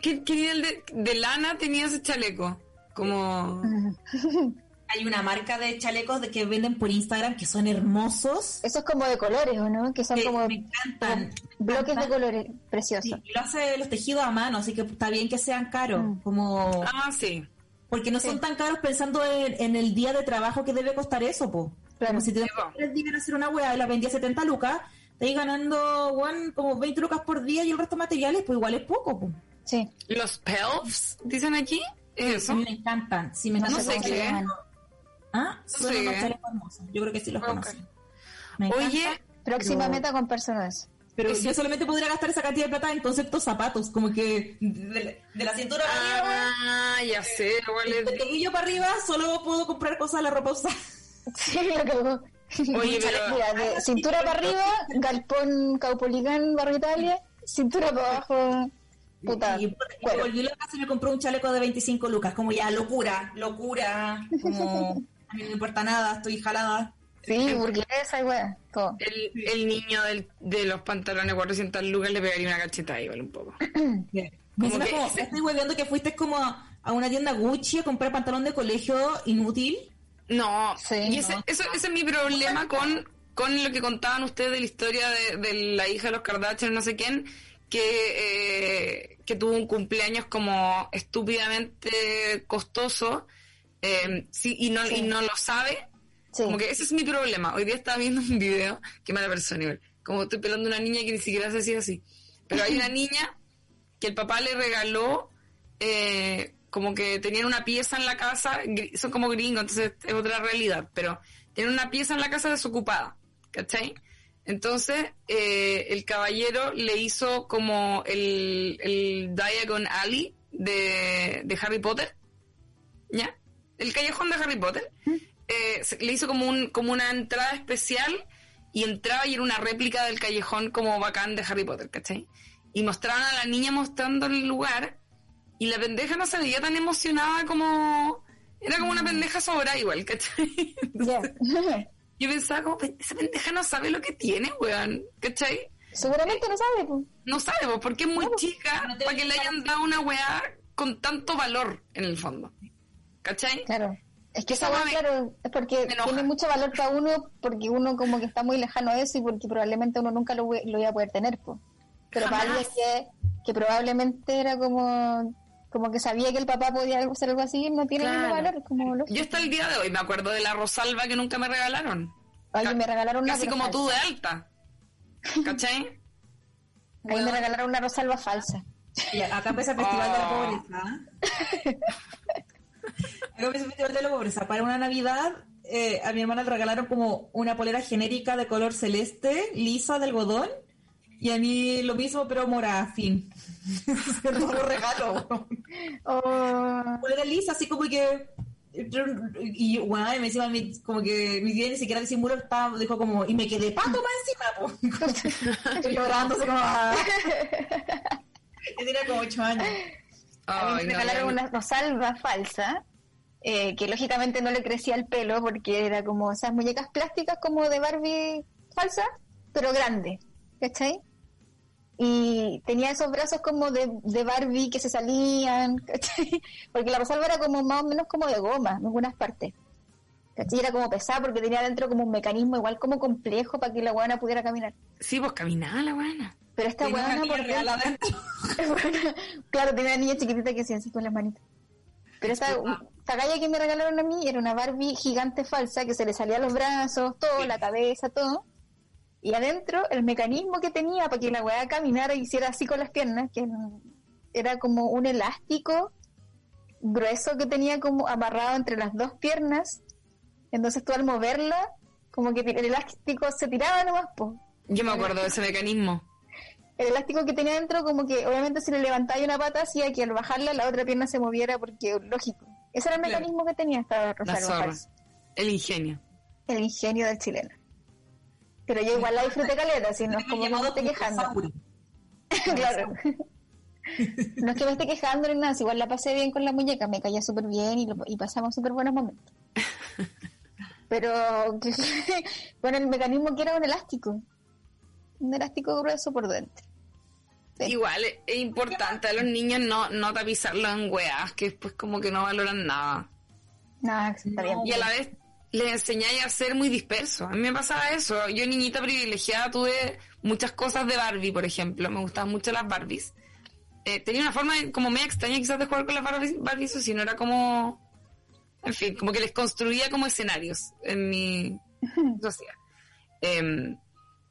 ¿Qué, qué nivel de, de lana tenía ese chaleco? Como... Hay una marca de chalecos de que venden por Instagram que son hermosos. Eso es como de colores, ¿o no? Que son que como me encantan. bloques de encantan. colores Sí, preciosos. y lo hace los tejidos a mano, así que está bien que sean caros. Mm. Como Ah, sí. Porque no son tan caros pensando en, en el día de trabajo que debe costar eso, po. Claro. Como si te Sí, tres días en hacer una weá y la vendía 70 lucas, te ahí ganando, weón, como 20 lucas por día y el resto de materiales, pues igual es poco, po. Sí. Los pelfs, dicen aquí. ¿Es A eso? me encantan. Sí, me No encantan. sé cómo se qué. ¿Ah? Son sé. unos chalecos hermosos. Yo creo que sí los Ok. conocen. Me Oye, Próxima meta con personas. Pero Ese- yo solamente podría gastar esa cantidad de plata en conceptos zapatos, como que de, de la cintura para arriba, ah, ya sé, del es... tobillo para arriba, solo puedo comprar cosas de la ropa usada. Sí, lo cagó. Oye, pero... Mira, de cintura para arriba, galpón Caupolicán, Barrio Italia, cintura para abajo, puta, Y cuero. volví loca se me compró un chaleco de 25 lucas, como ya, locura, locura, como a mí no me importa nada, estoy jalada. Sí, burguesa y weá, todo. El, el niño del, de los pantalones 400 lucas le pegaría una cachetada igual un poco. Como que como, estoy hueveando que fuiste como a, a una tienda Gucci a comprar pantalón de colegio inútil. No, Sí, y ese, no. eso, ese es mi problema con, con lo que contaban ustedes de la historia de, de la hija de los Kardashian, no sé quién, que, eh, que tuvo un cumpleaños como estúpidamente costoso eh, sí, y, no, y no lo sabe. Sí. Como que ese es mi problema. Hoy día estaba viendo un video, qué mala persona, igual. Como estoy pelando a una niña que ni siquiera se decía así. Pero hay una niña que el papá le regaló, eh, como que tenían una pieza en la casa, son como gringos, entonces es otra realidad, pero tienen una pieza en la casa desocupada, ¿cachai? Entonces, eh, el caballero le hizo como el, el Diagon Alley de, de Harry Potter, ¿ya? El callejón de Harry Potter. Eh, le hizo como, un, como una entrada especial y entraba y era una réplica del callejón como bacán de Harry Potter, ¿cachai? Y mostraban a la niña mostrando el lugar y la pendeja no se veía tan emocionada como... Era como una pendeja sobra igual, ¿cachai? Yo pensaba como, "Pen- esa pendeja no sabe lo que tiene, weón, ¿cachai? Seguramente no sabe, pues. No sabe, po, porque es muy chica no para que le hayan dado una weá con tanto valor en el fondo. ¿Cachai? Claro. Es que Esa mami- claro, es porque me tiene mucho valor para uno, porque uno como que está muy lejano de eso y porque probablemente uno nunca lo, lo iba a poder tener, pues. Pero para Jamás. alguien que que probablemente era como como que sabía que el papá podía hacer algo así, no tiene Claro. valor. Como lo- Yo hasta el día de hoy me acuerdo de la Rosalba que nunca me regalaron. Oye, me regalaron una Casi como falsa. tú de alta. ¿Cachai? A mí me regalaron una rosalba falsa. Y acá empieza el Festival de la Oh. Pobreza. El Festival de la Pobreza. Para una Navidad, eh, a mi hermana le regalaron como una polera genérica de color celeste, lisa, de algodón. Y a mí lo mismo, pero morada, fin. Todo lo regalo. Oh, polera lisa, así como que... Y bueno, y me encima como que mi tía ni siquiera disimuló, estaba, dijo como, y me quedé pato más encima, llorando, así como, ah. Yo tenía como ocho años. A mí me no, regalaron no, una rosalba falsa, eh, que lógicamente no le crecía el pelo porque era como esas muñecas plásticas como de Barbie falsa, pero grande, ¿cachai? Y tenía esos brazos como de, de Barbie que se salían, ¿cachai? Porque la rosalba era como más o menos como de goma en algunas partes. ¿Cachai? Era como pesada porque tenía dentro como un mecanismo igual como complejo para que la guana pudiera caminar. Sí, pues caminaba la buena. Pero esta Tenía una guana niña por real dentro- adentro. claro, tenía una niña chiquitita que hacía así con las manitas. Pero esta, esta galla que me regalaron a mí era una Barbie gigante falsa que se le salía los brazos, todo, la cabeza, todo. Y adentro el mecanismo que tenía para que la weá caminara y hiciera así con las piernas, que era como un elástico grueso que tenía como amarrado entre las dos piernas. Entonces tú al moverla, como que el elástico se tiraba nomás, pues. Yo me acuerdo de ese mecanismo. El elástico que tenía dentro, como que obviamente si le levantáis una pata, hacía que al bajarla la otra pierna se moviera, porque lógico. Ese era el Claro. mecanismo que tenía esta. Falsa. El ingenio. El ingenio del chileno. Pero yo igual la disfruté caleta, si no es como que me esté quejando. Claro. no es que me esté quejando ni nada, si igual la pasé bien con la muñeca, me caía súper bien y, lo- y pasamos súper buenos momentos. Pero, bueno, el mecanismo que era un elástico. Un elástico grueso por dentro. Igual es, es importante a los niños no, no tapizarlos en weas que después como que no valoran nada. Está bien. Y a la vez les enseñáis a ser muy dispersos. A mí me pasaba eso. Yo, niñita privilegiada, tuve muchas cosas de Barbie, por ejemplo. Me gustaban mucho las Barbies. Eh, tenía una forma como media extraña quizás de jugar con las Barbies, Barbies o si no era como... En fin, como que les construía como escenarios en mi sociedad. Em,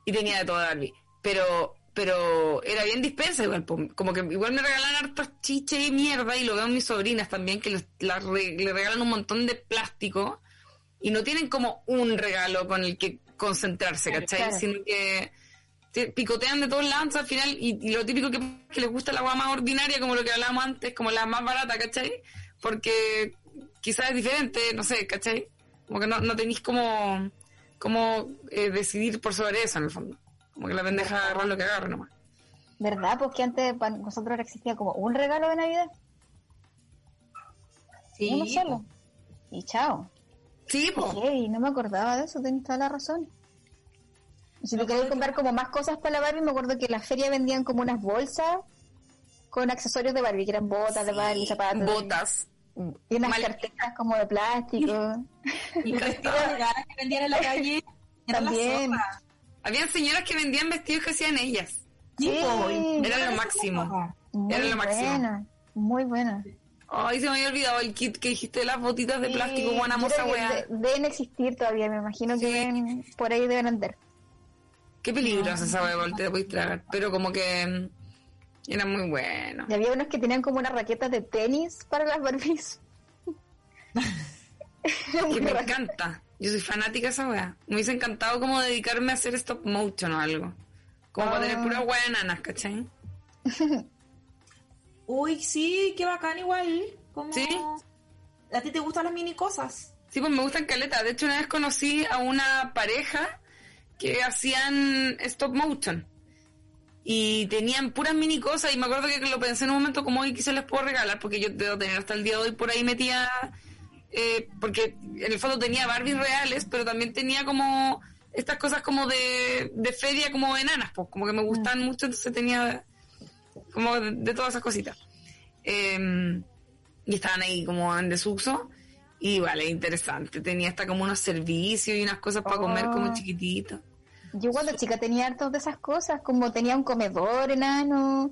y tenía de todo Barbie. Pero pero era bien dispersa igual, como que igual me regalan hartos chiches y mierda y lo veo en mis sobrinas también que les- re- le regalan un montón de plástico y no tienen como un regalo con el que concentrarse, ¿cachai? Claro. Sino que te- picotean de todos lados al final y, y lo típico que, que les gusta la agua más ordinaria como lo que hablábamos antes, como la más barata, ¿cachai? Porque quizás es diferente, no sé, ¿cachai? Como que no, no tenéis como, como eh, decidir por sobre eso en el fondo. Como que la pendeja agarra lo que agarra nomás. ¿Verdad? Pues que antes para nosotros existía como un regalo de Navidad, Sí. uno solo. Y chao. Sí, po. Ey, no me acordaba de eso, tenés toda la razón. Y si te queréis comprar como más cosas para la Barbie, me acuerdo que en la feria vendían como unas bolsas con accesorios de Barbie, que eran botas de Barbie, zapatos. botas. Y unas Mal- carteras como de plástico. Y vestidos de gana que vendían en la calle. También. Habían señoras que vendían vestidos que hacían ellas. Sí, Sí. Era lo máximo. Muy Era lo máximo. buena, muy buena. Ay, se me había olvidado el kit que dijiste de las botitas de plástico, buena moza weá. de- deben existir todavía, me imagino que Sí. deben- por ahí deben andar. Qué peligrosa esa weá, te podéis tragar. Pero como que mm, era muy bueno. Y había unos que tenían como unas raquetas de tenis para las Barbies. Que me encanta. Yo soy fanática de esa weá. Me hubiese encantado como dedicarme a hacer stop motion o algo. Como para Ah. tener pura weá enanas, ¿cachai? Uy, sí, qué bacán igual. Como... ¿Sí? ¿A ti te gustan las mini cosas? Sí, pues me gustan caleta. De hecho, una vez conocí a una pareja que hacían stop motion. Y tenían puras mini cosas. Y me acuerdo que lo pensé en un momento como hoy se les puedo regalar. Porque yo debo tener hasta el día de hoy por ahí metía. Eh, porque en el fondo tenía Barbies reales, pero también tenía como estas cosas como de, de feria, como enanas, pues como que me gustan mucho. Entonces tenía como de, de todas esas cositas. Eh, y estaban ahí como en desuso. Y vale, interesante. Tenía hasta como unos servicios y unas cosas para comer como Oh. chiquititos. Yo cuando chica tenía hartos de esas cosas, como tenía un comedor enano,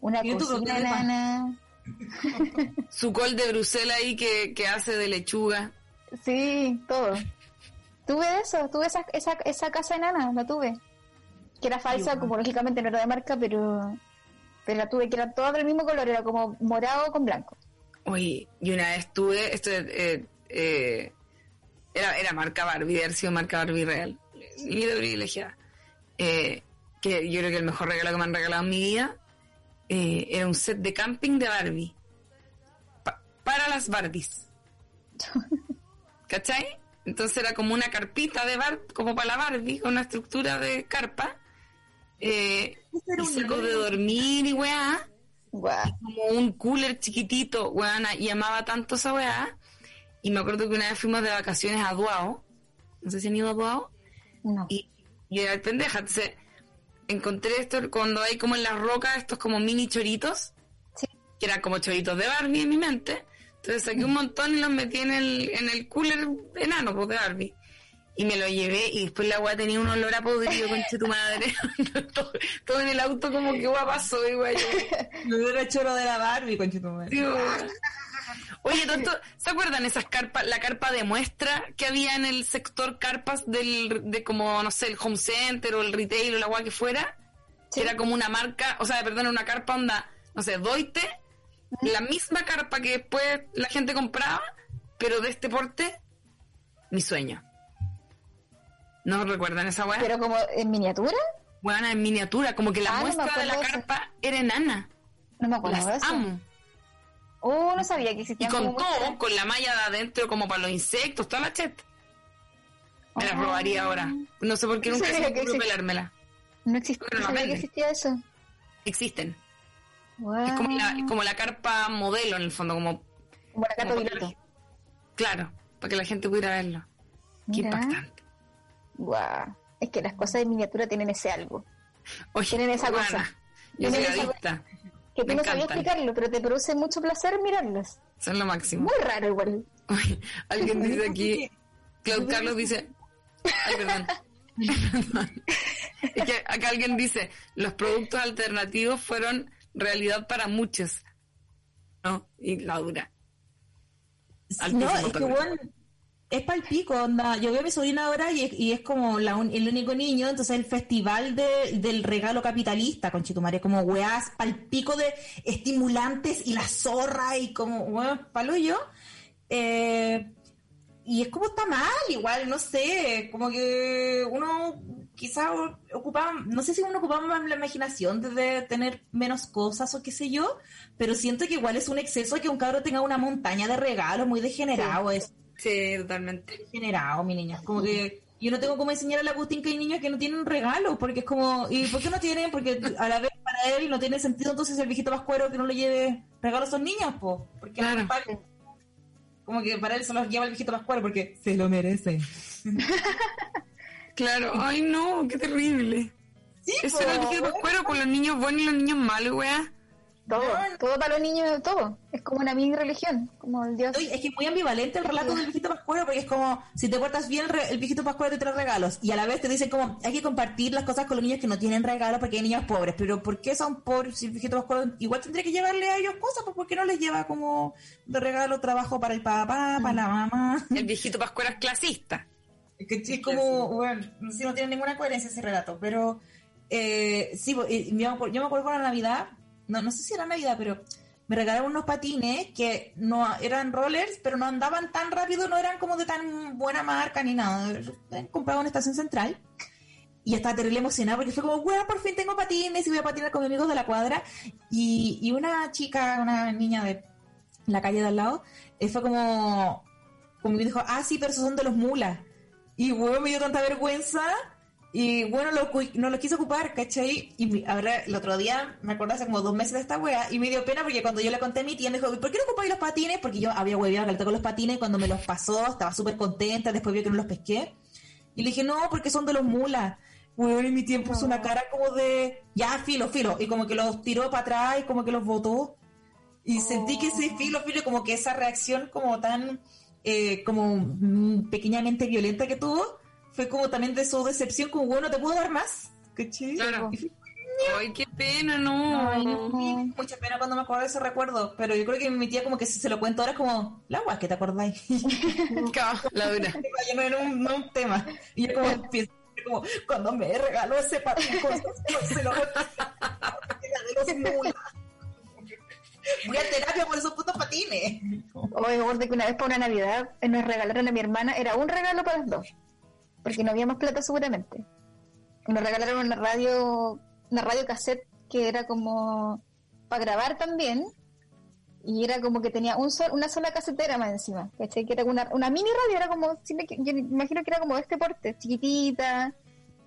Una cocina enana. Su col de Bruselas ahí que, que hace de lechuga. Sí, todo. Tuve eso, tuve esa, esa, esa casa enana, la tuve. Que era falsa, como lógicamente no era de marca, pero, pero la tuve, que era toda del mismo color, era como morado con blanco. Oye, y una vez tuve, esto eh, eh, era, era marca Barbie, haber sido marca Barbie real. Vida privilegiada. Eh, que yo creo que el mejor regalo que me han regalado en mi vida eh, era un set de camping de Barbie. Pa- para las Barbies. ¿Cachai? Entonces era como una carpita de bar, como para la Barbie, con una estructura de carpa. Eh, y sacos de dormir y weá como un cooler chiquitito, weona, y amaba tanto esa weá. Y me acuerdo que una vez fuimos de vacaciones a Duao, no sé si han ido a Duao, No. y yo era el pendeja, entonces encontré esto cuando hay como en las rocas estos como mini choritos, Sí. que eran como choritos de Barbie en mi mente. Entonces saqué un montón y los metí en el, en el cooler enano pues, de Barbie. Y me lo llevé y después la weá tenía un olor a podrido, conche tu madre. todo, todo en el auto como que pasó y weá. yo- No era choro de la Barbie, conchetumare. Tío. Oye, tonto, ¿se acuerdan esas carpas, la carpa de muestra que había en el sector carpas del, de como, no sé, el home center o el retail o la agua que fuera? Sí. Era como una marca, o sea, perdón, una carpa onda, no sé, Doite, la misma carpa que después la gente compraba, pero de este porte, mi sueño. ¿No recuerdan esa weá? Pero como en miniatura, Buena en miniatura, como que la Ah, no muestra de la de eso. carpa era enana. no me acuerdo de Las eso. amo. Oh, no sabía que Y existían con todo, con la malla de adentro como para los insectos, toda la chet. Me la Oh. robaría ahora. No sé por qué nunca se me ocurrió pelármela. No existía, no la sabía que venden. existía eso. Existen. Es como la, como la carpa modelo en el fondo, como Como la Viloto. claro, para que la gente pudiera verlo. Qué Mira. impactante. Guau. Es que las cosas de miniatura tienen ese algo. Oye, Tienen esa cosa. Yo soy esa-. Que tú Me no sabías encantan. explicarlo, pero te produce mucho placer mirarlas. Son lo máximo. Muy raro igual. Oye, alguien dice aquí, Claude Carlos dice, ay, perdón. Es que acá alguien dice, los productos alternativos fueron realidad para muchos. ¿No? Y la dura. Altísimo No, es que bueno, es pal pico, onda. Yo veo a mi sobrina ahora y es, y es como la un- el único niño, entonces el festival de- del regalo capitalista, con Chitumare, como weás pal pico de estimulantes y la zorra y como weón palo yo. Eh, y es como está mal, igual, no sé, como que uno quizás ocupaba, no sé si uno ocupaba más la imaginación de, de tener menos cosas o qué sé yo, pero siento que igual es un exceso que un cabro tenga una montaña de regalos muy degenerado, es Sí, totalmente. degenerado, mi niña, como que yo no tengo como enseñar a la Agustín que hay niños que no tienen regalos, porque es como, ¿y por qué no tienen? Porque a la vez para él no tiene sentido entonces el viejito pascuero que no le lleve regalos a esos niños, pues, porque Claro. no como que para él se los lleva el viejito pascuero porque se lo merece. Claro, ay no, qué terrible. Sí, Eso po, era el viejito pascuero con los niños buenos y los niños malos, weá. Todo, todo para los niños, todo. Es como una mini religión, como el Dios. Es que es muy ambivalente el relato del viejito pascuero porque es como si te portas bien el, viejito pascuero te trae regalos y a la vez te dicen como hay que compartir las cosas con los niños que no tienen regalos porque hay niños pobres pero ¿por qué son pobres si el viejito pascuero igual tendría que llevarle a ellos cosas pues ¿por qué no les lleva como de regalo trabajo para el papá para la mamá El viejito pascuero es clasista. Es que es como, bueno, si no tiene ninguna coherencia ese relato, pero eh, sí, po- yo me acuerdo yo me acuerdo con la Navidad, no, no sé si era Navidad, pero me regalaron unos patines que no eran rollers, pero no andaban tan rápido, no eran como de tan buena marca ni nada. He comprado en estación central y estaba terrible emocionada porque fue como, weón, por fin tengo patines y voy a patinar con mis amigos de la cuadra. Y, y una chica, una niña de la calle de al lado, eh, fue como, como me dijo, ah, sí, pero esos son de los mulas. Y bueno, me dio tanta vergüenza. Y bueno, lo, no lo quise ocupar, ¿cachai? Y ahora el otro día, me acuerdo hace como dos meses de esta wea, y me dio pena porque cuando yo le conté a mi tía, me dijo, ¿por qué no ocupáis los patines? Porque yo había hueveado caleta con los patines, y cuando me los pasó, estaba súper contenta, después vio que no los pesqué. Y le dije, no, porque son de los mulas. Weón, y mi tía puso una cara como de, ya, filo, filo. Y como que los tiró para atrás y como que los botó. Y sentí que ese filo, filo, como que esa reacción como tan, eh, como mm, pequeñamente violenta que tuvo, fue como también de su decepción, como, bueno, ¿te puedo dar más? Y fue, Ay, qué pena, no. Ay, no. Mucha pena cuando me acuerdo de ese recuerdo, pero yo creo que mi tía como que si se lo cuento ahora es como, la guay que te acordáis. La dura. No era un, no un tema. Y yo como empiezo como, cuando me regaló ese patín se lo. Voy a terapia por esos putos patines. Hoy me acuerdo que una vez para una Navidad nos regalaron a mi hermana, era un regalo para los dos, porque no había más plata seguramente. Nos regalaron una radio, una radio cassette que era como para grabar también, y era como que tenía un sol- una sola casetera más encima, ¿cachai? Que era una, una mini radio, era como, yo me imagino que era como de este porte, chiquitita,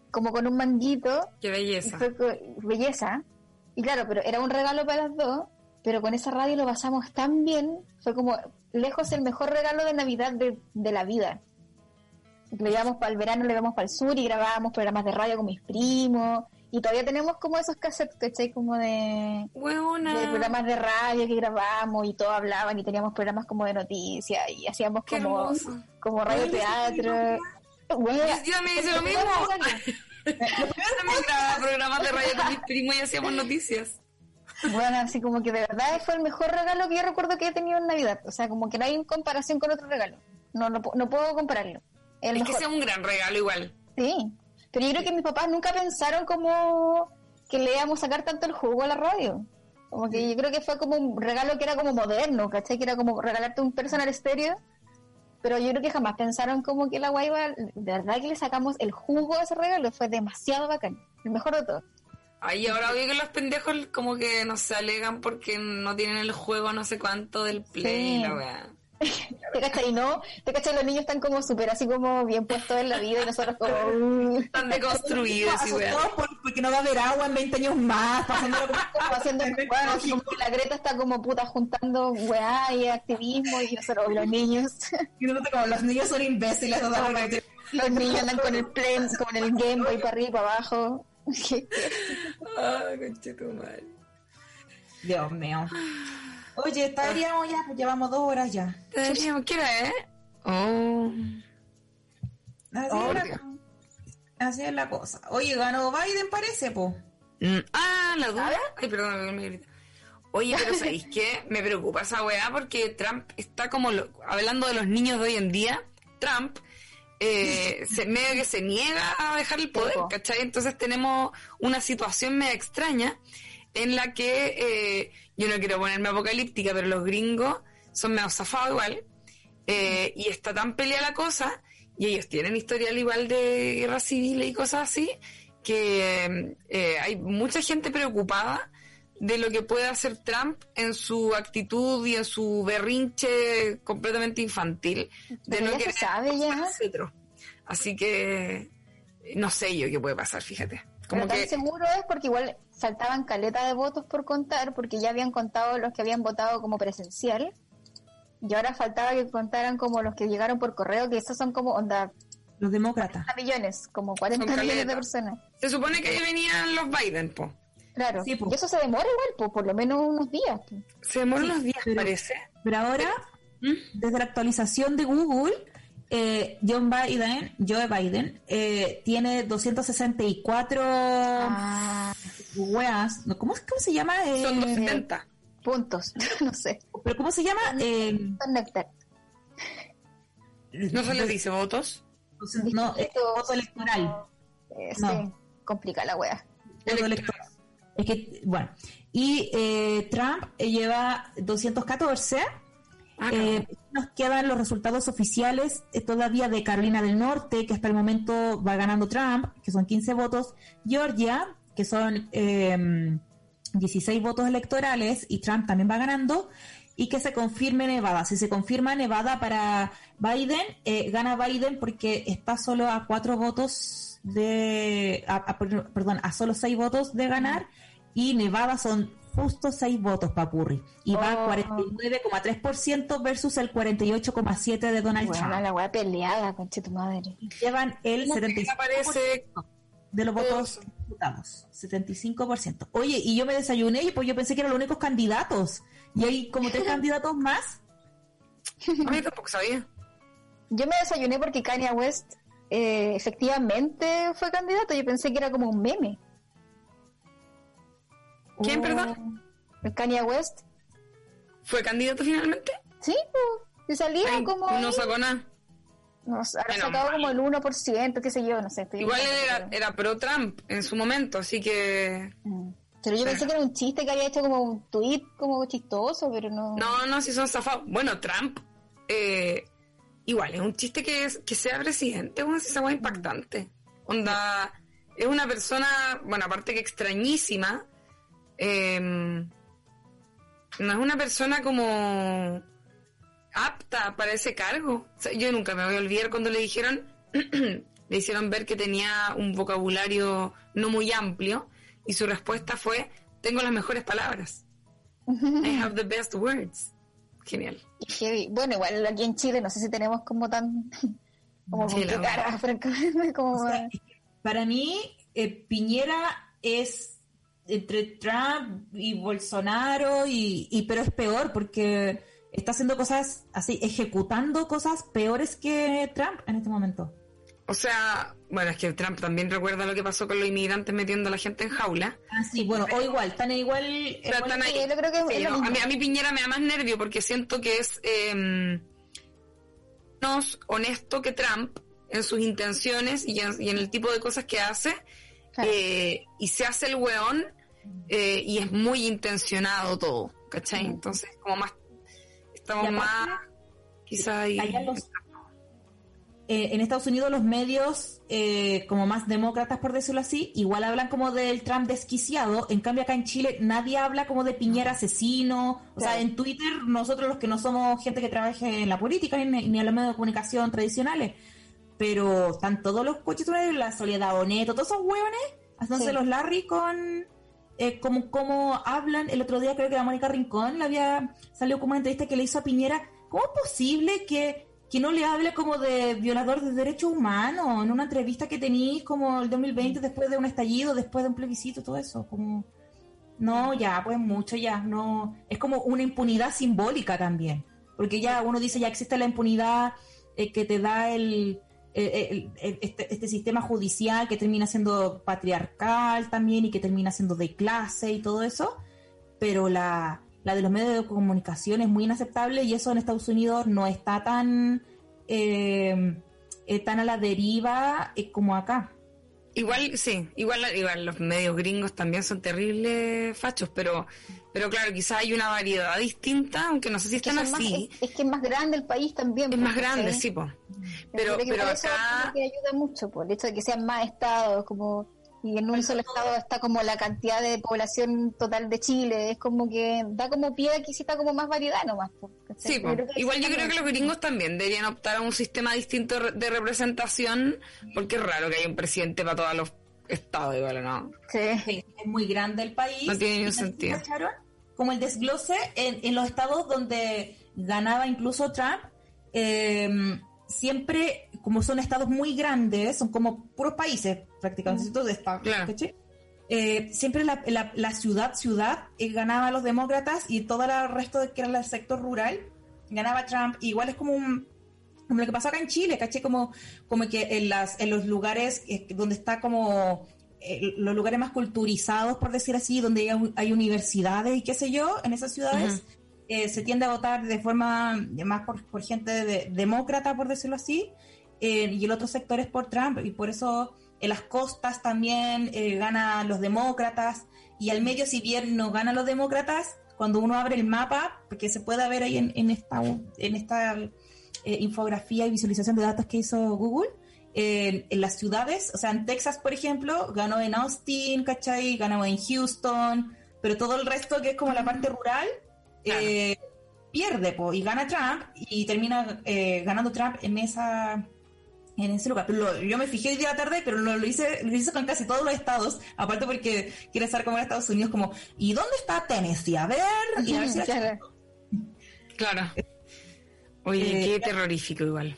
como con un manguito, Qué y belleza. fue belleza. Y claro, pero era un regalo para las dos, pero con esa radio lo pasamos tan bien, fue como lejos el mejor regalo de Navidad de, de la vida. Lo llevamos para el verano, lo llevamos para el sur y grabábamos programas de radio con mis primos. Y todavía tenemos como esos cassettes, ¿cachai? Como de, de Huevona. programas de radio que grabábamos y todos hablaban y teníamos programas como de noticias y hacíamos Qué como, hermoso. como radio Ay, teatro. Yo me hice lo mismo. También grababa programas de radio con mis primos y hacíamos noticias. Bueno, así como que de verdad fue el mejor regalo que yo recuerdo que he tenido en Navidad. O sea, como que no hay comparación con otro regalo. No, no, no puedo compararlo. El Es que sea un gran regalo igual. Sí. Pero yo creo que mis papás nunca pensaron como que le íbamos a sacar tanto el jugo a la radio. Como que yo creo que fue como un regalo que era como moderno, ¿cachai? Que era como regalarte un personal estéreo. Pero yo creo que jamás pensaron como que la guay iba... De verdad que le sacamos el jugo a ese regalo. Fue demasiado bacán. El mejor de todo. Ay, ahora oye que los pendejos como que no se alegan porque no tienen el juego no sé cuánto del play, Sí. la weá. ¿Te cachai? Y no, ¿te cachai? Los niños están como súper así como bien puestos en la vida y nosotros como... Están deconstruidos y por- porque no va a haber agua en 20 años más, pasándolo como como haciendo bueno, así como la Greta está como puta juntando weá y activismo y nosotros y los niños Y nosotros como los niños son imbéciles totalmente. los niños andan con el play con el Game Boy para arriba y para abajo Ah, conchetumadre. Dios mío. Oye, estaríamos ya, pues llevamos dos horas ya. Deberíamos, ¿qué hora es? Oh. Así, Oh, es la, Dios. así es la cosa. Oye, ganó Biden, parece, po. Mm, Ah, la duda. Ay, perdón, me grita. Oye, pero ¿sabéis qué? Me preocupa esa weá porque Trump está como lo- hablando de los niños de hoy en día. Trump eh, se, medio que se niega a dejar el poder, po. ¿cachai? Entonces tenemos una situación medio extraña en la que eh, yo no quiero ponerme apocalíptica, pero los gringos son medio zafados igual. eh, y está tan pelea la cosa, y ellos tienen historial igual de guerra civil y cosas así, que eh, hay mucha gente preocupada de lo que puede hacer Trump en su actitud y en su berrinche completamente infantil de Pero no ya se sabe ya. Así que no sé yo qué puede pasar, fíjate. Como pero tan que seguro es porque igual faltaban caleta de votos por contar porque ya habían contado los que habían votado como presencial y ahora faltaba que contaran como los que llegaron por correo que esos son como onda Los demócratas. millones como 40 Son millones de personas se supone que ahí venían los Biden, po. claro Sí, po. y eso se demora igual po, por lo menos unos días po. Se demoran Sí, unos días, pero- parece. Pero ahora, ¿Mm? desde la actualización de Google, eh, John Biden, Joe Biden, eh, tiene 264 Ah, weas. no, ¿Cómo, cómo se llama? Eh, Son 270. puntos no sé ¿Pero cómo se llama? Eh. ¿No se les dice votos? no, eh, voto electoral. Eh, No. sí, complica la wea Voto electoral. Es que, bueno. Y eh, Trump eh, lleva 214. Ah, Eh, nos quedan los resultados oficiales eh, todavía de Carolina del Norte, que hasta el momento va ganando Trump, que son 15 votos. Georgia, que son eh, 16 votos electorales, y Trump también va ganando. Y que se confirme Nevada. Si se confirma Nevada para Biden, eh, gana Biden porque está solo a cuatro votos de. a- a- perdón, a solo seis votos de ganar. Y Nevada son justo seis votos, Papurri. Y va Oh. 49,3% versus el 48,7% de Donald Bueno, Trump. la wea peleada, conche tu madre. Llevan el ¿Cómo que 75% aparece de los votos disputados. 75%. Oye, y yo me desayuné y pues yo pensé que eran los únicos candidatos. Y hay como tres candidatos más. A mí tampoco sabía. Yo me desayuné porque Kanye West eh, efectivamente fue candidato. Yo pensé que era como un meme. ¿Quién, perdón? Kanye West. ¿Fue candidato finalmente? Sí, pues. Y salía Ay, como. no ahí. sacó nada. No sé, Menos sacado como el 1%, qué sé yo, no sé. Igual él era, era pro Trump en su momento, así que... Mm. Pero yo pensé que era un chiste que había hecho como un tweet como chistoso, pero no. No, no, si son zafados. Bueno, Trump, eh, igual, es un chiste que, es, que sea presidente, bueno, si esa es impactante. Onda, es una persona, bueno, aparte que extrañísima, eh, no es una persona como apta para ese cargo. O sea, yo nunca me voy a olvidar cuando le dijeron, le hicieron ver que tenía un vocabulario no muy amplio y su respuesta fue, tengo las mejores palabras. I have the best words. Genial. Y. Bueno, igual aquí en Chile no sé si tenemos como tan. como Sí, con cara, francamente, como. O sea, para mí, eh, Piñera es entre Trump y Bolsonaro, y, y pero es peor porque está haciendo cosas así, ejecutando cosas peores que Trump en este momento. O sea, bueno, es que Trump también recuerda lo que pasó con los inmigrantes metiendo a la gente en jaula. Ah, sí, bueno, o igual, están igual. Pero igual- están ahí. sí, yo creo que es Sí, no, a, mí, a mí Piñera me da más nervio porque siento que es eh, menos honesto que Trump en sus intenciones y en, y en el tipo de cosas que hace. Claro. eh, y se hace el weón eh, y es muy intencionado todo, ¿cachai? Entonces, como más. Estamos aparte, más. Quizás ahí. allá los- eh, en Estados Unidos los medios eh, como más demócratas por decirlo así igual hablan como del Trump desquiciado en cambio acá en Chile nadie habla como de Piñera asesino o sea en Twitter nosotros los que no somos gente que trabaje en la política ni, ni en los medios de comunicación tradicionales pero están todos los coches la Soledad Boneto todos esos hueones haciéndose Sí. los Larry con eh, como, como hablan el otro día creo que la Mónica Rincón le había salió como una entrevista que le hizo a Piñera ¿cómo es posible que, que no le hable como de violador de derechos humanos en una entrevista que tenéis como el 2020 después de un estallido después de un plebiscito todo eso como no ya pues mucho ya no es como una impunidad simbólica también porque ya uno dice ya existe la impunidad eh, que te da el- este, este sistema judicial que termina siendo patriarcal también y que termina siendo de clase y todo eso, pero la, la de los medios de comunicación es muy inaceptable y eso en Estados Unidos no está tan, eh, eh, tan a la deriva eh, como acá. Igual, sí, igual, igual los medios gringos también son terribles fachos, pero, pero claro, quizás hay una variedad distinta, aunque no sé si están más- así. es, es que es más grande el país también. Es más pues, grande, ¿cachai? sí, po. Pero, pero por eso acá, que ayuda mucho, por el hecho de que sean más estados, como y en un solo estado está como la cantidad de población total de Chile, es como que da como pie a que exista como más variedad nomás. ¿cachai? sí, igual yo creo que los gringos también deberían optar a un sistema distinto de representación, porque es raro que haya un presidente para todos los estados, igual, ¿no? Sí. Sí, es muy grande el país. No tiene ningún ¿Y también sentido. Como el desglose en, en los estados donde ganaba incluso Trump, eh, siempre, como son estados muy grandes, son como puros países prácticamente, de estados, Claro. Eh, siempre la, la- la ciudad, ciudad, eh, ganaba a los demócratas y todo el resto de que era el sector rural ganaba Trump. Igual es como un, como lo que pasó acá en Chile, caché como, como que en las, en los lugares eh, donde está como eh, los lugares más culturizados, por decir así, donde hay, hay universidades y qué sé yo, en esas ciudades, eh, se tiende a votar de forma más por, por gente de- demócrata, por decirlo así, eh, y el otro sector es por Trump, y por eso en las costas también eh, ganan los demócratas, y al medio, si bien no ganan los demócratas, cuando uno abre el mapa, porque se puede ver ahí en, en esta, en esta eh, infografía y visualización de datos que hizo Google, eh, en las ciudades, o sea, en Texas, por ejemplo, ganó en Austin, ¿cachai? Ganó en Houston, pero todo el resto, que es como la parte rural, eh, pierde, po, y gana Trump, y termina eh, ganando Trump en esa en ese lugar. Pero lo- yo me fijé hoy día a la tarde, pero lo, lo hice lo hice con casi todos los estados, aparte porque quiere estar como en Estados Unidos, como, ¿y dónde está Tennessee? A ver, y a ver si la- Claro. Claro. Oye, Eh, qué terrorífico igual.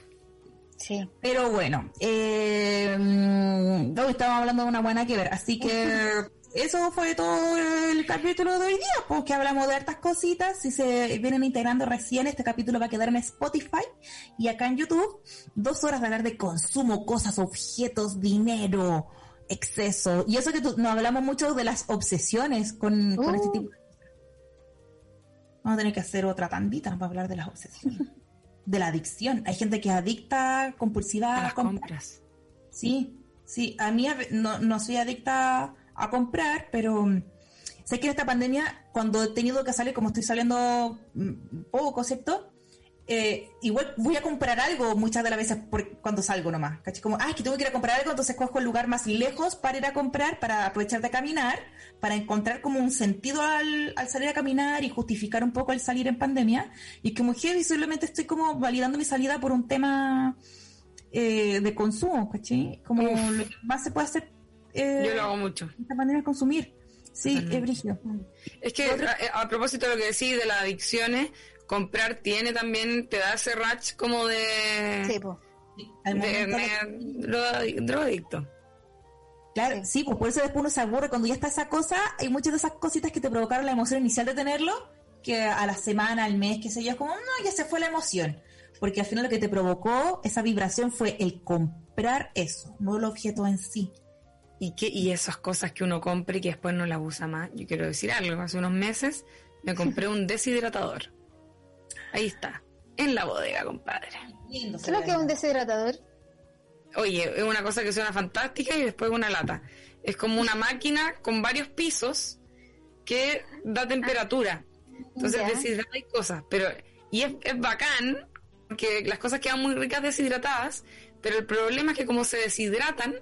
Sí. Pero bueno, eh, mm, hoy estamos hablando de una buena que ver, así que eso fue todo el capítulo de hoy día, pues que hablamos de hartas cositas, si se vienen integrando recién, este capítulo va a quedar en Spotify y acá en YouTube, dos horas de hablar de consumo, cosas, objetos, dinero, exceso. Y eso que tú, no hablamos mucho de las obsesiones con, con este Uh. tipo. Vamos a tener que hacer otra tandita para hablar de las obsesiones. de la adicción. Hay gente que es adicta, compulsiva A las comprar. compras. Sí, sí. A mí no, no soy adicta a comprar, pero mm, sé que en esta pandemia, cuando he tenido que salir, como estoy saliendo mm, poco, ¿cierto? Eh, igual voy a comprar algo muchas de las veces por, cuando salgo nomás. ¿cachai? Como, ah, es que tengo que ir a comprar algo, entonces cojo el lugar más lejos para ir a comprar, para aprovechar de caminar, para encontrar como un sentido al, al salir a caminar y justificar un poco el salir en pandemia. Y como que visiblemente estoy como validando mi salida por un tema eh, de consumo, ¿cachai? Como Uf. lo que más se puede hacer eh, Yo lo hago mucho. esta pandemia es consumir. Sí, es brígido. Es que a, a propósito de lo que decís de las adicciones, comprar tiene también, te da ese ratch como de, Sí, po. Al de, de- de drogadicto. Claro, sí, pues por eso después uno se aburre cuando ya está esa cosa. Hay muchas de esas cositas que te provocaron la emoción inicial de tenerlo, que a la semana, al mes, qué sé yo, es como, no, ya se fue la emoción. Porque al final lo que te provocó esa vibración fue el comprar eso, no el objeto en sí. ¿Y, qué, y esas cosas que uno compra y que después no las usa más. Yo quiero decir algo. Hace unos meses me compré un deshidratador. Ahí está. En la bodega, compadre. Lindo se ¿Qué es lo ve. que es un deshidratador? Oye, es una cosa que suena fantástica y después una lata. Es como una máquina con varios pisos que da temperatura. Entonces Ya. deshidrata y cosas. Pero, y es, es bacán, porque las cosas quedan muy ricas deshidratadas, pero el problema es que como se deshidratan,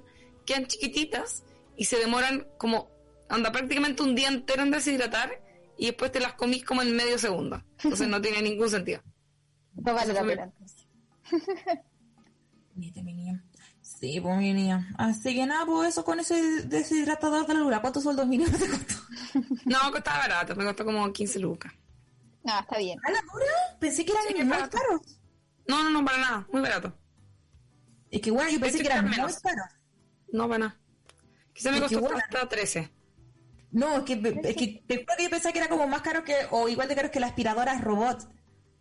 quedan chiquititas y se demoran como, anda prácticamente un día entero en deshidratar y después te las comís como en medio segundo. Entonces no tiene ningún sentido. No vale la pena. Sí, pues mi niña. Así que nada, pues eso con ese deshidratador de la luna. ¿Cuántos sueldos mínimos te costó? No, costaba barato, me costó como 15 lucas. No, está bien. ¿A la dura? Pensé que eran Sí, muy caros. No, no, no, para nada, muy barato. Es que bueno, yo pensé Pensé que eran muy menos. caros. No, para nada. Quizá me costó bueno. hasta 13. No, es que, es que te juro que yo pensaba que era como más caro que, o igual de caro que las aspiradoras robots.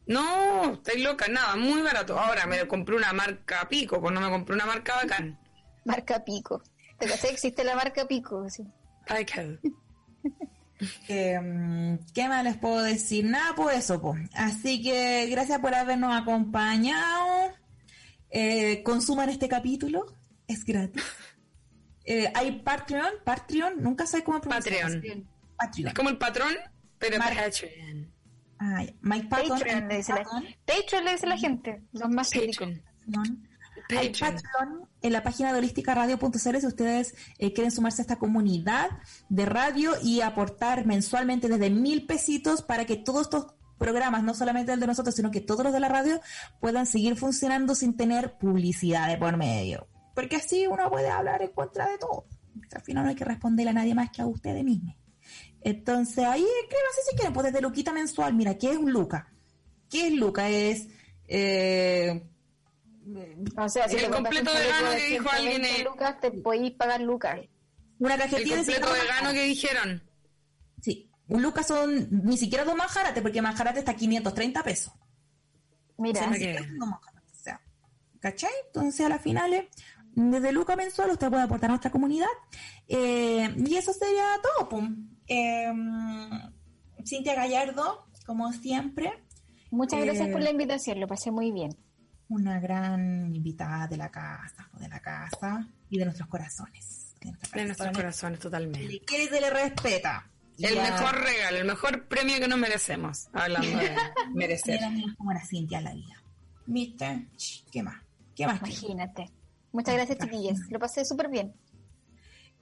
No, estoy loca, nada, muy barato. Ahora me compré una marca Pico, pues no me compré una marca bacán. Marca Pico. ¿Te que existe la marca Pico? Sí. Pico. Eh, ¿Qué más les puedo decir? Nada, pues eso, pues. Así que gracias por habernos acompañado. Eh, consuman este capítulo, es gratis. Eh, hay Patreon, Patreon, nunca sé cómo pronunciar. Patreon. Patreon. Es como el patrón, pero Mar- Patreon. Ya. Mike Patton, Patreon le dice la Patreon. Patreon le dice la gente. Los más. Patreon. Patreon. Hay. Patreon en la página de holísticaradio.cl si ustedes eh, quieren sumarse a esta comunidad de radio y aportar mensualmente desde mil pesitos para que todos estos programas, no solamente el de nosotros, sino que todos los de la radio, puedan seguir funcionando sin tener publicidad de por medio. Porque así uno puede hablar en contra de todo. Al final no hay que responderle a nadie más que a ustedes mismos. Entonces ahí escríbanse si quieren, pues desde Luquita mensual. Mira, ¿qué es un Luca? ¿Qué es Luca? Es... eh, O sea, si El completo vegano de que dijo 120 alguien es- Lucas, te podéis pagar lucas. una El cajetilla de completo cigarros vegano que dijeron. Sí, un lucas son ni siquiera dos manjarates, porque manjarate está a 530 pesos. Mira, O sea, ni Ok. siquiera son dos manjarates, o sea, ¿cachai? Entonces a las finales, desde lucas mensual, usted puede aportar a nuestra comunidad. Eh, y eso sería todo, pum. Eh, Cintia Gallardo, como siempre, muchas gracias eh, por la invitación, lo pasé muy bien. una gran invitada de la casa, o de la casa y de nuestros corazones. De, nuestros De nuestros corazones, totalmente. le quiere y se le respeta. El mejor regalo, el mejor premio que nos merecemos. Hablando de merecer. Como la Cintia en la vida. ¿Viste? ¿Qué más? ¿Qué más? Imagínate. Muchas gracias, chiquillas. Lo pasé súper bien.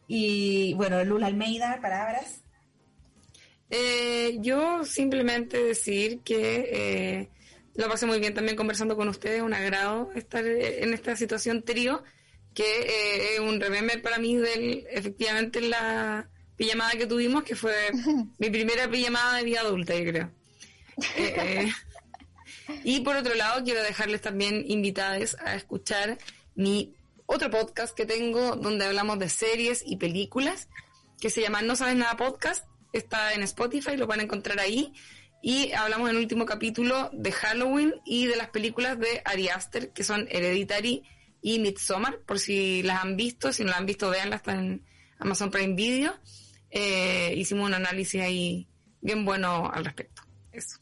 Y bueno, Lula Almeida, palabras. Eh, yo simplemente decir que eh, lo pasé muy bien también conversando con ustedes, un agrado estar eh, en esta situación trío, que eh, es un remember para mí del efectivamente la pijamada que tuvimos, que fue mi primera pijamada de vida adulta, yo creo. Eh, eh, y por otro lado, quiero dejarles también invitadas a escuchar mi otro podcast que tengo donde hablamos de series y películas que se llama No Sabes Nada Podcast. Está en Spotify, lo van a encontrar ahí. Y hablamos en el último capítulo de Halloween y de las películas de Ari Aster, que son Hereditary, y Midsommar, por si las han visto, si no las han visto, veanlas, está en Amazon Prime Video. Eh, hicimos un análisis ahí bien bueno al respecto. Eso.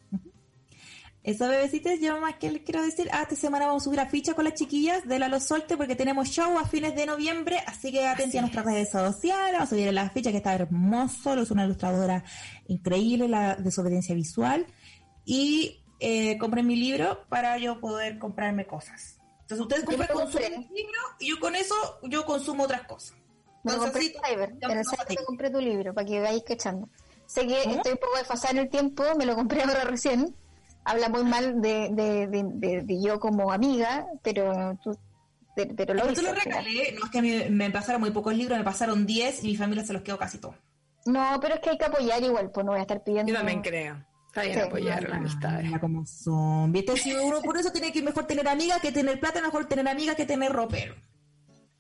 Eso, bebecitos, yo más que les quiero decir, ah, esta semana vamos a subir a ficha con las chiquillas de la Los Solte porque tenemos show a fines de noviembre, así que atención a nuestras redes sociales, vamos a subir la ficha que está hermoso, es una ilustradora increíble, la desobediencia visual, y eh, compré mi libro para yo poder comprarme cosas. Entonces ustedes compran compré. el libro y yo con eso yo consumo otras cosas. Compré Entonces, Cyber, te- compré tu libro para que vayáis cachando. Sé que ¿Cómo? estoy un poco desfasada en el tiempo, me lo compré ahora recién. Habla muy mal de, de, de, de- de yo como amiga, pero tú, de- pero lo Pero hice. tú lo regalé, no es que a mí me pasaron muy pocos libros, me pasaron 10 y mi familia se los quedó casi todos. No, pero es que hay que apoyar igual, pues no voy a estar pidiendo. Yo también creo. Está bien Sí. apoyar las amistades. Mira cómo son. ¿Viste? Si uno por eso tiene que mejor tener amigas que tener plata, mejor tener amigas que tener ropero.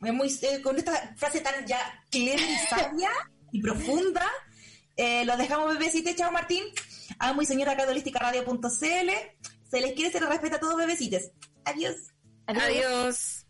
Es muy, eh, con esta frase tan ya clara y sabia y profunda, eh, los dejamos bebecitos. Chao Martín. Amo y señora cadolística radio.cl. Se les quiere, se les respeta a todos bebecitos. Adiós. Adiós. Adiós.